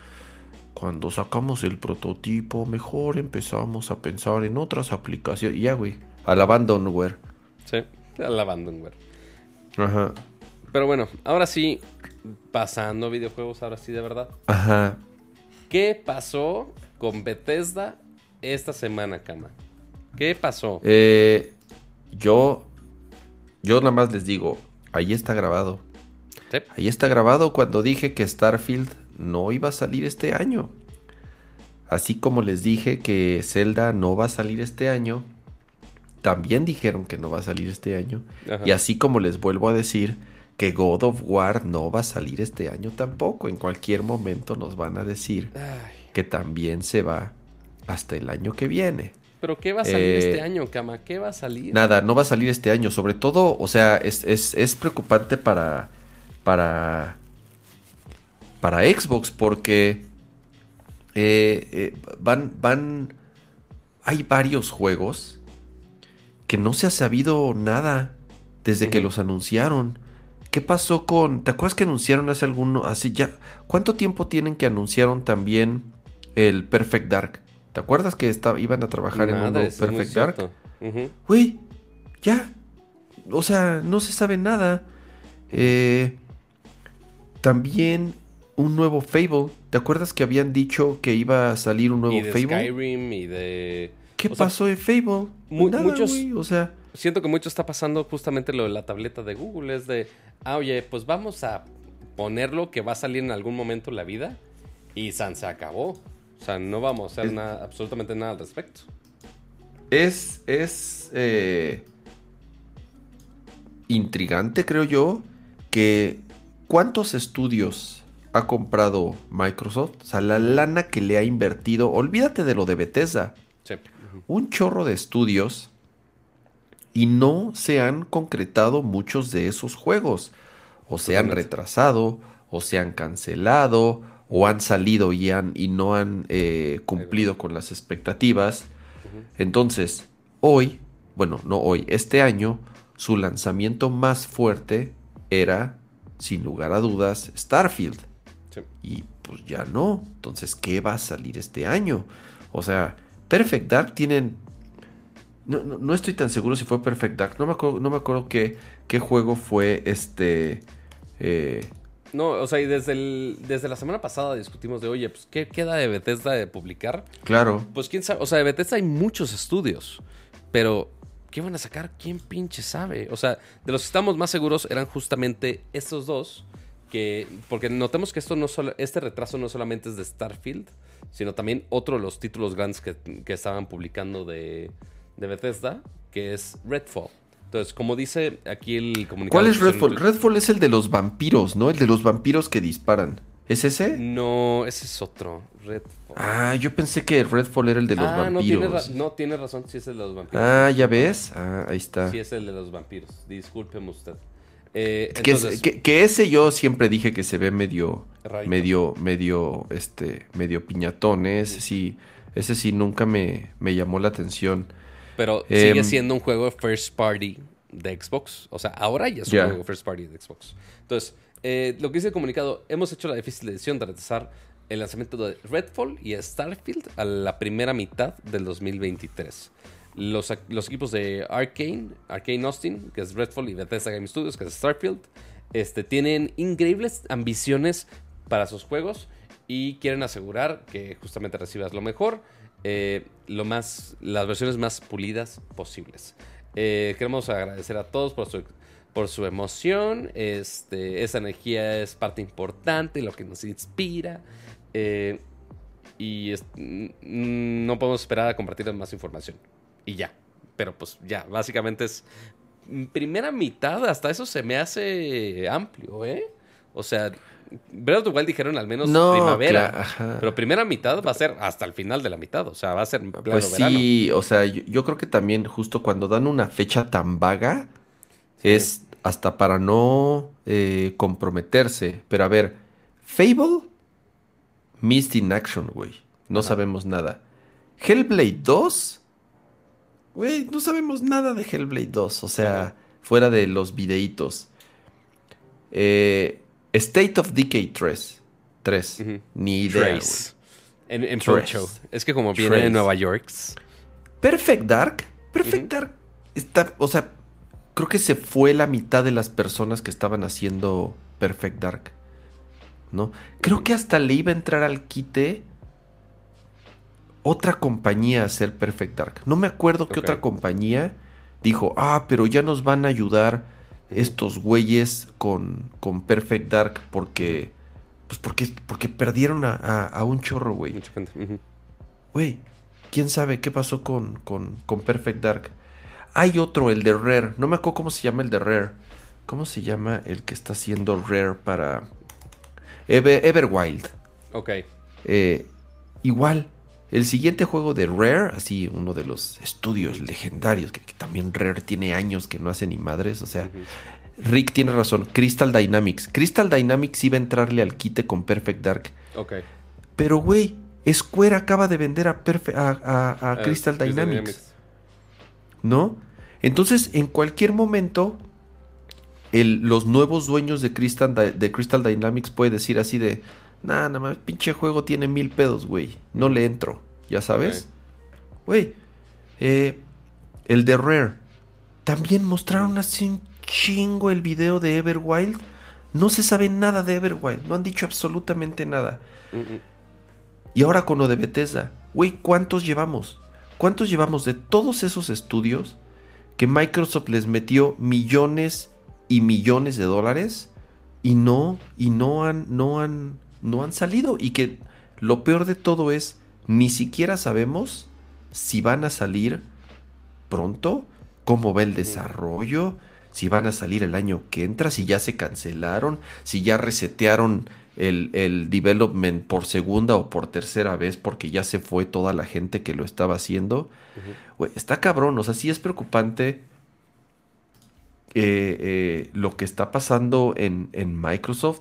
cuando sacamos el prototipo, mejor empezamos a pensar en otras aplicaciones. Ya, güey, al abandonware. Sí, al abandonware. Ajá. Pero bueno, ahora sí, pasando videojuegos, ahora sí de verdad. Ajá. ¿Qué pasó con Bethesda esta semana, Cama? ¿Qué pasó? Eh, yo, yo nada más les digo, ahí está grabado. Sí. Ahí está grabado cuando dije que Starfield no iba a salir este año. Así como les dije que Zelda no va a salir este año. también dijeron que no va a salir este año. Ajá. Y así como les vuelvo a decir que God of War no va a salir este año tampoco. En cualquier momento nos van a decir Ay, que también se va hasta el año que viene. Pero ¿qué va a salir Eh, este año, Cama? ¿Qué va a salir? Nada, no va a salir este año. Sobre todo, o sea, es, es- es preocupante para. para. para Xbox. Porque. eh, eh, van. van. Hay varios juegos. que no se ha sabido nada. Desde que los anunciaron. ¿Qué pasó con. ¿Te acuerdas que anunciaron hace alguno. así ya. ¿Cuánto tiempo tienen que anunciaron también el Perfect Dark? ¿Te acuerdas que iban a trabajar en un muy Perfect Dark? Güey, ya. O sea, no se sabe nada. Eh, también un nuevo Fable. ¿Te acuerdas que habían dicho que iba a salir un nuevo Y de Fable? Skyrim y de... ¿Qué o sea, pasó de Fable? mu- Nada, muchos- O sea, Siento que mucho está pasando justamente lo de la tableta de Google. Es de, ah, oye, pues vamos a ponerlo que va a salir en algún momento en la vida. Y San se acabó. O sea, no vamos a hacer Es- nada, absolutamente nada al respecto. es, es eh, intrigante, creo yo, que cuántos estudios ha comprado Microsoft. O sea, la lana que le ha invertido. Olvídate de lo de Bethesda. Sí. Un chorro de estudios y no se han concretado muchos de esos juegos. O se han retrasado, o se han cancelado, o han salido y, han, y no han eh, cumplido con las expectativas. Entonces, hoy, bueno, no hoy, este año, su lanzamiento más fuerte era, sin lugar a dudas, Starfield. Sí. Y pues ya no. Entonces, ¿qué va a salir este año? O sea, Perfect Dark tienen. No, no- no estoy tan seguro si fue Perfect Dark. No me acuerdo, no me acuerdo qué, qué juego fue este. eh, No, o sea, y desde, el, desde la semana pasada discutimos de, oye, pues, ¿qué queda de Bethesda de publicar? claro. Pues quién sabe, o sea, de Bethesda hay muchos estudios, pero ¿qué van a sacar? ¿Quién pinche sabe? O sea, de los que estamos más seguros eran justamente estos dos, que, porque notemos que esto no solo, este retraso no solamente es de Starfield, sino también otro de los títulos grandes que, que estaban publicando de, de Bethesda, que es Redfall. Entonces, como dice aquí el comunicado... ¿Cuál es Redfall? Twitter- Redfall es el de los vampiros, ¿no? El de los vampiros que disparan. ¿Es ese? No, ese es otro. Redfall. Ah, yo pensé que Redfall era el de los Ah, no tiene, vampiros. no tiene razón, sí es el de los vampiros. Ah, ¿ya ves? Ah, ahí está. Sí, es el de los vampiros. Discúlpeme usted. Eh, Que, es- que- que ese yo siempre dije que se ve medio, Rarito. medio, medio, este, medio piñatón, ¿eh? Ese sí, ese sí nunca me, me llamó la atención. Pero em, sigue siendo un juego first party de Xbox. O sea, ahora ya es un juego first party de Xbox. Entonces, eh, lo que dice el comunicado, hemos hecho la difícil decisión de retrasar el lanzamiento de Redfall y Starfield a la primera mitad del 2023. Los, ac- los equipos de Arkane, Arkane Austin, que es Redfall, y Bethesda Game Studios, que es Starfield, este, tienen increíbles ambiciones para sus juegos y quieren asegurar que justamente recibas lo mejor, eh, lo más, las versiones más pulidas posibles. Eh, queremos agradecer a todos por su, por su emoción. Este, esa energía es parte importante, lo que nos inspira. eh, y n- no podemos esperar a compartir más información. Y ya. Pero pues ya, básicamente es mm, primera mitad, hasta eso se me hace amplio, ¿eh? O sea, Breath of the Wild dijeron al menos No, primavera. Pero primera mitad va a ser hasta el final de la mitad. O sea, va a ser en plano Pues verano. sí, o sea, yo, yo creo que también justo cuando dan una fecha tan vaga es hasta para no eh, comprometerse. Pero a ver, Fable, Missed in Action, güey. No sabemos nada. Hellblade 2, güey, no sabemos nada de Hellblade 2. O sea, fuera de los videitos. Eh, State of Decay 3. 3. Ujú. Ni idea. Trace. En, en. Show. Es que como viene de Nueva York. Perfect Dark. Perfect. Dark está, o sea, creo que se fue la mitad de las personas que estaban haciendo Perfect Dark. ¿No? Creo que hasta le iba a entrar al quite otra compañía a hacer Perfect Dark. No me acuerdo qué otra compañía dijo, ah, pero ya nos van a ayudar estos güeyes con, con Perfect Dark porque, pues porque, porque perdieron a, a- a un chorro, güey. Mucha gente. Güey, quién sabe qué pasó con, con, con Perfect Dark. hay otro, el de Rare. No me acuerdo cómo se llama el de Rare. ¿Cómo se llama el que está haciendo Rare para Ever- Everwild? Ok. Eh, igual, el siguiente juego de Rare, así uno de los estudios legendarios, que, que también Rare tiene años que no hace ni madres, o sea, Rick tiene razón, Crystal Dynamics. Crystal Dynamics iba a entrarle al quite con Perfect Dark, Ok. pero güey, Square acaba de vender a, Perfe- a, a- a Crystal Dynamics, ¿no? Entonces, en cualquier momento, el- los nuevos dueños de Crystal, de Crystal Dynamics puede decir así de, nah, nada más, pinche juego tiene mil pedos, güey, no le entro, ¿ya sabes? Güey, eh, el de Rare, también mostraron así un chingo el video de Everwild. No se sabe nada de Everwild, no han dicho absolutamente nada. Y ahora con lo de Bethesda, güey, ¿cuántos llevamos? ¿Cuántos llevamos de todos esos estudios que Microsoft les metió millones y millones de dólares y no y no han no han no han salido y que lo peor de todo es ni siquiera sabemos si van a salir pronto, cómo va el desarrollo, si van a salir el año que entra, si ya se cancelaron, si ya resetearon el, el development por segunda o por tercera vez porque ya se fue toda la gente que lo estaba haciendo. Está cabrón, o sea, sí es preocupante eh, eh, lo que está pasando en, en Microsoft,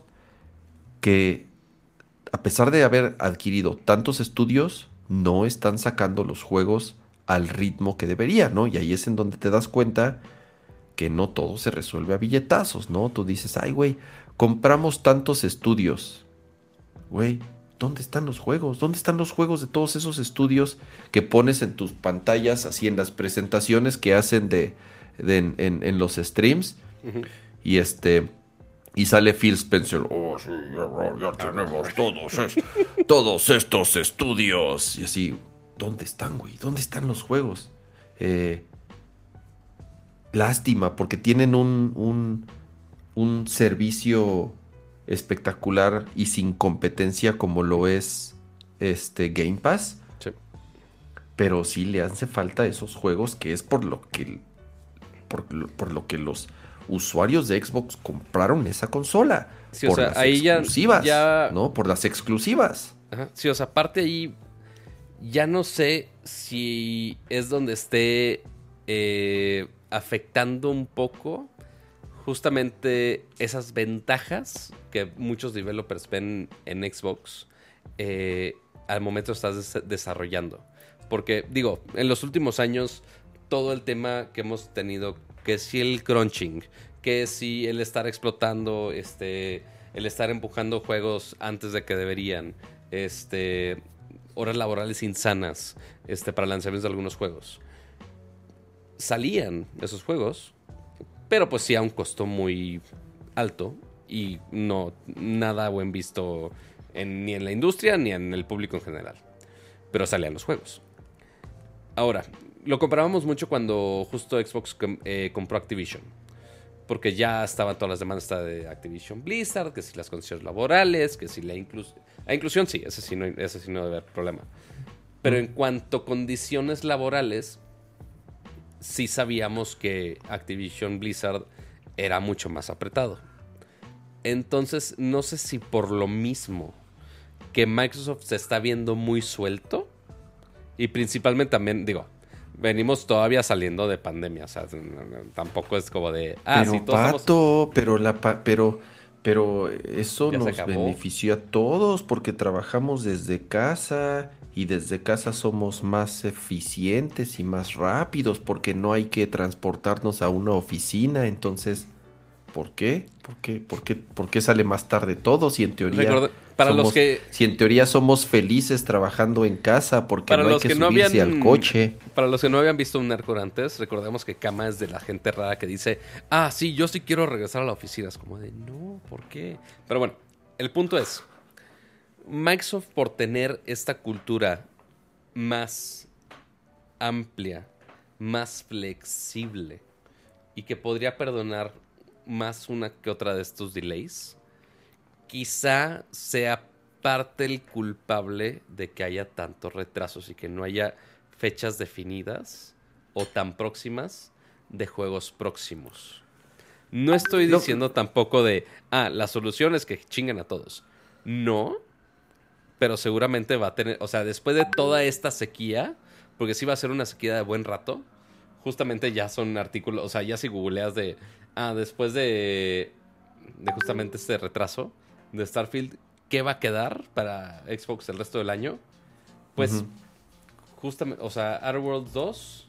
que a pesar de haber adquirido tantos estudios, no están sacando los juegos al ritmo que debería, ¿no? Y ahí es en donde te das cuenta que no todo se resuelve a billetazos, ¿no? Tú dices, ay, güey, compramos tantos estudios. Güey, ¿dónde están los juegos? ¿Dónde están los juegos de todos esos estudios que pones en tus pantallas, así en las presentaciones que hacen de, de- en, en- en los streams? Y este. Y sale Phil Spencer. Oh, sí, ya, ya tenemos todos, es- todos estos estudios. Y así, ¿dónde están, güey? ¿Dónde están los juegos? Eh, lástima, porque tienen un, un, un servicio espectacular y sin competencia como lo es este Game Pass. Sí. Pero sí le hace falta esos juegos que es por lo que por, por lo que los usuarios de Xbox compraron esa consola. Sí, o por sea, las ahí ya- exclusivas. ya- ¿No? Por las exclusivas. Ajá. Sí, o sea, aparte ahí ya no sé si es donde esté eh, afectando un poco justamente esas ventajas que muchos developers ven en Xbox eh, al momento estás des- desarrollando. Porque, digo, en los últimos años, todo el tema que hemos tenido, que si el crunching, que si el estar explotando, este, el estar empujando juegos antes de que deberían, este, horas laborales insanas, este, para lanzamientos de algunos juegos. Salían esos juegos, pero pues sí a un costo muy alto y no nada buen visto ni en la industria ni en el público en general. Pero salían los juegos. Ahora, lo comparábamos mucho cuando justo Xbox eh, compró Activision. Porque ya estaban todas las demandas de Activision Blizzard, que si las condiciones laborales, que si la inclusión. La inclusión sí, ese sí, no, ese sí no debe haber problema. Pero en cuanto a condiciones laborales, sí sabíamos que Activision Blizzard era mucho más apretado. Entonces, no sé si por lo mismo que Microsoft se está viendo muy suelto y principalmente también, digo, venimos todavía saliendo de pandemia, o sea, tampoco es como de, ah, pero sí, todos estamos- pato, pero la pa- pero pero eso Ya nos benefició a todos porque trabajamos desde casa y desde casa somos más eficientes y más rápidos porque no hay que transportarnos a una oficina, entonces ¿por qué? ¿Por qué? ¿Por qué, por qué sale más tarde todo si en teoría para los somos- que si en teoría somos felices trabajando en casa porque Para no hay los que, que no subirse habían- al coche? Para los que no habían visto un Nerdcore antes, recordemos que Kama es de la gente rara que dice, ah, sí, yo sí quiero regresar a la oficina. Es como de, no, ¿por qué? Pero bueno, el punto es, Microsoft por tener esta cultura más amplia, más flexible y que podría perdonar más una que otra de estos delays, quizá sea parte el culpable de que haya tantos retrasos y que no haya fechas definidas o tan próximas de juegos próximos. No estoy diciendo tampoco de, ah, la solución es que chinguen a todos. No, pero seguramente va a tener, o sea, después de toda esta sequía, porque sí va a ser una sequía de buen rato, justamente ya son artículos, o sea, ya si googleas de, ah, después de, de justamente este retraso de Starfield, ¿qué va a quedar para Xbox el resto del año? Pues, justamente, o sea, Outer Worlds 2,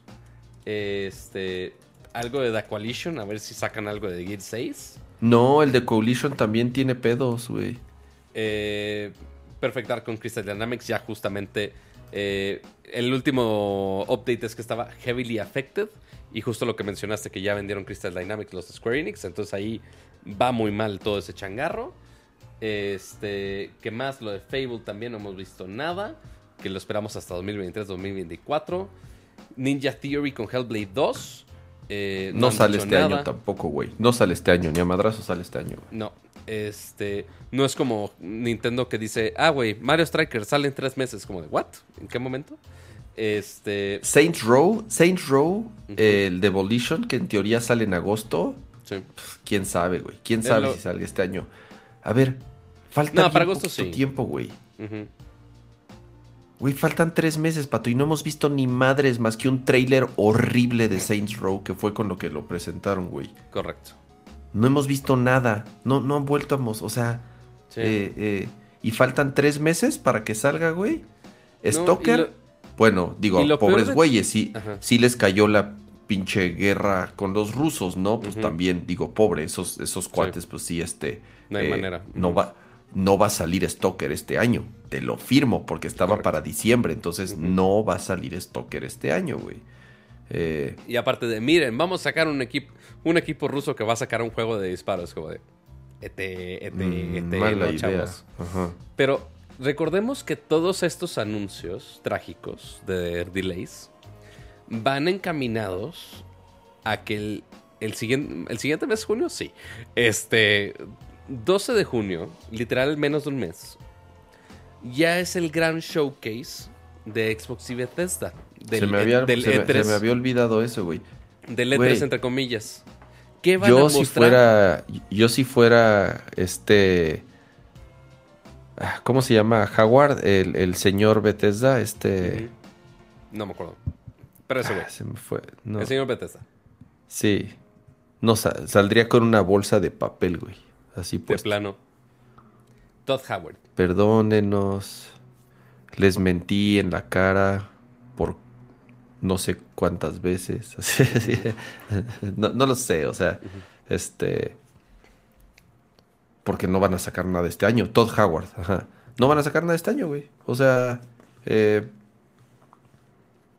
este, algo de The Coalition, a ver si sacan algo de Gear 6. No, el de Coalition también tiene pedos, güey. Eh, Perfect Dark con Crystal Dynamics ya justamente eh, el último update es que estaba heavily affected y justo lo que mencionaste que ya vendieron Crystal Dynamics los de Square Enix, entonces ahí va muy mal todo ese changarro. Este, ¿qué más? Lo de Fable también no hemos visto nada, que lo esperamos hasta 2023-2024. Ninja Theory con Hellblade 2. eh, No, sale este año tampoco, güey. No sale este año, ni a madrazo sale este año, güey. No, este, no es como Nintendo que dice, ah, güey, Mario Striker sale en tres meses. Como de, ¿what? ¿En qué momento? Este, Saints Row, Saints Row, el Devolution, que en teoría sale en agosto. sí. Pff, ¿Quién sabe, güey? ¿Quién sabe lo- si salga este año? A ver, falta No, para agosto sí. tiempo, güey. Ujú. Güey, faltan tres meses, pato, y no hemos visto ni madres más que un tráiler horrible de Saints Row, que fue con lo que lo presentaron, güey. Correcto. No hemos visto nada. No, no han vuelto a... O sea, Sí. eh, eh, y faltan tres meses para que salga, güey. No, lo- bueno, digo, pobres de- güeyes, sí, Ajá. sí les cayó la pinche guerra con los rusos, ¿no? Pues también, digo, pobre, esos, esos cuates, pues sí, este... No hay manera. No va, no va a salir Stalker este año, te lo firmo, porque estaba Correcto. para diciembre, entonces no va a salir Stalker este año, güey. Eh, Y aparte de, miren, vamos a sacar un equipo, un equipo ruso que va a sacar un juego de disparos, como de, ete, ete, mm, ete, no, chavos. Pero recordemos que todos estos anuncios trágicos de delays van encaminados a que el, el siguiente, el siguiente mes, junio, sí. Este, 12 de junio, literal menos de un mes, ya es el gran showcase de Xbox y Bethesda. Del, se, me había, del se me- E3, se me había olvidado eso, güey. del E3 güey. entre comillas. ¿Qué van Yo a si mostrar? fuera, yo si fuera, este, ah, ¿cómo se llama? Howard, el, el señor Bethesda, este. No me acuerdo. Pero ese güey. ah, se me fue, no, El señor Bethesda. sí, no, sa- saldría con una bolsa de papel, güey, así De pues, plano. Todd Howard. perdónenos, les mentí en la cara por no sé cuántas veces, no lo sé, o sea, este, porque no van a sacar nada este año, Todd Howard, ajá, no van a sacar nada este año, güey, o sea, eh,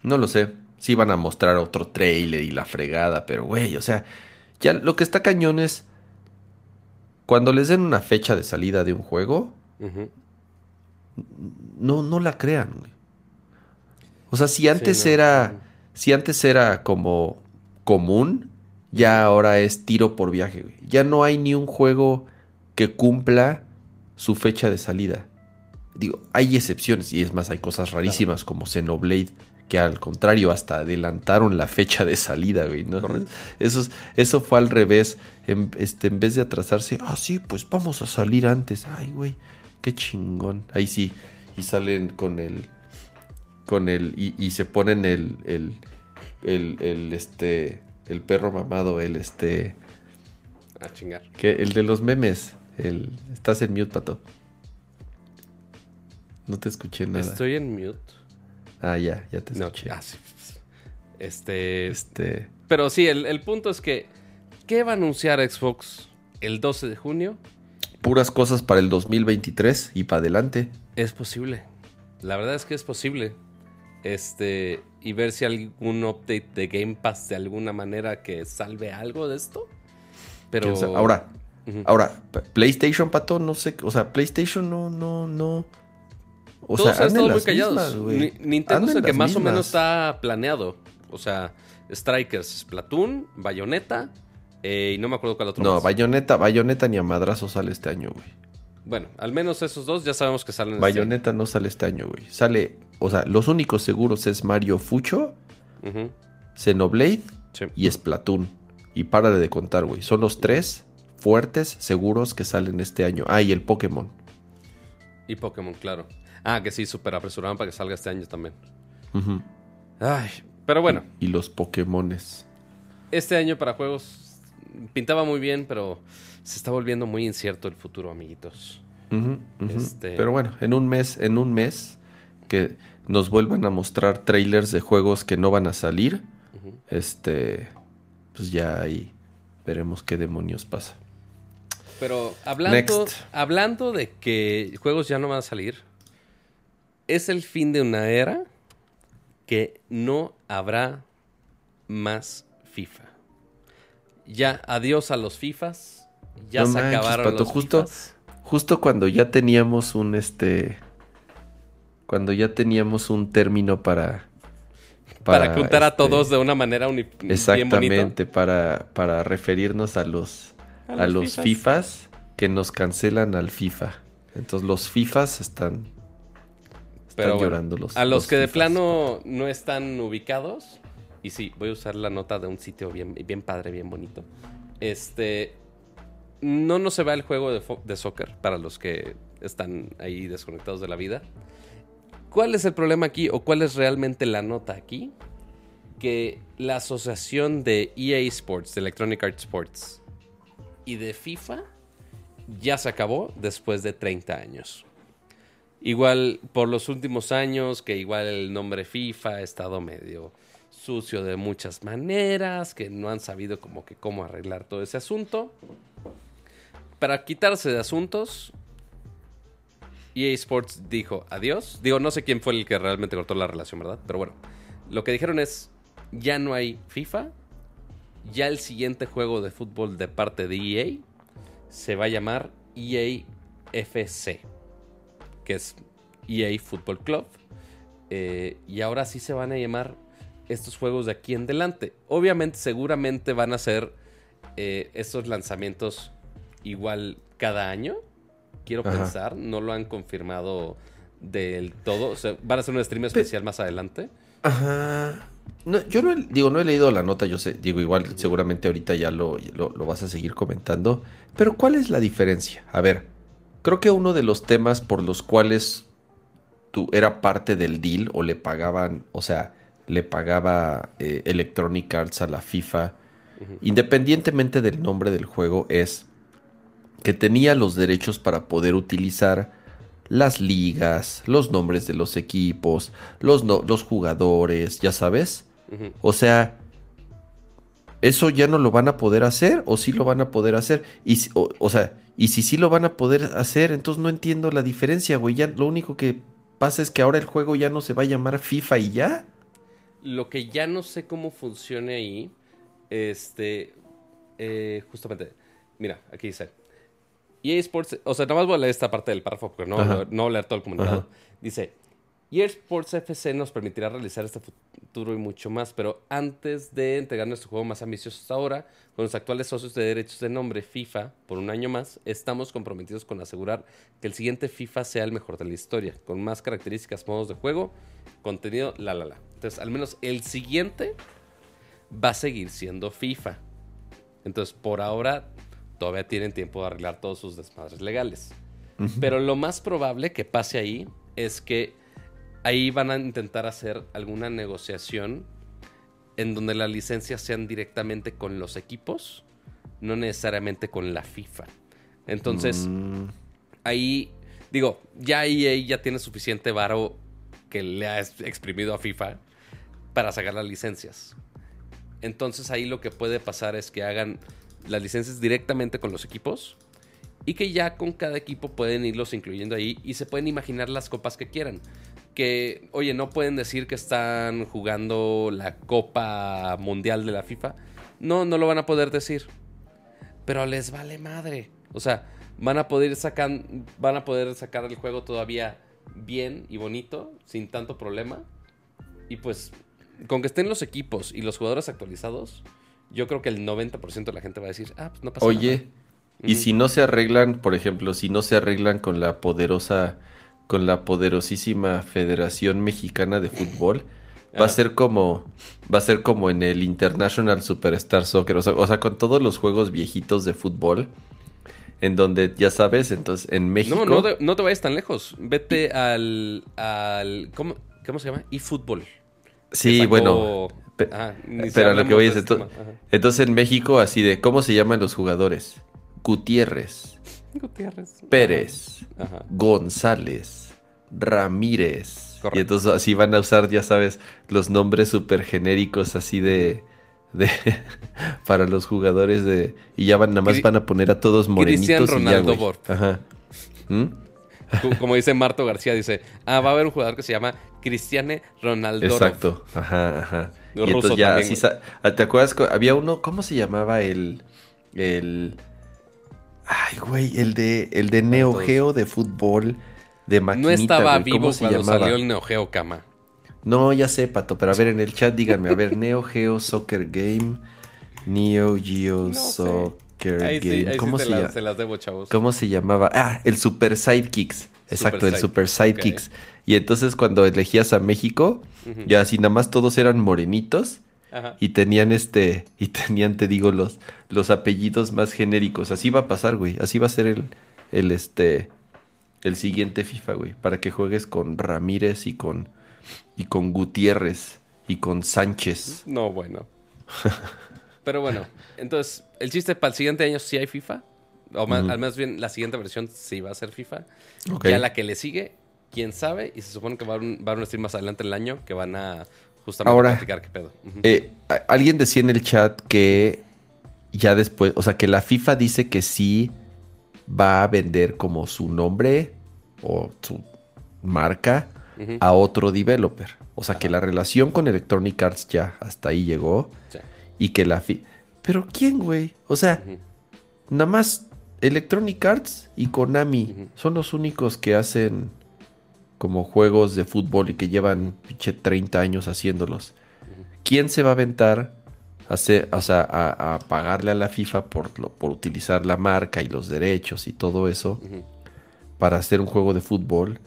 no lo sé, sí van a mostrar otro trailer y la fregada, pero güey, o sea, ya lo que está cañón es cuando les den una fecha de salida de un juego, no, no la crean, güey. O sea, si antes no. era, si antes era como común, ya ahora es tiro por viaje, güey. Ya no hay ni un juego que cumpla su fecha de salida. Digo, hay excepciones, y es más, hay cosas rarísimas como Xenoblade, que al contrario, hasta adelantaron la fecha de salida, güey. ¿no? Eso, es- eso fue al revés. En, este, en vez de atrasarse, ah, sí, pues vamos a salir antes. Ay, güey, qué chingón. Ahí sí. Y salen con el. Con el. Y, y se ponen el. El. El, el, este. El perro mamado, el este. A chingar. Que, el de los memes. El, estás en mute, pato. No te escuché nada. Estoy en mute. Ah, ya, ya te No, escuché. ah, sí. Este. Este. Pero sí, el, el punto es que. ¿Qué va a anunciar Xbox el 12 de junio? Puras cosas para el 2023 y para adelante. Es posible. La verdad es que es posible. Este. Y ver si algún update de Game Pass de alguna manera que salve algo de esto. Pero. Ahora, ahora, PlayStation, pato, no sé. O sea, PlayStation no, no, no. O Todos sea, han estado muy callados. mismas, Nintendo es el que más o menos está planeado. O sea, Strikers, Splatoon, Bayonetta. eh, y no me acuerdo cuál otro No, más. Bayonetta, Bayonetta ni a madrazo sale este año, güey. Bueno, al menos esos dos ya sabemos que salen. este año. Bayonetta no sale este año, güey. Sale, o sea, los únicos seguros es Mario Fucho, Ujú. Xenoblade Sí. y Splatoon. Y para de contar, güey. Son los tres fuertes, seguros que salen este año. Ah, y el Pokémon. Y Pokémon, claro. Ah, que sí, súper apresuraron para que salga este año también. Ay, pero bueno, Y los Pokémones. este año para juegos pintaba muy bien, pero se está volviendo muy incierto el futuro, amiguitos. Ujú. Este- Pero bueno, en un mes, en un mes, que nos vuelvan a mostrar trailers de juegos que no van a salir, este, pues ya ahí veremos qué demonios pasa. Pero hablando, Next. hablando de que juegos ya no van a salir, es el fin de una era que no habrá más FIFA. Ya, adiós a los FIFAs. Ya No se manches, acabaron Pato, los justo- FIFAs. Justo cuando ya teníamos un este, cuando ya teníamos un término para, Para, juntar a este, todos de una manera uni- bien. Exactamente, para, para referirnos a los, A a los los, FIFAs. FIFAs. que nos cancelan al FIFA. Entonces los FIFAs están Pero bueno, llorando los a los, que de plano no están ubicados, y sí, voy a usar la nota de un sitio bien, bien padre, bien bonito. Este. No nos se va el juego de, de soccer para los que están ahí desconectados de la vida. ¿Cuál es el problema aquí o cuál es realmente la nota aquí? Que la asociación de EA Sports, de Electronic Arts Sports y de FIFA ya se acabó después de 30 años. Igual por los últimos años, que igual el nombre FIFA ha estado medio sucio de muchas maneras, que no han sabido como que cómo arreglar todo ese asunto. Para quitarse de asuntos, EA Sports dijo adiós. Digo, no sé quién fue el que realmente cortó la relación, ¿verdad? Pero bueno, lo que dijeron es, ya no hay FIFA, ya el siguiente juego de fútbol de parte de EA se va a llamar EA FC, que es EA Football Club. Eh, y ahora sí se van a llamar estos juegos de aquí en adelante. Obviamente, seguramente van a ser eh, estos lanzamientos igual cada año. Quiero Ajá. pensar, no lo han confirmado del todo. O sea, van a hacer un stream especial más adelante. Ajá. No, yo no he, digo, no he leído la nota, yo sé, digo, igual seguramente ahorita ya lo, lo, lo vas a seguir comentando. Pero ¿cuál es la diferencia? A ver, creo que uno de los temas por los cuales tú era parte del deal o le pagaban, o sea, le pagaba eh, Electronic Arts a la FIFA, independientemente del nombre del juego, es que tenía los derechos para poder utilizar las ligas, los nombres de los equipos, los, no- los jugadores, ya sabes. O sea, ¿eso ya no lo van a poder hacer o sí lo van a poder hacer? Y, o, o sea, y si sí lo van a poder hacer, entonces no entiendo la diferencia, güey. Ya lo único que pasa es que ahora el juego ya no se va a llamar FIFA y ya. Lo que ya no sé cómo funcione ahí, este, eh, justamente, mira, aquí dice, EA Sports, o sea, nada más voy a leer esta parte del párrafo porque no, no voy a leer todo el comunicado. Ajá. Dice, EA Sports FC nos permitirá realizar este futuro y mucho más, pero antes de entregar nuestro juego más ambicioso hasta ahora, con los actuales socios de derechos de nombre FIFA, por un año más, estamos comprometidos con asegurar que el siguiente FIFA sea el mejor de la historia, con más características, modos de juego, contenido, la, la, la. Entonces, al menos el siguiente va a seguir siendo FIFA. Entonces, por ahora, todavía tienen tiempo de arreglar todos sus desmadres legales. Pero lo más probable que pase ahí es que ahí van a intentar hacer alguna negociación en donde las licencias sean directamente con los equipos, no necesariamente con la FIFA. Entonces, Mm, ahí, digo, ya EA ya tiene suficiente varo que le ha exprimido a FIFA para sacar las licencias. Entonces ahí lo que puede pasar es que hagan las licencias directamente con los equipos y que ya con cada equipo pueden irlos incluyendo ahí y se pueden imaginar las copas que quieran. Que, oye, no pueden decir que están jugando la Copa Mundial de la FIFA. No, no lo van a poder decir. Pero les vale madre. O sea, van a poder sacar, van a poder sacar el juego todavía bien y bonito, sin tanto problema. Y pues, con que estén los equipos y los jugadores actualizados, yo creo que el 90% de la gente va a decir, ah, pues no pasa nada. Oye, y si no se arreglan, por ejemplo, si no se arreglan con la poderosa, con la poderosísima Federación Mexicana de Fútbol, Va a Ajá. ser como. Va a ser como en el International Superstar Soccer. O sea, o sea, con todos los juegos viejitos de fútbol. En donde, ya sabes, entonces en México. No, no te, no te vayas tan lejos. Vete al. al ¿cómo, ¿Cómo se llama? eFootball. sí, sacó- bueno. pe- Ajá, ni pero lo que voy es. ese ento- tema. Ajá. Entonces en México, así de. ¿Cómo se llaman los jugadores? Gutiérrez, Gutiérrez. Pérez, Ajá. González, Ramírez. Correcto. Y entonces así van a usar, ya sabes, los nombres súper genéricos así de... de para los jugadores de... Y ya van, nada más van a poner a todos morenitos Cristian y ya, Ronaldo. Borg. Ajá. ¿Mm? Co- Como dice Marto García, dice, ah, va a haber un jugador que se llama Cristiane Ronaldo. Exacto. Ajá, ajá. Y entonces ya así... ah, ¿Te acuerdas? Había uno... ¿Cómo se llamaba el... el... Ay, güey, el de, el de Neo. Geo de fútbol de No maquinita, estaba güey. ¿Cómo vivo cuando llamaba? salió el Neo Geo Kama. No, ya sé, Pato, pero a ver, en el chat díganme, a ver, Neo Geo Soccer Game, Neo Geo No. Soccer Game, sí ¿Cómo, se, se las, llama? se las debo, chavos. ¿Cómo se llamaba? Ah, el Super Sidekicks, exacto, el Side- Super Sidekicks. Y entonces cuando elegías a México, ya así nada más todos eran morenitos Ajá. y tenían este, y tenían, te digo, los, los apellidos más genéricos. Así va a pasar, güey, así va a ser el, el este, el siguiente FIFA, güey, para que juegues con Ramírez y con, y con Gutiérrez y con Sánchez. No, bueno. Pero bueno, entonces, el chiste para el siguiente año sí hay FIFA. O más, al menos bien, la siguiente versión sí va a ser FIFA. Ok. Ya la que le sigue, quién sabe. Y se supone que va a un, va a un stream más adelante en el año que van a justamente Ahora, platicar qué pedo. Eh, alguien decía en el chat que ya después, o sea, que la FIFA dice que sí va a vender como su nombre o su marca a otro developer. O sea, que la relación con Electronic Arts ya hasta ahí llegó Sí. y que la FIFA... Pero ¿quién, güey? O sea, nada más Electronic Arts y Konami son los únicos que hacen como juegos de fútbol y que llevan pinche 30 años haciéndolos. ¿Quién se va a aventar a, hacer, o sea, a, a pagarle a la FIFA por, lo- por utilizar la marca y los derechos y todo eso para hacer un juego de fútbol?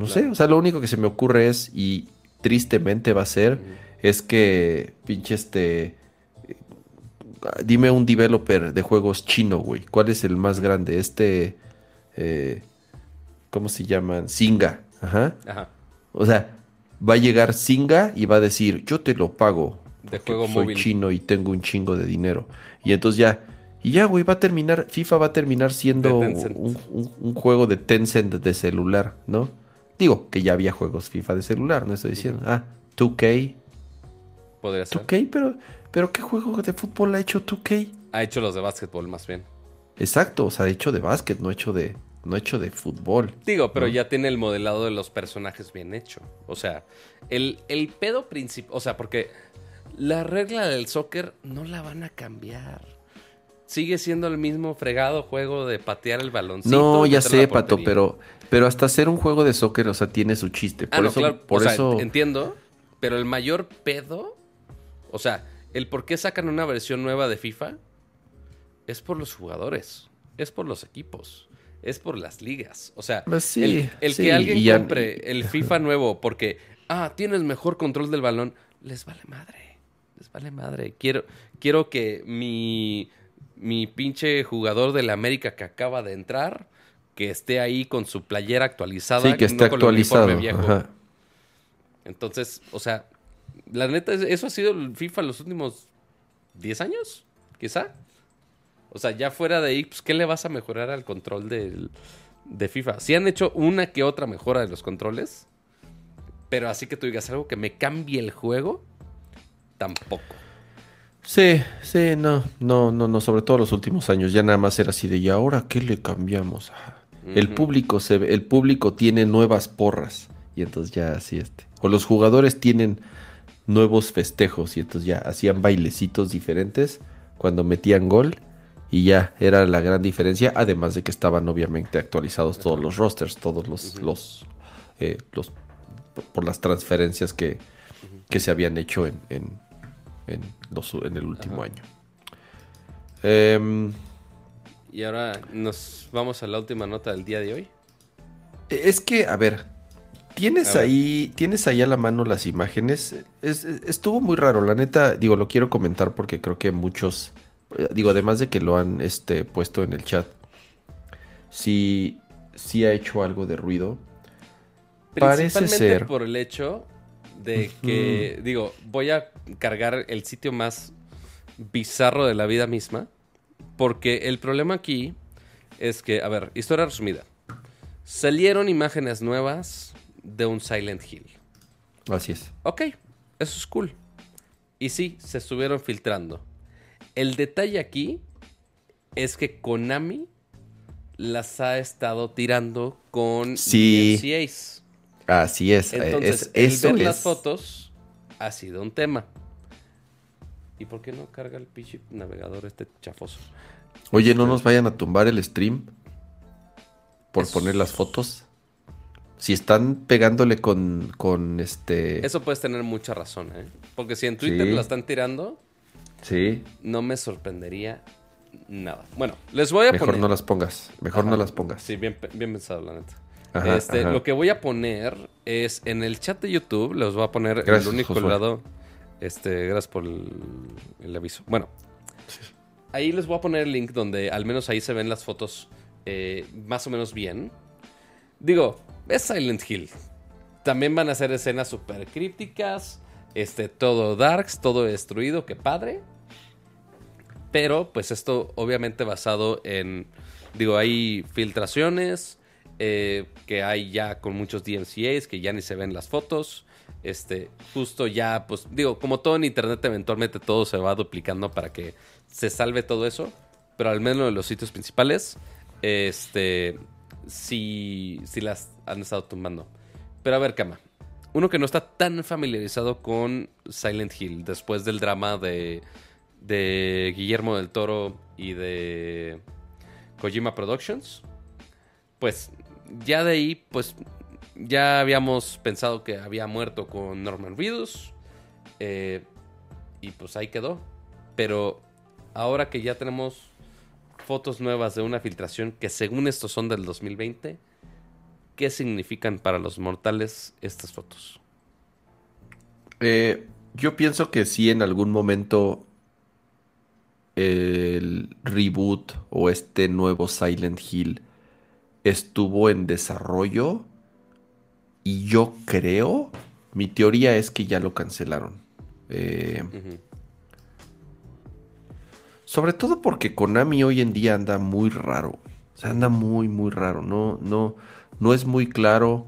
No Claro. sé, o sea, lo único que se me ocurre es, y tristemente va a ser, es que pinche este... Dime un developer de juegos chino, güey. ¿Cuál es el más grande? Este... eh, ¿Cómo se llaman? Singa. Ajá. Ajá. O sea, va a llegar Singa y va a decir, yo te lo pago. De juego soy móvil. chino y tengo un chingo de dinero. Y entonces ya... Y ya, güey, va a terminar... FIFA va a terminar siendo un, un- un juego de Tencent de celular, ¿no? Digo, que ya había juegos FIFA de celular, no estoy diciendo. Ah, 2K. Podría ser. 2K, pero... ¿Pero qué juego de fútbol ha hecho 2K? Ha hecho los de básquetbol más bien. Exacto, o sea, hecho de básquet, no hecho de, no hecho de fútbol. Digo, pero ¿no? ya tiene el modelado de los personajes bien hecho. O sea, el, el pedo principal. O sea, porque la regla del soccer no la van a cambiar. Sigue siendo el mismo fregado juego de patear el baloncito. No, ya sé, Pato, pero, pero hasta hacer un juego de soccer, o sea, tiene su chiste. Por Ah, no, eso, claro. por o sea, eso, entiendo. Pero el mayor pedo. O sea, el por qué sacan una versión nueva de FIFA es por los jugadores. Es por los equipos. Es por las ligas. O sea, Pues sí, el, el sí, que alguien ya- compre el FIFA nuevo porque, ah, tienes mejor control del balón, les vale madre. Les vale madre. Quiero, quiero que mi, mi pinche jugador de la América que acaba de entrar, que esté ahí con su playera actualizada. sí, que esté actualizado. viejo. Ajá. Entonces, o sea, la neta, es- eso ha sido el FIFA los últimos 10 años, quizá. O sea, ya fuera de ahí, pues, ¿qué le vas a mejorar al control del, de FIFA? Si han hecho una que otra mejora de los controles, pero así que tú digas algo que me cambie el juego, tampoco. Sí, sí, no, no, no, no, sobre todo los últimos años, ya nada más era así de, ¿y ahora qué le cambiamos? El público se ve- el público tiene nuevas porras, y entonces ya así este. O los jugadores tienen nuevos festejos, y entonces ya hacían bailecitos diferentes cuando metían gol, y ya era la gran diferencia, además de que estaban obviamente actualizados todos los rosters, todos los, los, eh, los, por- las transferencias que, que se habían hecho en, en, en, los- en el último Ajá. año. Em, Y ahora nos vamos a la última nota del día de hoy. es que, a ver, ¿Tienes A ver. ahí, ¿Tienes ahí a la mano las imágenes? Es- es- estuvo muy raro, la neta, digo, lo quiero comentar porque creo que muchos, digo, además de que lo han este, puesto en el chat, sí, sí ha hecho algo de ruido. Parece ser. por el hecho de que, digo, voy a cargar el sitio más bizarro de la vida misma. Porque el problema aquí es que, a ver, historia resumida. Salieron imágenes nuevas de un Silent Hill. Así es. Ok, eso es cool. Y sí, se estuvieron filtrando. El detalle aquí es que Konami las ha estado tirando con Sí. Así es. eh, Entonces, es- el eso ver es. las fotos ha sido un tema. ¿Y por qué no carga el pinche navegador este chafoso? Oye, no nos vayan a tumbar el stream por Eso- poner las fotos. Si están pegándole con, con este... Eso puedes tener mucha razón, ¿eh? Porque si en Twitter Sí. la están tirando, Sí, no me sorprendería nada. Bueno, les voy a mejor poner... no las pongas. Mejor no las pongas. Sí, bien, bien pensado, la neta. Ajá, este, ajá. Lo que voy a poner es en el chat de YouTube, les voy a poner Gracias, el único Josué. lado. Este, gracias por el, el aviso. Bueno, ahí les voy a poner el link donde al menos ahí se ven las fotos eh, más o menos bien. Digo, es Silent Hill. También van a ser escenas súper crípticas. Este, todo darks, todo destruido, qué padre. Pero, pues esto obviamente basado en, digo, hay filtraciones eh, que hay ya con muchos DMCAs que ya ni se ven las fotos. Este, justo ya, pues, digo, como todo en internet, eventualmente todo se va duplicando para que se salve todo eso. Pero al menos en los sitios principales, este, sí, sí las han estado tumbando. Pero a ver, Kama, uno que no está tan familiarizado con Silent Hill después del drama de, de Guillermo del Toro y de Kojima Productions, pues ya de ahí, pues ya habíamos pensado que había muerto con Norman Reedus eh, y pues ahí quedó. Pero ahora que ya tenemos fotos nuevas de una filtración que según esto son del 2020, ¿qué significan para los mortales estas fotos? Eh, yo pienso que sí en algún momento el reboot o este nuevo Silent Hill estuvo en desarrollo y yo creo, mi teoría es que ya lo cancelaron. Eh, sobre todo porque Konami hoy en día anda muy raro. O sea, anda muy, muy raro. No, no, no es muy claro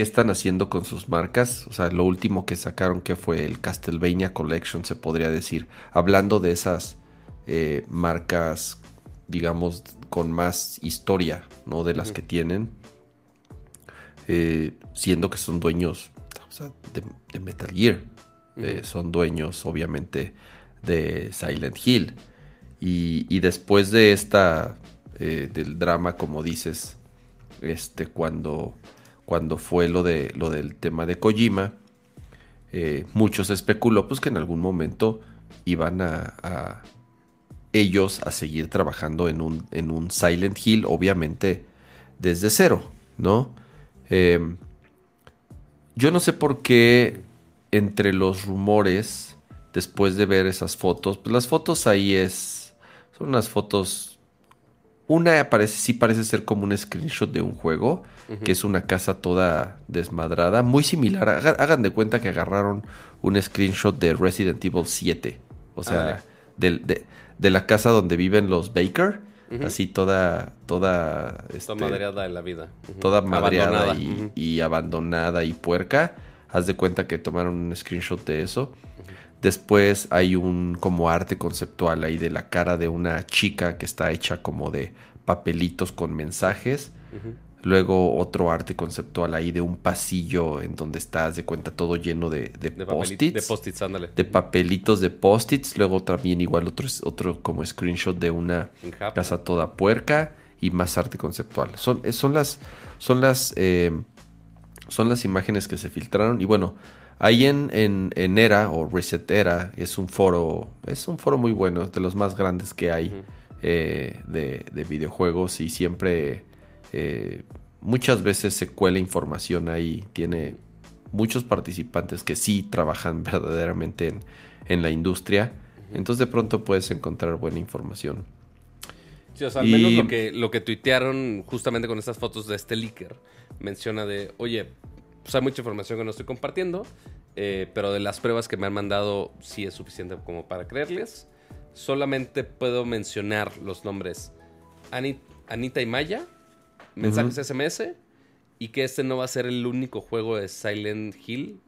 qué están haciendo con sus marcas. O sea, lo último que sacaron que fue el Castlevania Collection, se podría decir. Hablando de esas eh, marcas, digamos, con más historia, ¿no? De las que tienen. Eh, siendo que son dueños o sea, de, de Metal Gear. Eh, son dueños, obviamente, de Silent Hill. Y, y después de esta, del drama, como dices, este, cuando, cuando fue lo, de, lo del tema de Kojima, eh, muchos especuló pues, que en algún momento iban a, ellos a seguir trabajando en un, en un Silent Hill, obviamente desde cero, ¿no? Em, yo no sé por qué entre los rumores, después de ver esas fotos, pues las fotos ahí es, son unas fotos, una parece, sí parece ser como un screenshot de un juego, que es una casa toda desmadrada, muy similar, haga- hagan de cuenta que agarraron un screenshot de Resident Evil 7, o sea, del- de, de la casa donde viven los Baker, así toda, toda, este, madreada de la vida. Toda madreada Abandonada. y, y abandonada y puerca. Haz de cuenta que tomaron un screenshot de eso. Después hay un como arte conceptual ahí de la cara de una chica que está hecha como de papelitos con mensajes. Luego otro arte conceptual ahí de un pasillo en donde está, haz de cuenta, todo lleno de, de post-its. de post-its, ándale. de papelitos de post-its. Luego también igual otro, otro como screenshot de una casa toda puerca y más arte conceptual. Son, eh, son las, son las, eh, son las imágenes que se filtraron y bueno, ahí en, en, en Era o Reset Era es un foro, es un foro muy bueno, de los más grandes que hay eh, de, de videojuegos y siempre eh, muchas veces se cuela información ahí. Tiene muchos participantes que sí trabajan verdaderamente en, en la industria. Entonces de pronto puedes encontrar buena información. Sí, o sea, al Y- menos lo que, lo que tuitearon justamente con estas fotos de este leaker menciona de, oye, pues hay mucha información que no estoy compartiendo, eh, pero de las pruebas que me han mandado sí es suficiente como para creerles. Solamente puedo mencionar los nombres Ani- Anita y Maya, mensajes SMS, y que este no va a ser el único juego de Silent Hill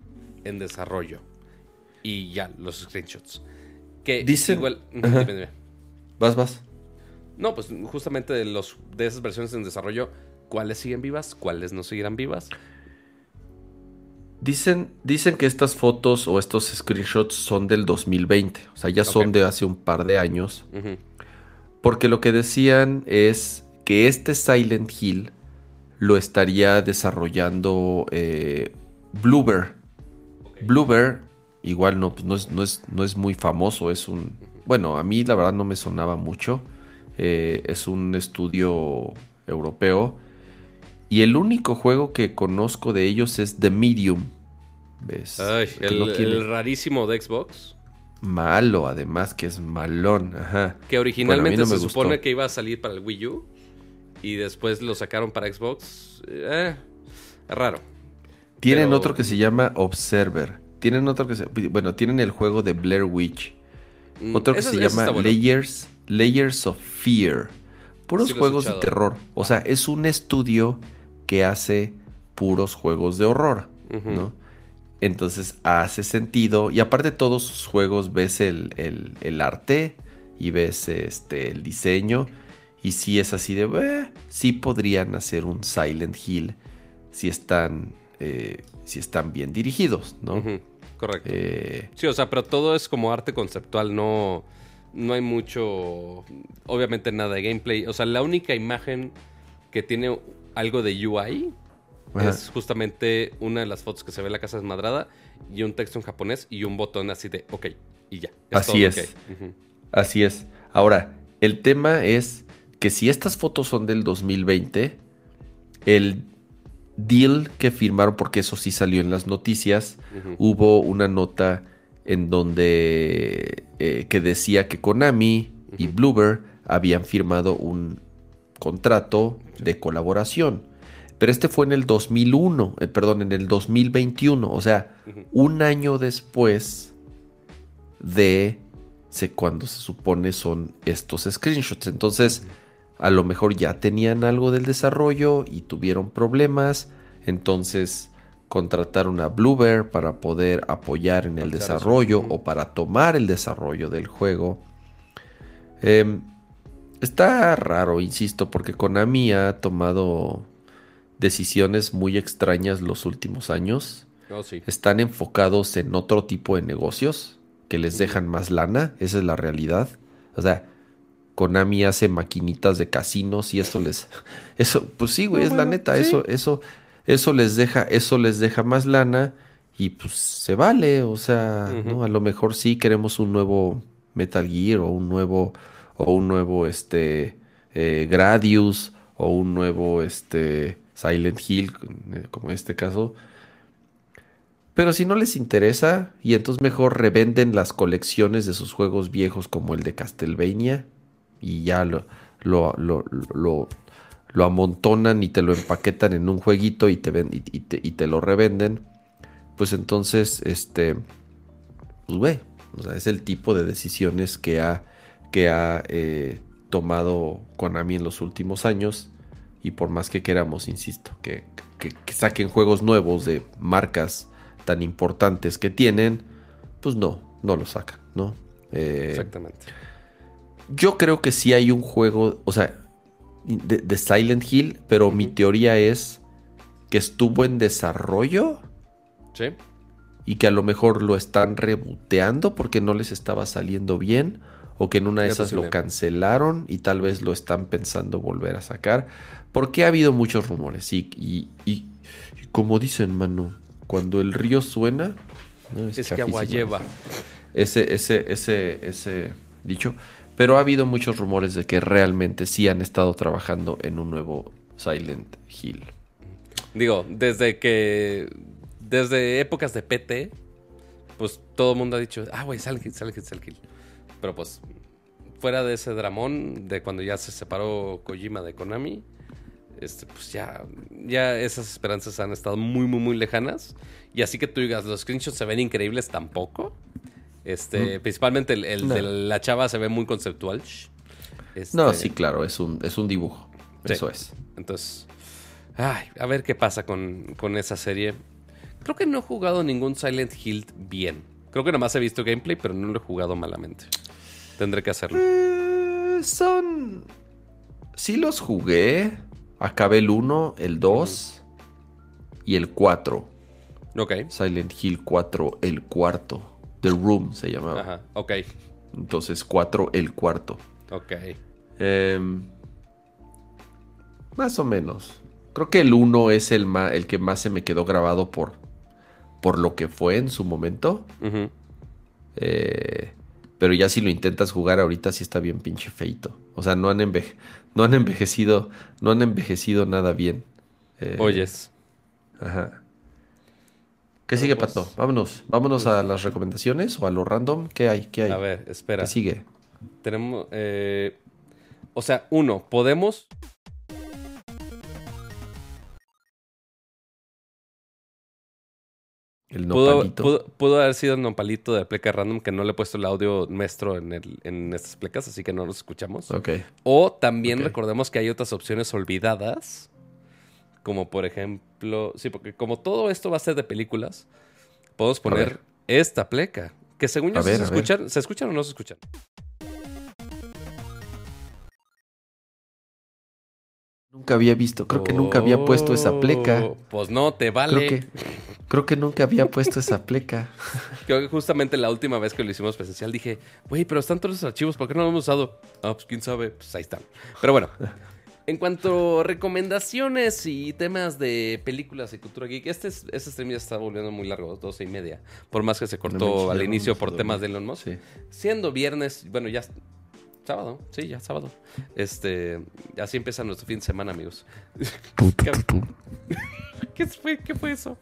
en desarrollo. Y ya, los screenshots. Que Dicen- igual... Dime, dime. Vas, vas. No, pues justamente de, los, de esas versiones en desarrollo, ¿cuáles siguen vivas? ¿Cuáles no seguirán vivas? Dicen, dicen que estas fotos o estos screenshots son del 2020. O sea, ya son de hace un par de años. Porque lo que decían es que este Silent Hill lo estaría desarrollando eh, Bloober. Bloober, igual no, pues no, es, no, es, no es muy famoso, es un... Bueno, a mí la verdad no me sonaba mucho. Eh, es un estudio europeo. Y el único juego que conozco de ellos es The Medium. ¿Ves? Ay, el, no tiene- el rarísimo de Xbox, Malo, además, que es malón. Ajá. que originalmente Bueno, no se supone que iba a salir para el Wii U y después lo sacaron para Xbox. Eh, raro. Tienen Pero- otro que se llama Observer. Tienen otro que se... Bueno, tienen el juego de Blair Witch. Mm, Otro que ese- se llama bueno. Layers, Layers of Fear. Puros Sí juegos de terror. O sea, es un estudio que hace puros juegos de horror. ¿no? Entonces hace sentido. Y aparte de todos sus juegos ves el, el- el arte y ves este, el diseño. Y si es así de... "Eh", sí podrían hacer un Silent Hill si están, eh, si están bien dirigidos, ¿no? Correcto. Eh, Sí, o sea, pero todo es como arte conceptual, no, no hay mucho, obviamente nada de gameplay. O sea, la única imagen que tiene algo de UI Ajá. es justamente una de las fotos que se ve en la casa desmadrada y un texto en japonés y un botón así de ok y ya. Así es. Así es. Ahora, el tema es que si estas fotos son del 2020, el deal que firmaron, porque eso sí salió en las noticias, hubo una nota en donde eh, que decía que Konami y. Bloober habían firmado un contrato de colaboración. Pero este fue en el 2001, eh, perdón, en el 2021, o sea, un año después de se- cuando se supone son estos screenshots. Entonces, a lo mejor ya tenían algo del desarrollo y tuvieron problemas. Entonces, contrataron a Bluebird para poder apoyar en el desarrollo o para tomar el desarrollo del juego. Em, está raro, insisto, porque Konami ha tomado decisiones muy extrañas los últimos años Oh, sí. están enfocados en otro tipo de negocios que les dejan más lana, esa es la realidad. O sea, Konami hace maquinitas de casinos y eso les eso pues sí, güey, No, es la neta, sí. eso eso eso les deja eso les deja más lana y pues se vale, o sea. ¿no? A lo mejor sí queremos un nuevo Metal Gear o un nuevo o un nuevo este eh, Gradius o un nuevo este Silent Hill como en este caso. Pero si no les interesa, y entonces mejor revenden las colecciones de sus juegos viejos como el de Castlevania y ya lo, lo, lo, lo, amontonan y te lo empaquetan en un jueguito y te, ven, y, te, y te lo revenden, pues entonces, este, pues güey, es el tipo de decisiones que ha, que ha eh, tomado Konami en los últimos años y por más que queramos, insisto, que, que, que saquen juegos nuevos de marcas tan importantes que tienen, pues no, no lo sacan, ¿no? Eh, Exactamente. yo creo que sí hay un juego, o sea, de, de Silent Hill, pero mi teoría es que estuvo en desarrollo Sí. y que a lo mejor lo están reboteando porque no les estaba saliendo bien o que en una de Es esas lo cancelaron y tal vez lo están pensando volver a sacar porque ha habido muchos rumores y, y- y- y como dicen mano cuando el río suena no, Es que agua lleva. ese, ese, ese, ese dicho. Pero ha habido muchos rumores de que realmente sí han estado trabajando en un nuevo Silent Hill. Digo, desde que. Desde épocas de PT, pues todo el mundo ha dicho, ah, güey, Silent Hill, Silent Hill, Silent Hill. Pero pues, fuera de ese dramón, de cuando ya se separó Kojima de Konami, este, pues ya, ya esas esperanzas han estado muy, muy, muy lejanas. Y así que tú digas, los screenshots se ven increíbles tampoco. Este, Principalmente el, el No. de la chava se ve muy conceptual. Este, No, sí, claro, es un, es un dibujo. Sí. Eso es. Entonces, ay, a ver qué pasa con, con esa serie. Creo que no he jugado ningún Silent Hill bien. Creo que nomás he visto gameplay, pero no lo he jugado malamente. Tendré que hacerlo. Eh, son. Sí los jugué. Acabé el 1, el 2 y el 4. Ok. Silent Hill 4, el cuarto. The Room se llamaba. Ajá. Ok. Entonces 4, el cuarto. Ok. Em, más o menos. Creo que el 1 es el, ma- el que más se me quedó grabado por, por lo que fue en su momento. Ujú. Eh, pero ya si lo intentas jugar ahorita sí está bien pinche feito. O sea, no han, enveje- no han envejecido, no han envejecido nada bien. Eh, Oyes. Ajá. ¿Qué Pero sigue, pues- Pato? Vámonos. Vámonos a las recomendaciones o a lo random. ¿Qué hay? ¿Qué hay? A ver, espera. ¿Qué sigue? Tenemos. eh, o sea, uno, podemos. El Pudo, nopalito. pudo- pudo haber sido el nopalito de pleca random que no le he puesto el audio nuestro en, el, en estas plecas, así que no los escuchamos. Ok. O también recordemos que hay otras opciones olvidadas. Como por ejemplo. Sí, porque como todo esto va a ser de películas, podemos poner esta pleca. Que según yo A sí ver, se ver. escuchan. ¿Se escuchan o no se escuchan? Nunca había visto. Creo que nunca había puesto esa pleca. Oh, Pues no, te vale. Creo que, creo que nunca había puesto esa pleca. Creo que justamente la última vez que lo hicimos presencial dije, güey, pero están todos los archivos, ¿por qué no lo hemos usado? Ah, pues quién sabe, pues ahí están. Pero bueno, en cuanto a recomendaciones y temas de películas y cultura geek, este, es- este stream ya está volviendo muy largo, 12 y media. Por más que se cortó al inicio por temas de Elon Musk. Sí. Siendo viernes, bueno, ya sábado, sí, ya sábado. Este, así empieza nuestro fin de semana, amigos. ¿Qué, ¿Qué fue, ¿Qué fue eso?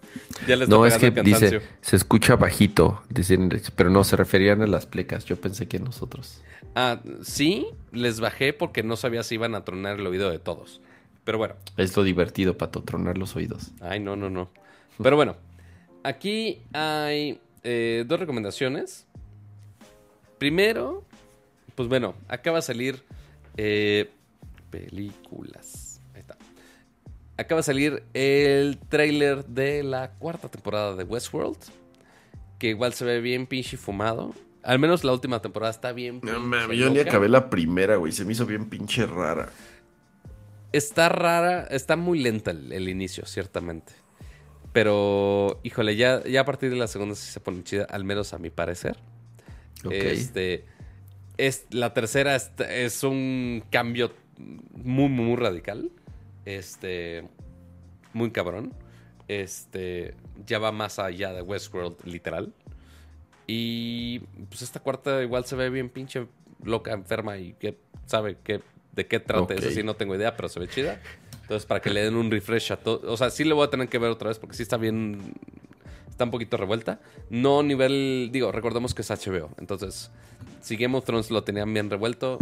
Ya les No, es que dice, se escucha bajito, dicen, pero no, se referían a las plecas. Yo pensé que nosotros. Ah, sí, les bajé porque no sabía si iban a tronar el oído de todos. Pero bueno, Es lo divertido, para tronar los oídos. ay, no, no, no. Pero bueno, aquí hay eh, dos recomendaciones. Primero, pues bueno, acaba de salir eh, películas. Ahí está. Acaba de salir el tráiler de la cuarta temporada de Westworld. Que igual se ve bien pinche fumado. Al menos la última temporada está bien. pinche loca. la primera, güey. Se me hizo bien pinche rara. Está rara, está muy lenta el, el inicio, ciertamente. Pero, híjole, ya, ya a partir de la segunda sí se pone chida, al menos a mi parecer. Ok. Este, es, la tercera es, es un cambio muy, muy, muy radical. Este, muy cabrón. Este, ya va más allá de Westworld, literal. Y pues esta cuarta igual se ve bien pinche loca, enferma y que sabe que, de qué trata. Ok. Eso sí, no tengo idea, pero se ve chida. Entonces, para que le den un refresh a todo. O sea, sí le voy a tener que ver otra vez porque sí está bien. Está un poquito revuelta. No nivel. Digo, recordemos que es HBO. Entonces, si Game of Thrones lo tenían bien revuelto,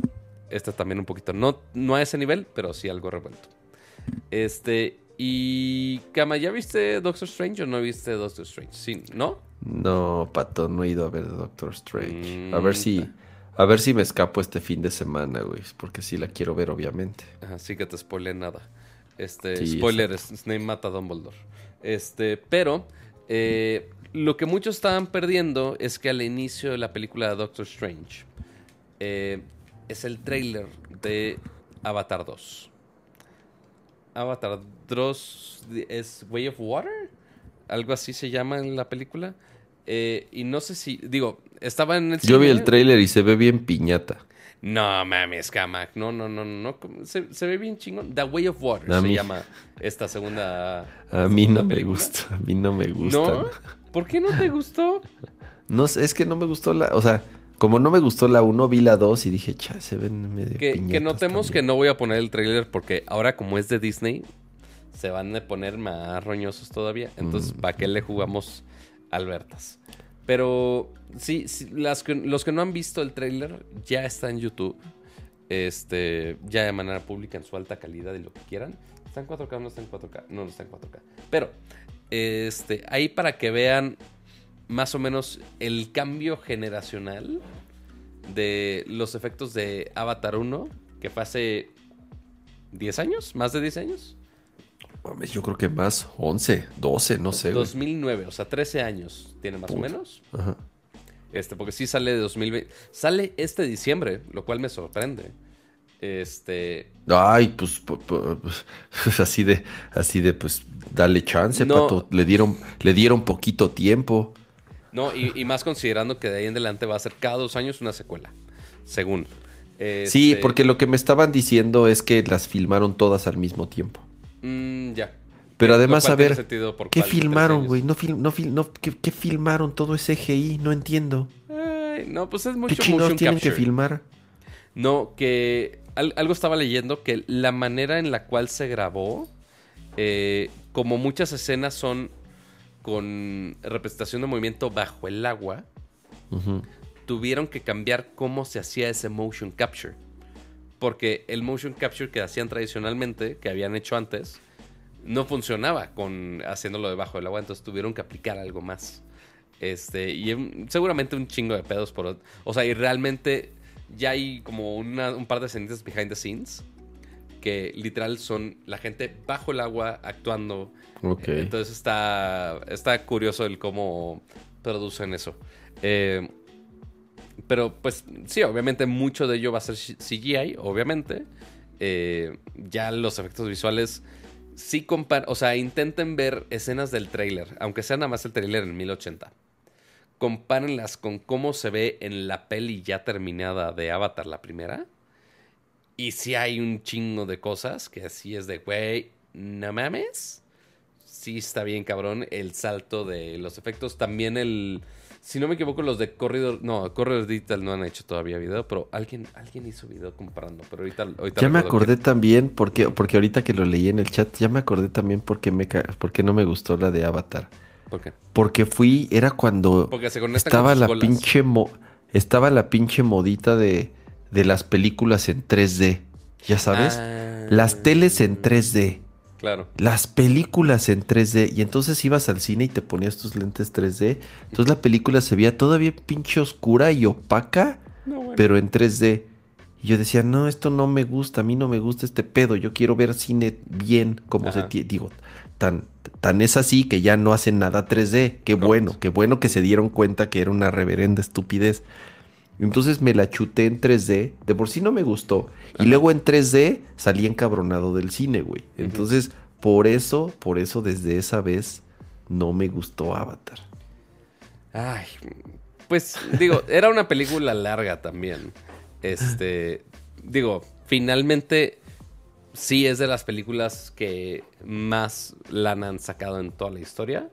este también un poquito. No, no a ese nivel, pero sí algo revuelto. Este. Y. Kama, ¿ya viste Doctor Strange o no viste Doctor Strange? Sí, ¿no? No, Pato, no he ido a ver Doctor Strange. Mm, A ver si, a ver si me escapo este fin de semana, güey. Porque sí la quiero ver, obviamente. Así que te spoilé nada. Este, Sí, spoiler, Snape mata a Dumbledore. Este, pero eh, lo que muchos estaban perdiendo es que al inicio de la película de Doctor Strange eh, es el trailer de Avatar 2. Avatar 2 es Way of Water, algo así se llama en la película. Eh, y no sé si, digo, estaba en el Yo vi el tráiler y se ve bien piñata. No mames, Kamak. No, no, no, no. Se, se ve bien chingón. The Way of Water A se mí- llama esta segunda. A mí segunda no me gusta, a mí no me gusta. ¿No? ¿Por qué no te gustó? No sé, es que no me gustó la, o sea, como no me gustó la 1, vi la 2 y dije, cha, se ven medio Que, que notemos que también". no voy a poner el trailer porque ahora como es de Disney, se van a poner más roñosos todavía. Entonces, Mm. ¿para qué le jugamos Albertas? Pero sí, sí, las que- los que no han visto el tráiler ya está en YouTube. Este, ya de manera pública en su alta calidad y lo que quieran. ¿Está en 4K o no está en 4K? No, no está en 4K. Pero, este, ahí para que vean más o menos el cambio generacional de los efectos de Avatar 1, que fue hace 10 años, más de 10 años. Mames, yo creo que más, 11, 12, no sé. güey. 2009, o sea, 13 años tiene más o menos. Ajá. Este, porque sí sale de 2020. Sale este diciembre, lo cual me sorprende. Este, Ay, pues, pu- pu- pues, así de, así de, pues, dale chance, No. pato. Le dieron, le dieron poquito tiempo. no, y, y más considerando que de ahí en adelante va a ser cada dos años una secuela, según. Sí, Este, porque lo que me estaban diciendo es que las filmaron todas al mismo tiempo. Mm, ya. Pero Lo además, a ver, ¿qué cuál, 13 filmaron, güey? No, fil- no, fil- no, ¿qué, qué filmaron? Todo ese CGI, no entiendo. Ay, no, pues es ¿Qué mucho chingados motion tienen capture. que filmar? No, que al- algo estaba leyendo que la manera en la cual se grabó, eh, como muchas escenas son con representación de movimiento bajo el agua, tuvieron que cambiar cómo se hacía ese motion capture. Porque el motion capture que hacían tradicionalmente, que habían hecho antes, no funcionaba con haciéndolo debajo del agua, entonces tuvieron que aplicar algo más. Este, y un- seguramente un chingo de pedos por... O sea, y realmente ya hay como una- un par de escenitas behind the scenes que literal son la gente bajo el agua actuando. Entonces está, está curioso el cómo producen eso. Eh, pero pues sí, obviamente mucho de ello va a ser CGI, obviamente. Eh, ya los efectos visuales sí comparan, o sea, intenten ver escenas del tráiler, aunque sea nada más el tráiler en 1080. Compárenlas con cómo se ve en la peli ya terminada de Avatar, la primera. Y sí hay un chingo de cosas que así es de, güey, no mames. Sí está bien cabrón el salto de los efectos. También el... Si no me equivoco, los de Corridor... No, Corridor Digital no han hecho todavía video, pero alguien, alguien hizo video comparando. Pero ahorita... ahorita Ya me acordé también, porque, porque ahorita que lo leí en el chat, ya me acordé también porque, me, porque no me gustó la de Avatar. ¿Por qué? Porque fui, era cuando Porque se estaba la colas. pinche mo- estaba la pinche modita de, de las películas en 3D. Ya sabes, Ah, las teles en 3D. Claro. Las películas en 3D. Y entonces ibas al cine y te ponías tus lentes 3D. Entonces la película se veía todavía pinche oscura y opaca, No, bueno. pero en 3D. Y yo decía, no, esto no me gusta, a mí no me gusta este pedo. Yo quiero ver cine bien, como se Ajá. tie- digo, tan, tan es así que ya no hacen nada 3D. Qué No, bueno, pues. qué bueno que se dieron cuenta que era una reverenda estupidez. Entonces me la chuté en 3D. De por sí no me gustó. Y luego en 3D salí encabronado del cine, güey. Entonces, por eso, por eso desde esa vez no me gustó Avatar. Ay, pues digo, era una película larga también. Este, digo, finalmente sí es de las películas que más lana han sacado en toda la historia.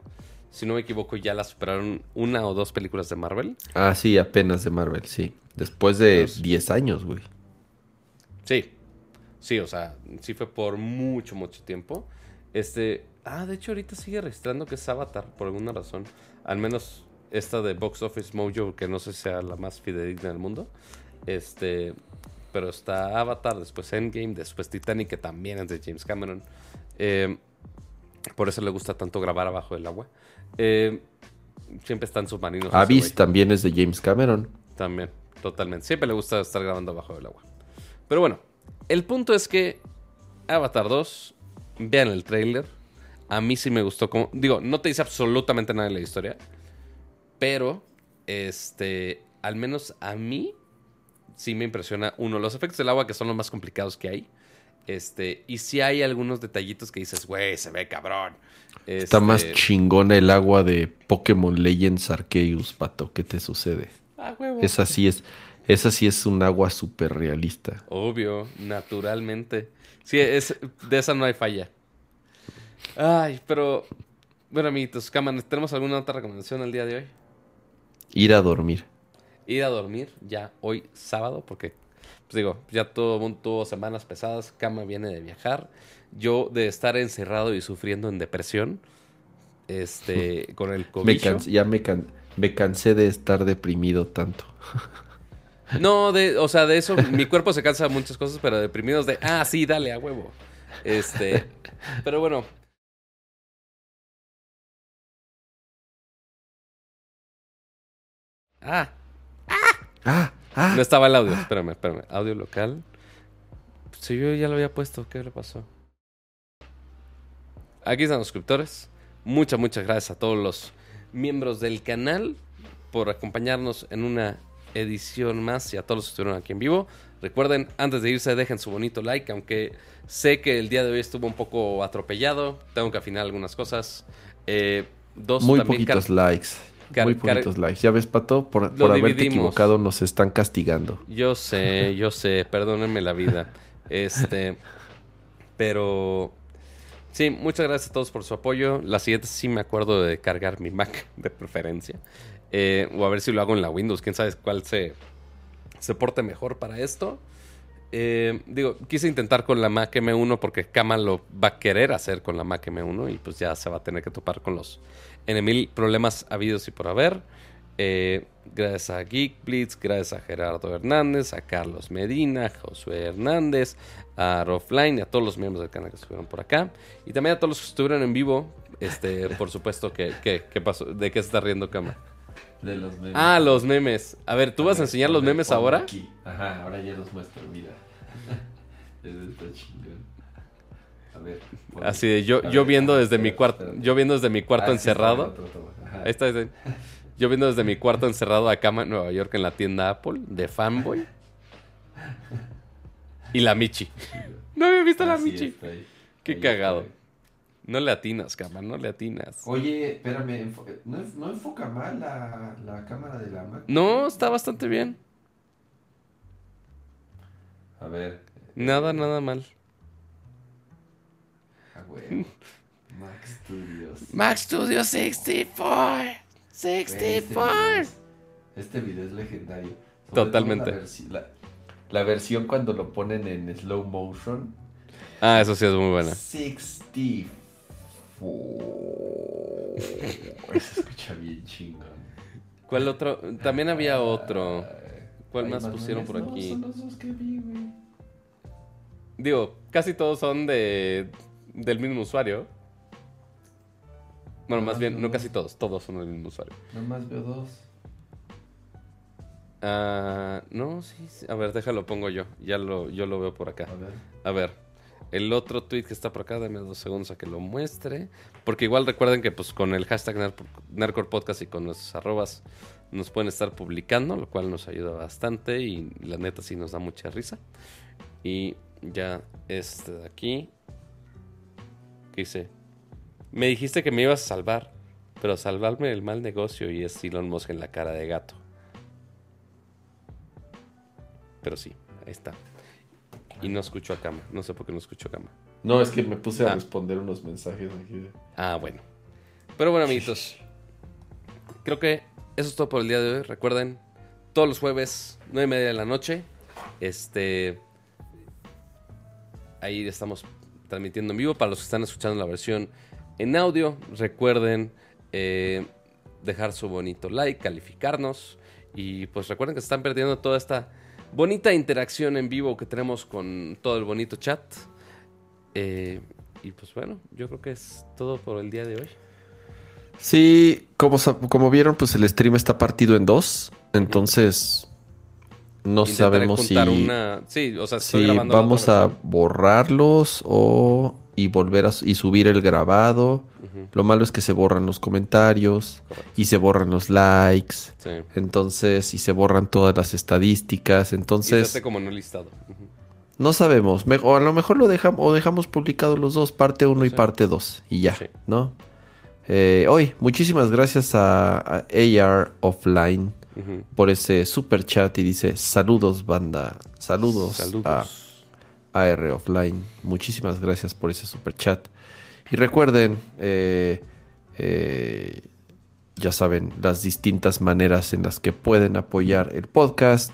Si no me equivoco, ya la superaron una o dos películas de Marvel. Ah, sí, apenas de Marvel, sí. Después de Pues- 10 años, güey. Sí, sí, o sea, sí fue por mucho, mucho tiempo. Este, ah, de hecho ahorita sigue registrando que es Avatar por alguna razón. Al menos esta de Box Office Mojo, que no sé si sea la más fidedigna del mundo. Este, pero está Avatar, después Endgame, después Titanic, que también es de James Cameron. Eh, por eso le gusta tanto grabar abajo del agua. Eh, siempre están submarinos. Abyss también es de James Cameron. También, totalmente. Siempre le gusta estar grabando abajo del agua. Pero bueno, el punto es que Avatar 2, vean el trailer. A mí sí me gustó como... Digo, no te dice absolutamente nada de la historia. Pero, este, al menos a mí sí me impresiona, uno, los efectos del agua que son los más complicados que hay. Este, y sí hay algunos detallitos que dices, güey, se ve cabrón. Está más Este, chingona el agua de Pokémon Legends Arceus, pato. ¿Qué te sucede? ah, huevo. Esa sí es, esa sí es un agua súper realista. Obvio, naturalmente. Sí, es, de esa no hay falla. Ay, pero. Bueno, amiguitos, Caman, ¿tenemos alguna otra recomendación el día de hoy? Ir a dormir. Ir a dormir ya hoy sábado, porque pues digo, ya todo el mundo tuvo semanas pesadas. Cama viene de viajar. Yo de estar encerrado y sufriendo en depresión. Este, con el COVID. ya me, can- me cansé de estar deprimido tanto. No, de, o sea, de eso, mi cuerpo se cansa de muchas cosas, pero deprimidos de, ah, sí, dale, a huevo. Este, pero bueno. Ah, Ah, ah. No estaba el audio, espérame, espérame. Audio local. Si yo ya lo había puesto, ¿qué le pasó? Aquí están los suscriptores. Muchas, muchas gracias a todos los miembros del canal por acompañarnos en una edición más y a todos los que estuvieron aquí en vivo. Recuerden, antes de irse, dejen su bonito like, aunque sé que el día de hoy estuvo un poco atropellado. Tengo que afinar algunas cosas. Eh, dos Muy también poquitos likes. Car- Muy poquitos likes. Ya ves, Pato, por, por haberte dividimos. equivocado nos están castigando. Yo sé, yo sé, perdónenme la vida. Este, pero sí, muchas gracias a todos por su apoyo. La siguiente sí me acuerdo de cargar mi Mac de preferencia. Eh, o a ver si lo hago en la Windows, quién sabe cuál se, se porte mejor para esto. Eh, digo, quise intentar con la Mac M1 porque Kama lo va a querer hacer con la Mac M1 y pues ya se va a tener que topar con los N mil problemas habidos y por haber. Eh, gracias a Geekblitz, gracias a Gerardo Hernández, a Carlos Medina, a Josué Hernández, a Rofline y a todos los miembros del canal que estuvieron por acá. Y también a todos los que estuvieron en vivo. Este, por supuesto, que, que- ¿qué pasó? ¿De qué se está riendo Cama? De los memes. Ah, los memes. A ver, ¿tú vas a enseñar los memes ahora? Ajá, ahora ya los muestro, mira. Eso está chingón. A ver. pon- Así de yo, A yo ver, viendo ah, desde mi cuarto, espérate. yo viendo desde mi cuarto Ah, encerrado. otro toma. Ajá. Ahí está, ahí está. Yo viendo desde mi cuarto encerrado a cama en Nueva York en la tienda Apple de Fanboy. Y la Michi. No había visto la Michi. está ahí. Qué Ahí cagado. está. No le atinas, cama, no le atinas. Oye, espérame, enfo- ¿no, enf- no enfoca mal la, la cámara de la Mac? No, está bastante bien. A ver. Nada, eh, nada mal. Ah, huevo. Mac Studios. Mac Studio 64. Güey, Este video, es, este video es legendario. Sobre Totalmente. La, versi- la- la versión cuando lo ponen en slow motion. Ah, eso sí es muy buena. 64. Se escucha bien chingón. ¿Cuál otro? También había otro. ¿Cuál más pusieron por? No, aquí? son los dos que vi, güey. Digo, casi todos son de del mismo usuario. Bueno, más bien, no casi todos, todos son del mismo usuario. Nomás veo dos. Ah, no, sí, sí. A ver, déjalo, pongo yo. Ya lo, yo lo veo por acá. A ver. A ver, el otro tweet que está por acá, dame dos segundos a que lo muestre. Porque igual recuerden que pues con el hashtag Nerdcore Podcast y con nuestros arrobas nos pueden estar publicando, lo cual nos ayuda bastante y la neta sí nos da mucha risa. Y ya este de aquí, dice, me dijiste que me ibas a salvar, pero salvarme del mal negocio y es Elon Musk en la cara de gato. Pero sí, ahí está. Y no escucho a cama. No sé por qué no escucho a cama. No, es que me puse a Ah. responder unos mensajes aquí. Ah, bueno. Pero bueno, amiguitos. Creo que eso es todo por el día de hoy. Recuerden, todos los jueves, nueve y media de la noche. Este. Ahí estamos transmitiendo en vivo. Para los que están escuchando la versión en audio, recuerden eh, dejar su bonito like, calificarnos. Y pues recuerden que se están perdiendo toda esta bonita interacción en vivo que tenemos con todo el bonito chat. Eh, y pues bueno, yo creo que es todo por el día de hoy. Sí, como, como vieron, pues el stream está partido en dos. Entonces, no sabemos si, juntar una... Sí, o sea, estoy si grabando la vamos a borrarlos o y volver a y subir el grabado. Lo malo es que se borran los comentarios correcto. y se borran los likes. Sí. Entonces, y se borran todas las estadísticas. Entonces, como no listado. Ujú. no sabemos. Me- o a lo mejor lo dejamos, o dejamos publicados los dos, parte 1 y parte 2. Y ya, Sí. ¿no? Eh, hoy, muchísimas gracias a, a AR Offline Por ese super chat y dice saludos banda, saludos, Saludos. a AR Offline. Muchísimas gracias por ese super chat. Y recuerden, eh, eh, ya saben, las distintas maneras en las que pueden apoyar el podcast.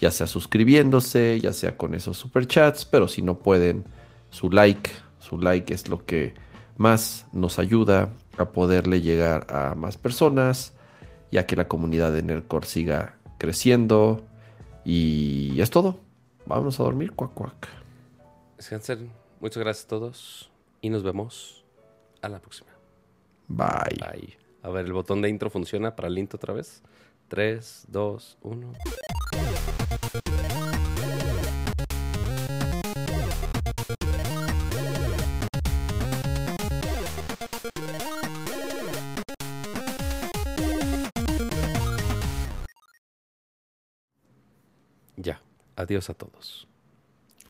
ya sea suscribiéndose, ya sea con esos superchats, pero si no pueden, su like, su like es lo que más nos ayuda a poderle llegar a más personas, ya que la comunidad de Nerdcore siga creciendo. Y es todo. Vámonos a dormir, cuac, cuac. Descansen. Muchas gracias a todos. Y nos vemos a la próxima. Bye. Bye. A ver, el botón de intro funciona para el intro otra vez. 3, 2, 1. Adiós a todos.